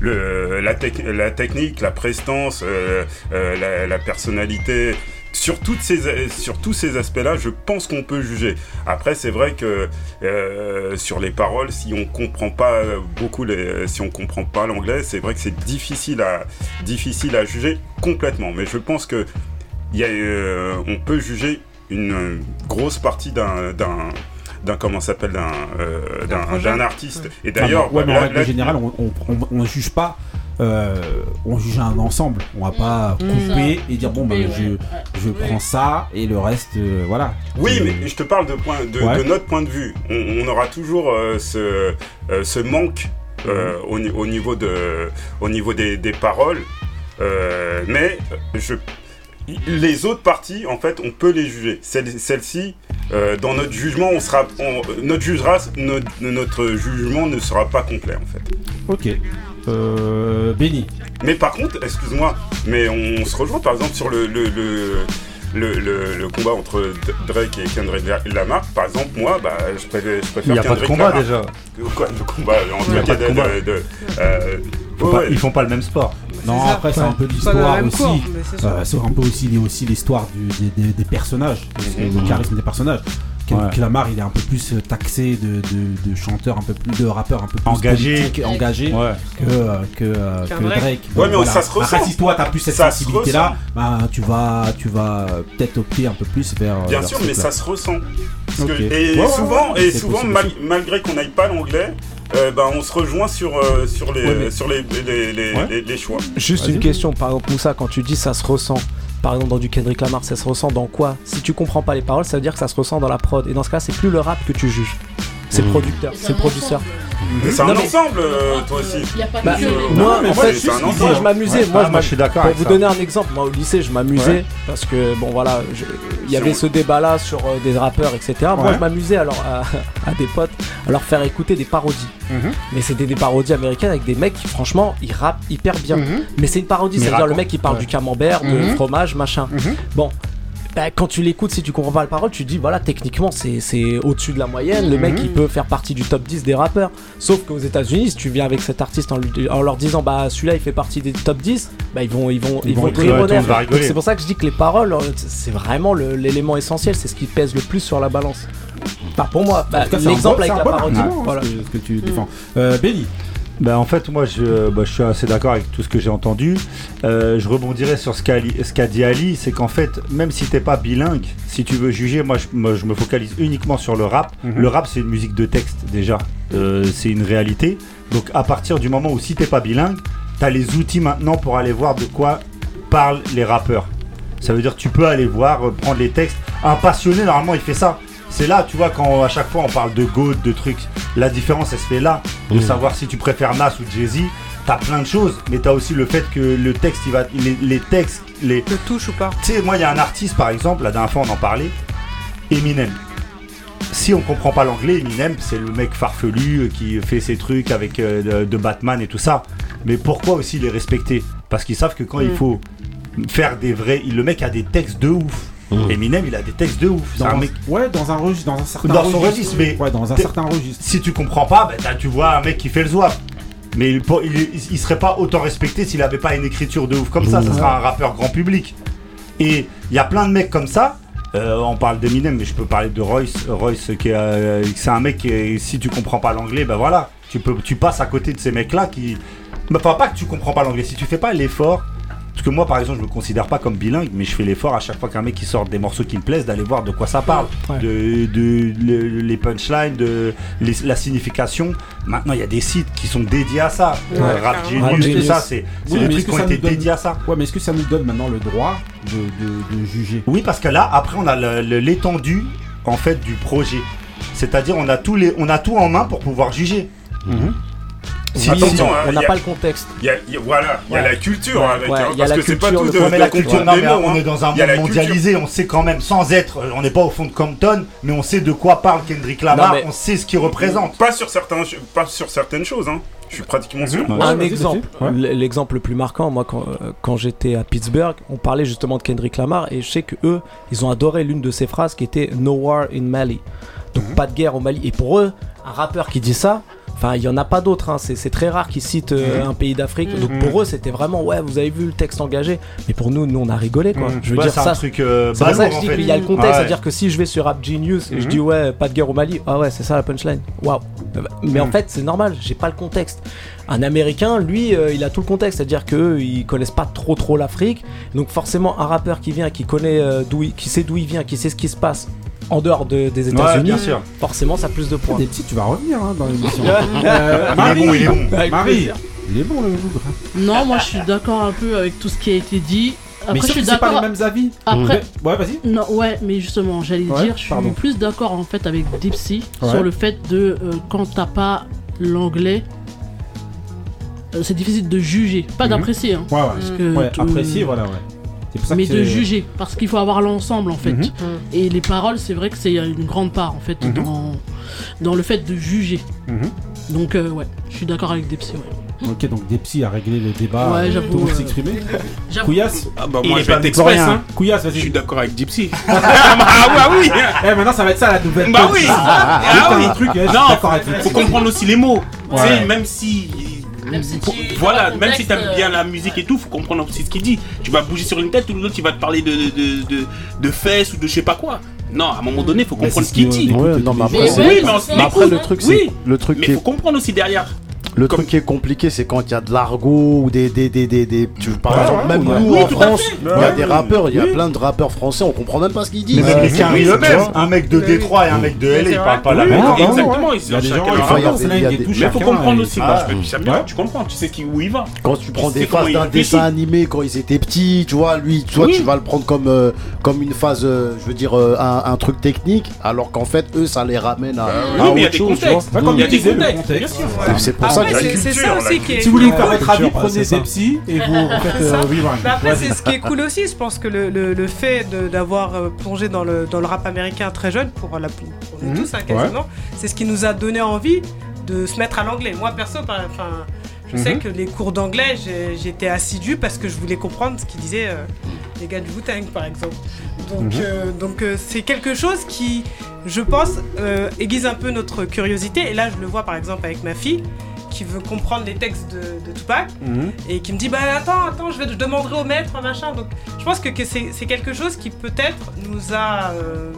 Le, la, tec- la technique, la prestance, euh, euh, la, la personnalité. Sur, toutes ces, sur tous ces aspects-là, je pense qu'on peut juger. Après, c'est vrai que euh, sur les paroles, si on comprend pas beaucoup, les, si on comprend pas l'anglais, c'est vrai que c'est difficile à, difficile à juger complètement. Mais je pense que il y a, euh, on peut juger une euh, grosse partie d'un, d'un, d'un comment s'appelle d'un, euh, d'un, projet. d'un artiste. Et d'ailleurs, ouais, mais en là- règle générale, on, on, on- on juge pas. Euh, on juge un ensemble. On va pas Mmh. couper et dire bon bah je, je prends ça et le reste euh, voilà. Oui, mais je te parle de, point, de, Ouais. de notre point de vue. On, on aura toujours euh, ce, euh, ce manque euh, au, au niveau, de, au niveau des, des paroles. Euh, mais je, les autres parties, en fait, on peut les juger. Celle- Celle-ci, euh, dans notre jugement, on sera, on- notre, jugera, notre, notre jugement ne sera pas complet, en fait. Ok. Euh, Benny. Mais par contre, excuse-moi, mais on, se rejoint par exemple sur le, le, le, le, le- le combat entre Drake et Kendrick Lamar. Par exemple, moi, bah, je préfère, je préfère Il n'y a pas de combat Lamar. déjà. Quoi, le combat Il tout pas cas de combat. de, de- euh, Ils font ouais, pas-. Ils font pas le même sport. Non, ça. après c'est un peu l'histoire aussi. c'est. Euh, un peu aussi, aussi l'histoire des, des- des personnages, parce que le charisme des personnages. Ouais. Lamar, il est un peu plus euh, taxé de, de, de chanteur, un peu plus de rappeur, un peu plus Engagé. engagé Ouais. que, euh, que, euh, Qu'un que Drake. Ouais, mais ça se ressent. Après, si toi t'as plus cette sensibilité-là, ben, tu vas, tu vas peut-être opter un peu plus vers. Bien vers sûr, mais ça se ressent. Parce que- et Ouais, ouais, souvent, ouais, et souvent possible mal- aussi. malgré qu'on n'aille pas l'anglais, euh, ben, on se rejoint sur, euh, sur, les, Ouais, mais- sur les, les, les, Ouais. les- les choix. Juste une question, par exemple, Moussa, quand tu dis ça se ressent, par exemple dans du Kendrick Lamar, ça se ressent dans quoi Si tu comprends pas les paroles, ça veut dire que ça se ressent dans la prod. Et dans ce cas, c'est plus le rap que tu juges. C'est le Mmh. producteur, c'est le producteur. Mais c'est un ensemble, euh, toi aussi. Il y a pas Bah, moi, mais en fait, c'est un moi, je m'amusais. Ouais. moi, Ah, je suis d'accord Pour vous ça. donner un exemple, moi au lycée, je m'amusais Ouais. parce que bon voilà, je- il y Si avait on- ce débat-là sur euh, des rappeurs, etc. Moi, je m'amusais alors à, à des potes à leur faire écouter des parodies. Mhm. Mais c'était des parodies américaines avec des mecs qui, franchement, ils rappent hyper bien. Mhm. Mais c'est une parodie, c'est-à-dire le mec qui parle Ouais. du camembert, de Mhm. fromage, machin. Bon, bah, quand tu l'écoutes, si tu comprends pas la parole, tu te dis voilà, techniquement c'est au-dessus de la moyenne. Le mec Mhm. il peut faire partie du top 10 des rappeurs. Sauf qu'aux États-Unis, si tu viens avec cet artiste en, lui- en leur disant bah celui-là il fait partie des top 10, bah ils vont ils vont ils, Ils vont, vont C'est pour ça que je dis que les paroles, euh, c'est vraiment l'élément essentiel, c'est ce qui pèse le plus sur la balance. Pas pour moi. Bah, L'exemple avec la parodie. hein, voilà. ce que- tu défends. Euh. Bah, en fait, moi, je, bah, je suis assez d'accord avec tout ce que j'ai entendu. Euh, je rebondirais sur ce qu'a dit Ali, c'est qu'en fait, même si t'es pas bilingue, si tu veux juger, moi je, moi, je me focalise uniquement sur le rap. Mhm. Le rap, c'est une musique de texte déjà. Euh, c'est une réalité. Donc, à partir du moment où si t'es pas bilingue, t'as les outils maintenant pour aller voir de quoi parlent les rappeurs. Ça veut dire que tu peux aller voir, euh, prendre les textes. Un passionné, normalement, il fait ça. C'est là, tu vois, quand à chaque fois on parle de GOAT, de trucs, la différence, elle se fait là. De Mhm. savoir si tu préfères Nas ou Jay-Z. T'as plein de choses, mais t'as aussi le fait que le texte, il va, les, les textes, les. Te touche ou pas Tu sais, moi, il y a un artiste, par exemple, la dernière fois, on en parlait, Eminem. Si on comprend pas l'anglais, Eminem, c'est le mec farfelu euh, qui fait ses trucs avec euh, de, de Batman et tout ça. Mais pourquoi aussi les respecter? Parce qu'ils savent que quand il Mm. faut faire des vrais. Le mec a des textes de ouf. Eminem, il a des textes de ouf. Dans un mec. Ouais, dans un registre, dans un certain Dans son registre, mais. Ouais, dans un certain registre. Si tu comprends pas, ben, t'as- tu vois un mec qui fait le zouave. Mais il, il, il serait pas autant respecté s'il avait pas une écriture de ouf comme ça. Ça Ouais. serait un rappeur grand public. Et il y a plein de mecs comme ça. Euh, on parle d'Eminem, mais je peux parler de Royce. Royce, qui est, euh, c'est un mec qui, si tu comprends pas l'anglais, ben voilà, tu peux, tu passes à côté de ces mecs-là qui, bah, pas, pas que tu comprends pas l'anglais. Si tu fais pas l'effort, parce que moi, par exemple, je me considère pas comme bilingue, mais je fais l'effort à chaque fois qu'un mec qui sort des morceaux qui me plaisent d'aller voir de quoi ça parle, Ouais. de, de- le- les punchlines, de les- la signification. Maintenant, il y a des sites qui sont dédiés à ça. Ouais, Euh, Rap. Genius, Rap tout ça, c'est Oui, des trucs qui ont été donne- dédiés à ça. Ouais, mais est-ce que ça nous donne maintenant le droit de, de- de juger? Oui, parce que là, après, on a l'étendue en fait du projet. C'est-à-dire, on a tous les, on a tout en main pour pouvoir juger. Si- attention, on hein, n'a pas le contexte. Il y a- il y a- voilà, il y a Ouais. la culture Ouais, avec, ouais, hein, il y a parce la que c'est pas culture, tout de, Ouais, la culture, non, mais on hein. est dans un monde mondialisé, on sait quand même, sans être, euh, on n'est pas au fond de Compton, mais on sait de quoi parle Kendrick Lamar, Non, mais- on sait ce qu'il représente. Pas sur, certains, pas sur certaines choses, hein. je suis pratiquement sûr. Ouais. un exemple. Ouais. L'exemple le plus marquant, moi quand, euh, quand j'étais à Pittsburgh, on parlait justement de Kendrick Lamar et je sais que eux, ils ont adoré l'une de ses phrases qui était No war in Mali. Donc Mhm. pas de guerre au Mali. Et pour eux, un rappeur qui dit ça, enfin il y en a pas d'autres. hein. C'est très rare qu'ils citent euh, un pays d'Afrique. Donc Mhm. pour eux, c'était vraiment ouais, vous avez vu le texte engagé. Mais pour nous, nous on a rigolé quoi. Je veux Ouais, dire c'est un ça. truc euh, C'est pour ça que je dis qu'il y a le contexte, Ouais. c'est-à-dire que si je vais sur Rap Genius et je dis ouais, pas de guerre au Mali, ah ouais, c'est ça la punchline. Waouh. Mais en fait, c'est normal, j'ai pas le contexte. Un Américain, lui, euh, il a tout le contexte, c'est-à-dire qu'eux, ils connaissent pas trop trop l'Afrique. Donc forcément, un rappeur qui vient, qui connaît euh, d'où, il- qui sait d'où il vient, qui sait ce qui se passe en dehors de- des Ouais, États-Unis, bien sûr. forcément, ça a plus de points. Des petits, tu vas revenir hein, dans l'émission. Il est bon, il est bon. Marie, il est bon le bougre. Non, moi je suis d'accord un peu avec tout ce qui a été dit. Après, Mais je suis que c'est pas d'accord. les mêmes avis. Après, Ouais, vas-y. non, ouais, mais justement, j'allais Ouais, dire, je suis pardon. plus d'accord en fait avec Dipsy Ouais. sur le fait de euh, quand t'as pas l'anglais, euh, c'est difficile de juger, pas Mhm. d'apprécier, hein, Ouais, ouais. parce que Ouais, apprécier, voilà, ouais. C'est pour ça mais que de juger, parce qu'il faut avoir l'ensemble en fait. Mhm. Et les paroles, c'est vrai que c'est une grande part en fait Mhm. dans, dans le fait de juger. Mhm. Donc euh, ouais, je suis d'accord avec Dipsy. Ouais. Ok, donc des psys à régler le débat. Ouais, euh, j'avoue, Tout le monde euh, s'exprimer. J'avoue. Couillasse Ah bah Il moi est je vais hein. Couillasse, Je vas-y. suis d'accord avec Gypsy. ah bah oui Eh, maintenant ça va être ça la nouvelle. Bah oui Ah, Ah oui truc, je Non, faut, comprendre aussi les mots. Tu Ouais. sais, même si. Même si pour- tu- voilà, même si t'aimes bien la musique et tout, faut comprendre aussi ce qu'il dit. Tu vas bouger sur une tête, tout l'autre il va te parler de, de, de, fesses ou de je sais pas quoi. Non, à un moment donné, faut comprendre ce qu'il dit. Ouais, non, mais après, Mais oui, mais mais après, le truc, Oui. c'est le truc Mais qui est faut comprendre aussi derrière. Le Comme- truc qui est compliqué, c'est quand il y a de l'argot ou des, des, des, des, des- tu, par Ouais, exemple, ouais, même ouais. nous Oui, en France, il y a Ouais, des rappeurs, il y a Oui. plein de rappeurs français, on comprend même pas ce qu'ils disent. Mais même oui, eux-mêmes, tu vois. un mec de Détroit et un mec de LA, ils parlent pas la même langue. Exactement, ils Mais faut comprendre aussi, Ah. tu comprends, tu sais qui, où il va. Quand tu prends des phases d'un dessin animé quand ils étaient petits, tu vois, lui, toi, tu vas le prendre comme, euh, comme une phase, euh, je veux dire, euh, un, un truc technique, alors qu'en fait, eux, ça les ramène à, à Oui, mais il y a autre des chose, le. C'est- C'est pour ça C'est j'ai- c'est culture, ça la aussi qui est Si vous voulez cool. faire votre avis, prenez des psys et vous faites ça. euh, rewind. Mais après, c'est ce qui est cool aussi. Je pense que le, le, le fait de- d'avoir euh, plongé dans le, dans le rap américain très jeune, pour, la, pour nous Mhm. tous hein, quasiment, c'est ce qui nous a donné envie de se mettre à l'anglais. Moi, perso, par- enfin, je sais Mhm. que les cours d'anglais, j'ai- j'étais assidu parce que je voulais comprendre ce qu'ils disaient euh, les gars du Wu-Tang, par exemple. Donc, Mhm. euh, donc euh, c'est quelque chose qui, je pense, euh, aiguise un peu notre curiosité. Et là, je le vois par exemple avec ma fille qui veut comprendre les textes de, de Tupac Mhm. et qui me dit bah attends attends je vais je demanderai au maître machin donc je pense que, que c'est quelque chose qui peut-être nous a euh,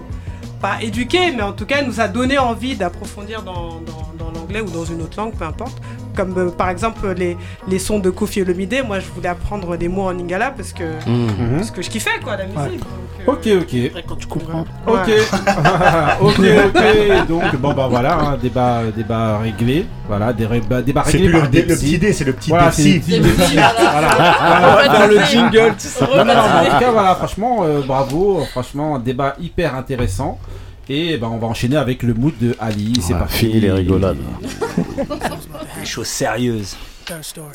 pas éduqué mais en tout cas nous a donné envie d'approfondir dans, dans- dans l'anglais ou dans une autre langue peu importe comme euh, par exemple les, les sons de Kofi Olomide moi je voulais apprendre des mots en lingala parce que parce que je kiffais quoi la musique Ouais. donc, Ok, ok. quand tu comprends. Ok, Ouais. ok, ok. Donc bon bah voilà, hein, débat, débat réglé. Voilà, des débat, débat C'est réglé plus par le dé- petit dé, c'est le petit Voilà, Depsy. c'est le petit voilà. Faire le jingle, tu sais. Non, non, non, en tout cas voilà, franchement, euh, bravo, franchement, débat hyper intéressant. Et ben on va enchaîner avec le mood de Ali. C'est Ouais, parti. fini les rigolades. Chose sérieuse. Third story.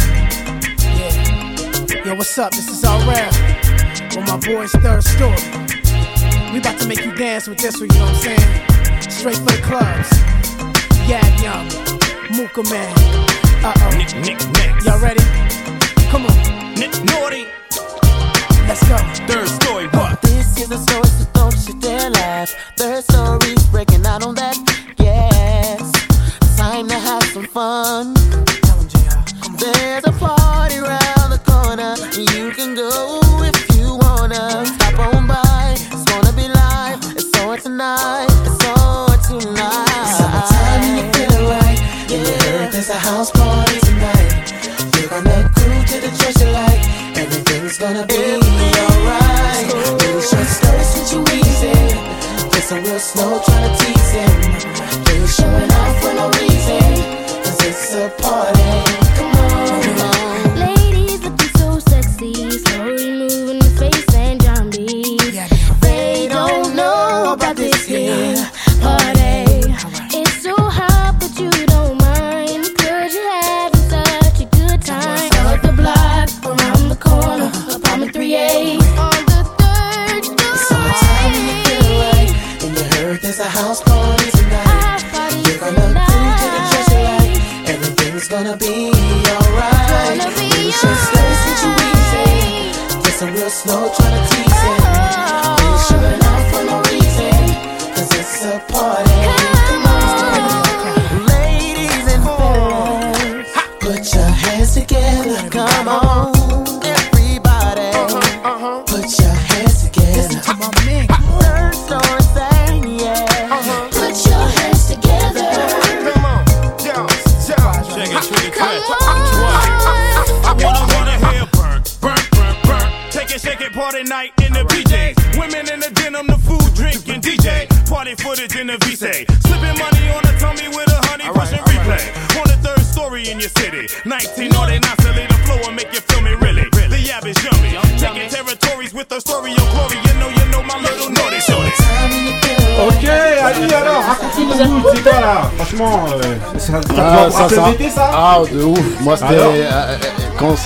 Yeah. Yo, what's up? This is all rap. With my boys, third story. We about to make you dance with this one, you know what I'm saying? Straight for the clubs. Yab Young, Mooka Man. Uh oh. Nick, Nick, Nick. Y'all ready? Come on. Nick, naughty. Let's go. Third story, what? Is a story, so don't you dare laugh. Third story's breaking out on that. Yes, time to have some fun. There's a party round the corner. You can go if you wanna. Stop on by. It's gonna be live. It's on tonight. It's on tonight. Summertime and you feel right. Yeah, there's a house party tonight. You're gonna groove to the you like. Everything's gonna be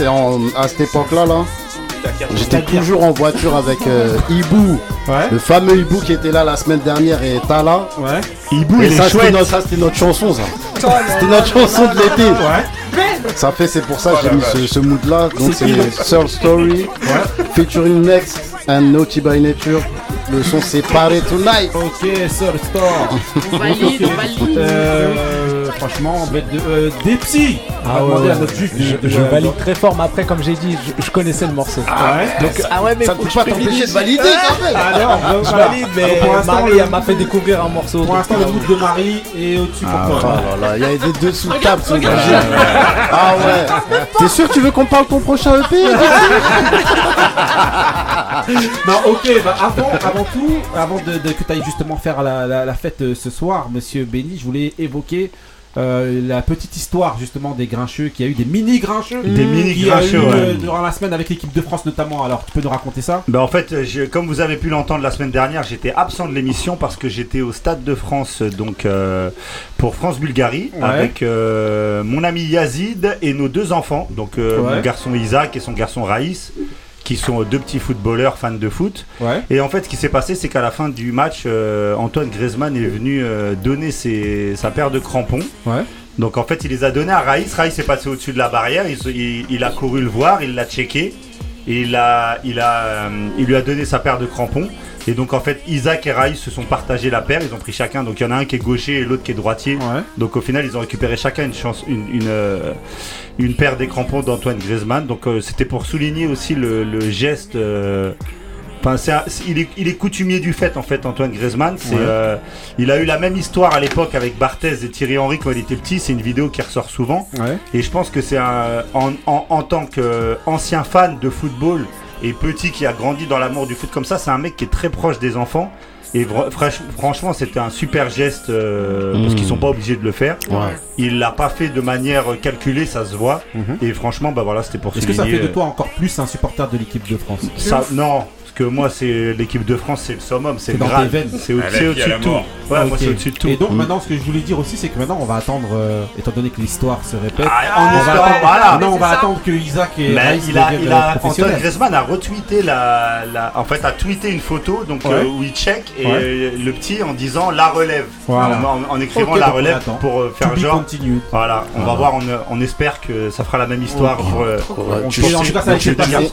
c'est en- à cette époque-là, là. J'étais toujours en voiture avec euh, Ibu, le fameux Ibu qui était là la semaine dernière et Tala. Ouais. Et il ça, est chouette. notre, ça, c'était notre chanson, ça. C'était notre chanson de l'été. Ça fait, c'est pour ça que j'ai mis ce, ce mood-là. Donc C'est Third Story, featuring Next and Naughty by Nature. Le son c'est Party Tonight. Ok, Third Store. On valide, on valide. Euh, franchement, bête de. Euh, des psys On va Ah ouais, demander à ouais. notre juge je, de. je valide très fort, mais après, comme j'ai dit, je, je connaissais le morceau. Ah ouais Donc, ah ouais, mais Ça ne faut peut que pas je t'empêcher privilégie. de valider quand même. Ah non, donc, je voilà. valide, mais pour l'instant, Marie le- elle m'a fait découvrir un morceau. Pour donc, l'instant, le mood de Marie est au-dessus Ah, pour toi. oh là là, il y a des deux sous Regarde, table ce regarde. gars. Ah ouais. T'es sûr que tu veux qu'on parle ton prochain EP Non, ok, bah avant, avant tout, avant de, de- que tu ailles justement faire la, la- la fête euh, ce soir, monsieur Benny, je voulais évoquer euh, la petite histoire justement des grincheux, qui a eu des mini grincheux. Des mini qui a grincheux, eu, ouais. euh, durant la semaine avec l'équipe de France notamment. Alors, tu peux nous raconter ça? Ben en fait, je- comme vous avez pu l'entendre la semaine dernière, j'étais absent de l'émission parce que j'étais au Stade de France donc euh, pour France-Bulgarie Ouais. avec euh, mon ami Yazid et nos deux enfants, donc euh, Ouais. mon garçon Isaac et son garçon Raïs, qui sont deux petits footballeurs fans de foot. Ouais. Et en fait, ce qui s'est passé, c'est qu'à la fin du match, euh, Antoine Griezmann est venu euh, donner ses- sa paire de crampons. Ouais. Donc en fait, il les a donnés à Raïs. Raïs est passé au-dessus de la barrière. Il, se- il- il a couru le voir, il l'a checké. Et il, a, il, a, euh, il lui a donné sa paire de crampons. Et donc en fait, Isaac et Raïs se sont partagés la paire. Ils ont pris chacun. Donc il y en a un qui est gaucher et l'autre qui est droitier. Donc au final, ils ont récupéré chacun une chance, une, une, euh, une paire des crampons d'Antoine Griezmann. Donc euh, c'était pour souligner aussi le, le geste. euh, un- il, est, il est coutumier du fait en fait Antoine Griezmann. Ouais. euh, il a eu la même histoire à l'époque avec Barthez et Thierry Henry quand il était petit. C'est une vidéo qui ressort souvent. Et je pense que c'est en, en, en tant qu'ancien fan de football et petit qui a grandi dans l'amour du foot comme ça, c'est un mec qui est très proche des enfants. Et franchement, c'était un super geste euh, parce qu'ils sont pas obligés de le faire. Ouais. Il l'a pas fait de manière calculée, ça se voit. Et franchement, bah voilà, c'était pour Est-ce que ça fait de toi encore plus un supporter de l'équipe de France? Ça, non, que moi, c'est l'équipe de France, c'est le summum, c'est dans veines. c'est au- c'est au-dessus de tout. Ouais, Ah, au-dessus de tout. Et donc maintenant, ce que je voulais dire aussi, c'est que maintenant, on va attendre, euh, étant donné que l'histoire se répète, Ah, on va attendre, voilà. non, on va ça. attendre que Isaac et Mais Raïs il a, il euh, a, Antoine. Griezmann a retweeté la, la- en fait, a tweeté une photo donc Ouais. euh, où il check et Ouais. euh, le petit en disant la relève, Voilà. en, en- en écrivant la relève pour euh, faire genre. continued. Voilà, on va voir, on, on espère que ça fera la même histoire grave.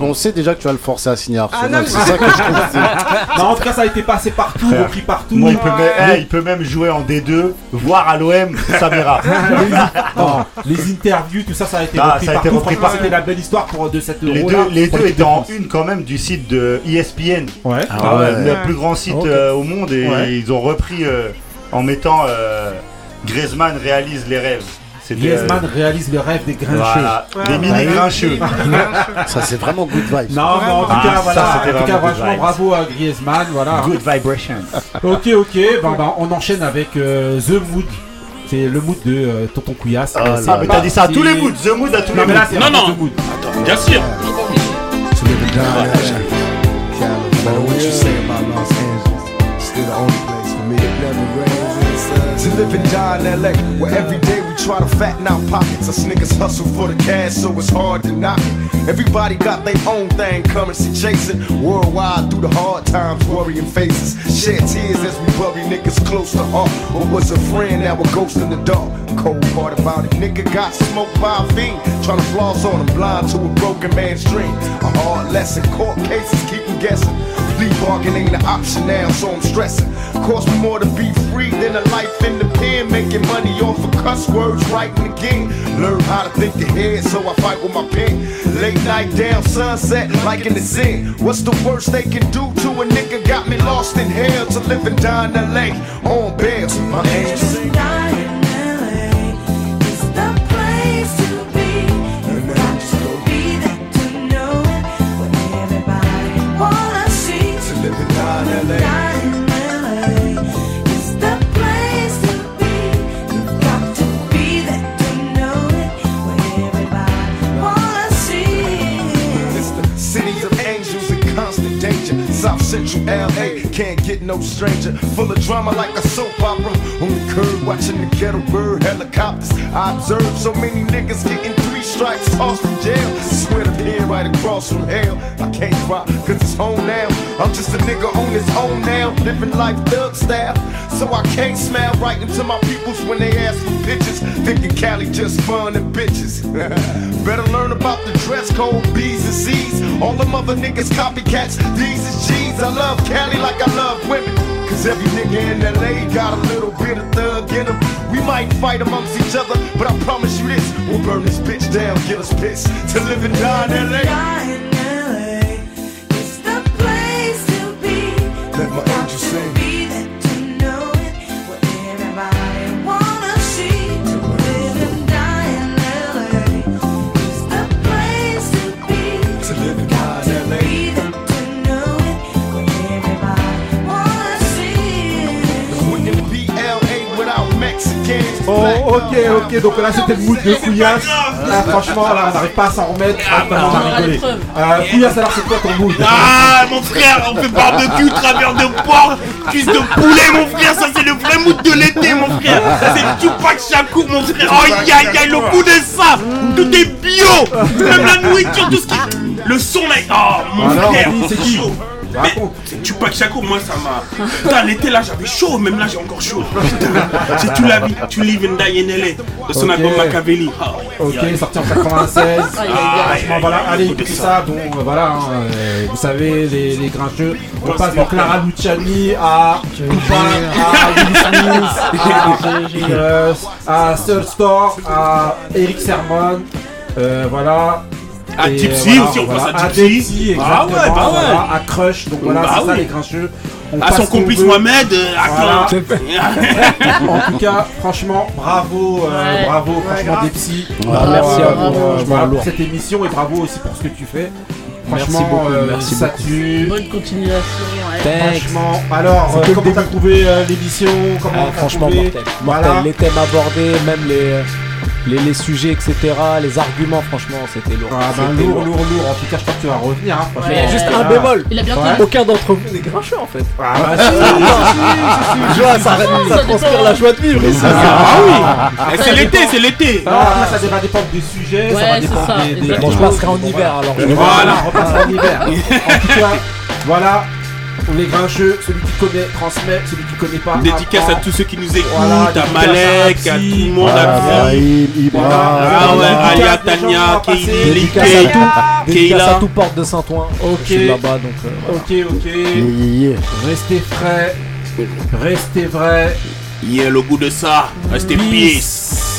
on sait déjà que tu vas le forcer à signer Ah, Arsenal. Non, c'est ça que je trouve. non, en tout cas, ça a été passé partout, Frère, repris partout. Moi, il peut, Ouais. même, eh, il peut même jouer en D2, voire à l'OM, ça verra. les, non, les interviews, tout ça, ça a été Ah, repris ça a été partout. repris Franchement, partout. C'était la belle histoire pour de cette Les deux, les deux étaient en France. une quand même du site de ESPN. Ouais. Ah ouais, Le plus grand site euh, au monde et Ouais. ils ont repris euh, en mettant euh, Griezmann réalise les rêves. Griezmann euh, réalise le rêve des grincheux. Voilà, des mini grincheux. Ça, c'est vraiment good vibes. Non, mais en tout Ah, cas, ça, voilà. en tout cas, franchement, bravo à Griezmann, voilà. Good vibration. Ok, ok, ben, ben, on enchaîne avec euh, The Mood. C'est le mood de euh, Tonton Couillasse. Ah, Euh, là. mais t'as dit ça à tous les moods, The Mood à tous Non, les mais là, moods. Non, non. The Mood. Bien sûr. To live and die in LA. Where every day try to fatten our pockets. Us niggas hustle for the cash, so it's hard to knock it. Everybody got their own thing, coming, currency chasing. Worldwide through the hard times, worrying faces. Shed tears as we bury niggas close to heart. What was a friend that was ghost in the dark? Cold part about it, nigga got smoked by a fiend. Trying to floss on him, blind to a broken man's dream. A hard lesson, court cases keep him guessing. Plea bargain ain't an option now, so I'm stressing. Cost me more to be free than a life in the pen. Making money off of cuss words, writing again. Learn how to think ahead, so I fight with my pen. Late night down sunset, like in the zen. What's the worst they can do to a nigga? Got me lost in hell to live and die in LA on bail. My angels. Central LA can't get no stranger. Full of drama like a soap opera. On the curb watching the ghetto bird helicopters. I observe so many niggas getting three strikes tossed from jail. I Swear to being right across from hell. I can't cry cause it's home now. I'm just a nigga on his own now. Living life thug style. So I can't smile right into my peoples when they ask for pictures. Thinking Cali just fun and bitches. Better learn about the dress code, B's and C's. All them other niggas copycats, these is G's. I love Cali like I love women. Cause every nigga in LA got a little bit of thug in him. We might fight amongst each other, but I promise you this we'll burn this bitch down, get us pissed. To live and die in LA. die in LA It's the place to be Let my angels sing. Oh, ok, ok, donc là c'était le mood de Couillasse. Là, franchement, là on n'arrive pas à s'en remettre. Ah, bah, on on a rigolé. Euh, Couillasse, alors c'est quoi ton mood? Ah mon frère, on fait barbecue, travers de porc, cuisse de poulet mon frère, ça c'est le vrai mood de l'été mon frère. Ça c'est Tupac Shakur mon frère. Oh aïe aïe, le goût de ça, tout est bio, même la nourriture, tout ce qui... Le son là, oh mon Alors, frère, c'est qui? chaud. Raconte. Tupac Shakur, moi ça m'a. Putain, l'été là j'avais chaud, même là j'ai encore chaud. Putain, c'est tout la vie, tu live and die in LA de son album Machiavelli. Ah, Ok, yeah. sorti en 96. Aïe, aïe, aïe, Franchement, aïe, voilà, allez, écoutez ça. ça. Bon, euh, voilà, hein, euh, vous savez, les, les grincheux. On passe de. Clara Luciani à Tupac, à Will Smith, à, à Soul Store, à Eric Sermon. Euh, voilà. À voilà, aussi, on voilà, pense à. Tipsy, Ah ouais, bah ouais. voilà, à Crush, donc voilà, Bah c'est ça oui. les grincheux. On À son complice. Mohamed, euh, à en tout cas, franchement, bravo, euh, Ouais. bravo, Ouais, franchement, merci à vous, pour, euh, pour cette émission et bravo aussi pour ce que tu fais. Merci Franchement, beaucoup, euh, merci ça beaucoup. tue. Bonne continuation. ouais. Franchement, alors, euh, comment t'as trouvé euh, l'émission? Comment Ah, franchement mortel. Voilà. Mortel. Les thèmes abordés, même les, les, les sujets, etc. Les arguments, franchement, c'était lourd. Ah ben C'était lourd, lourd, lourd. En tout cas, je pense que tu vas revenir. Hein, franchement. Il y a juste un Ah. bémol. Il a bien Ouais. Aucun d'entre vous n'est grincheux en fait. Ah bah si, si, si, si, si. Joie, ça, ça, ça transpire la joie de vivre ici. Ah oui Ça C'est l'été, c'est l'été Ah, ça va dépendre des sujets, ça va dépendre des, je passerai en hiver alors. je- Voilà, on repassera en hiver. En tout cas, voilà, on est grincheux, celui qui connaît transmet, celui qui connaît pas. Dédicace à tous ceux qui nous écoutent, Voilà, à Malek, à à tout le monde, à Voilà. Brahim, Ibra. Ah ouais, Dédicace, Alia, les gens Tania, Kay, à tout, à porte de Saint-Ouen. Ok. Je suis là-bas donc. euh, voilà. Ok, ok. Yeah, yeah, yeah. Restez frais, restez vrais. Yeah, le goût de ça. Restez peace.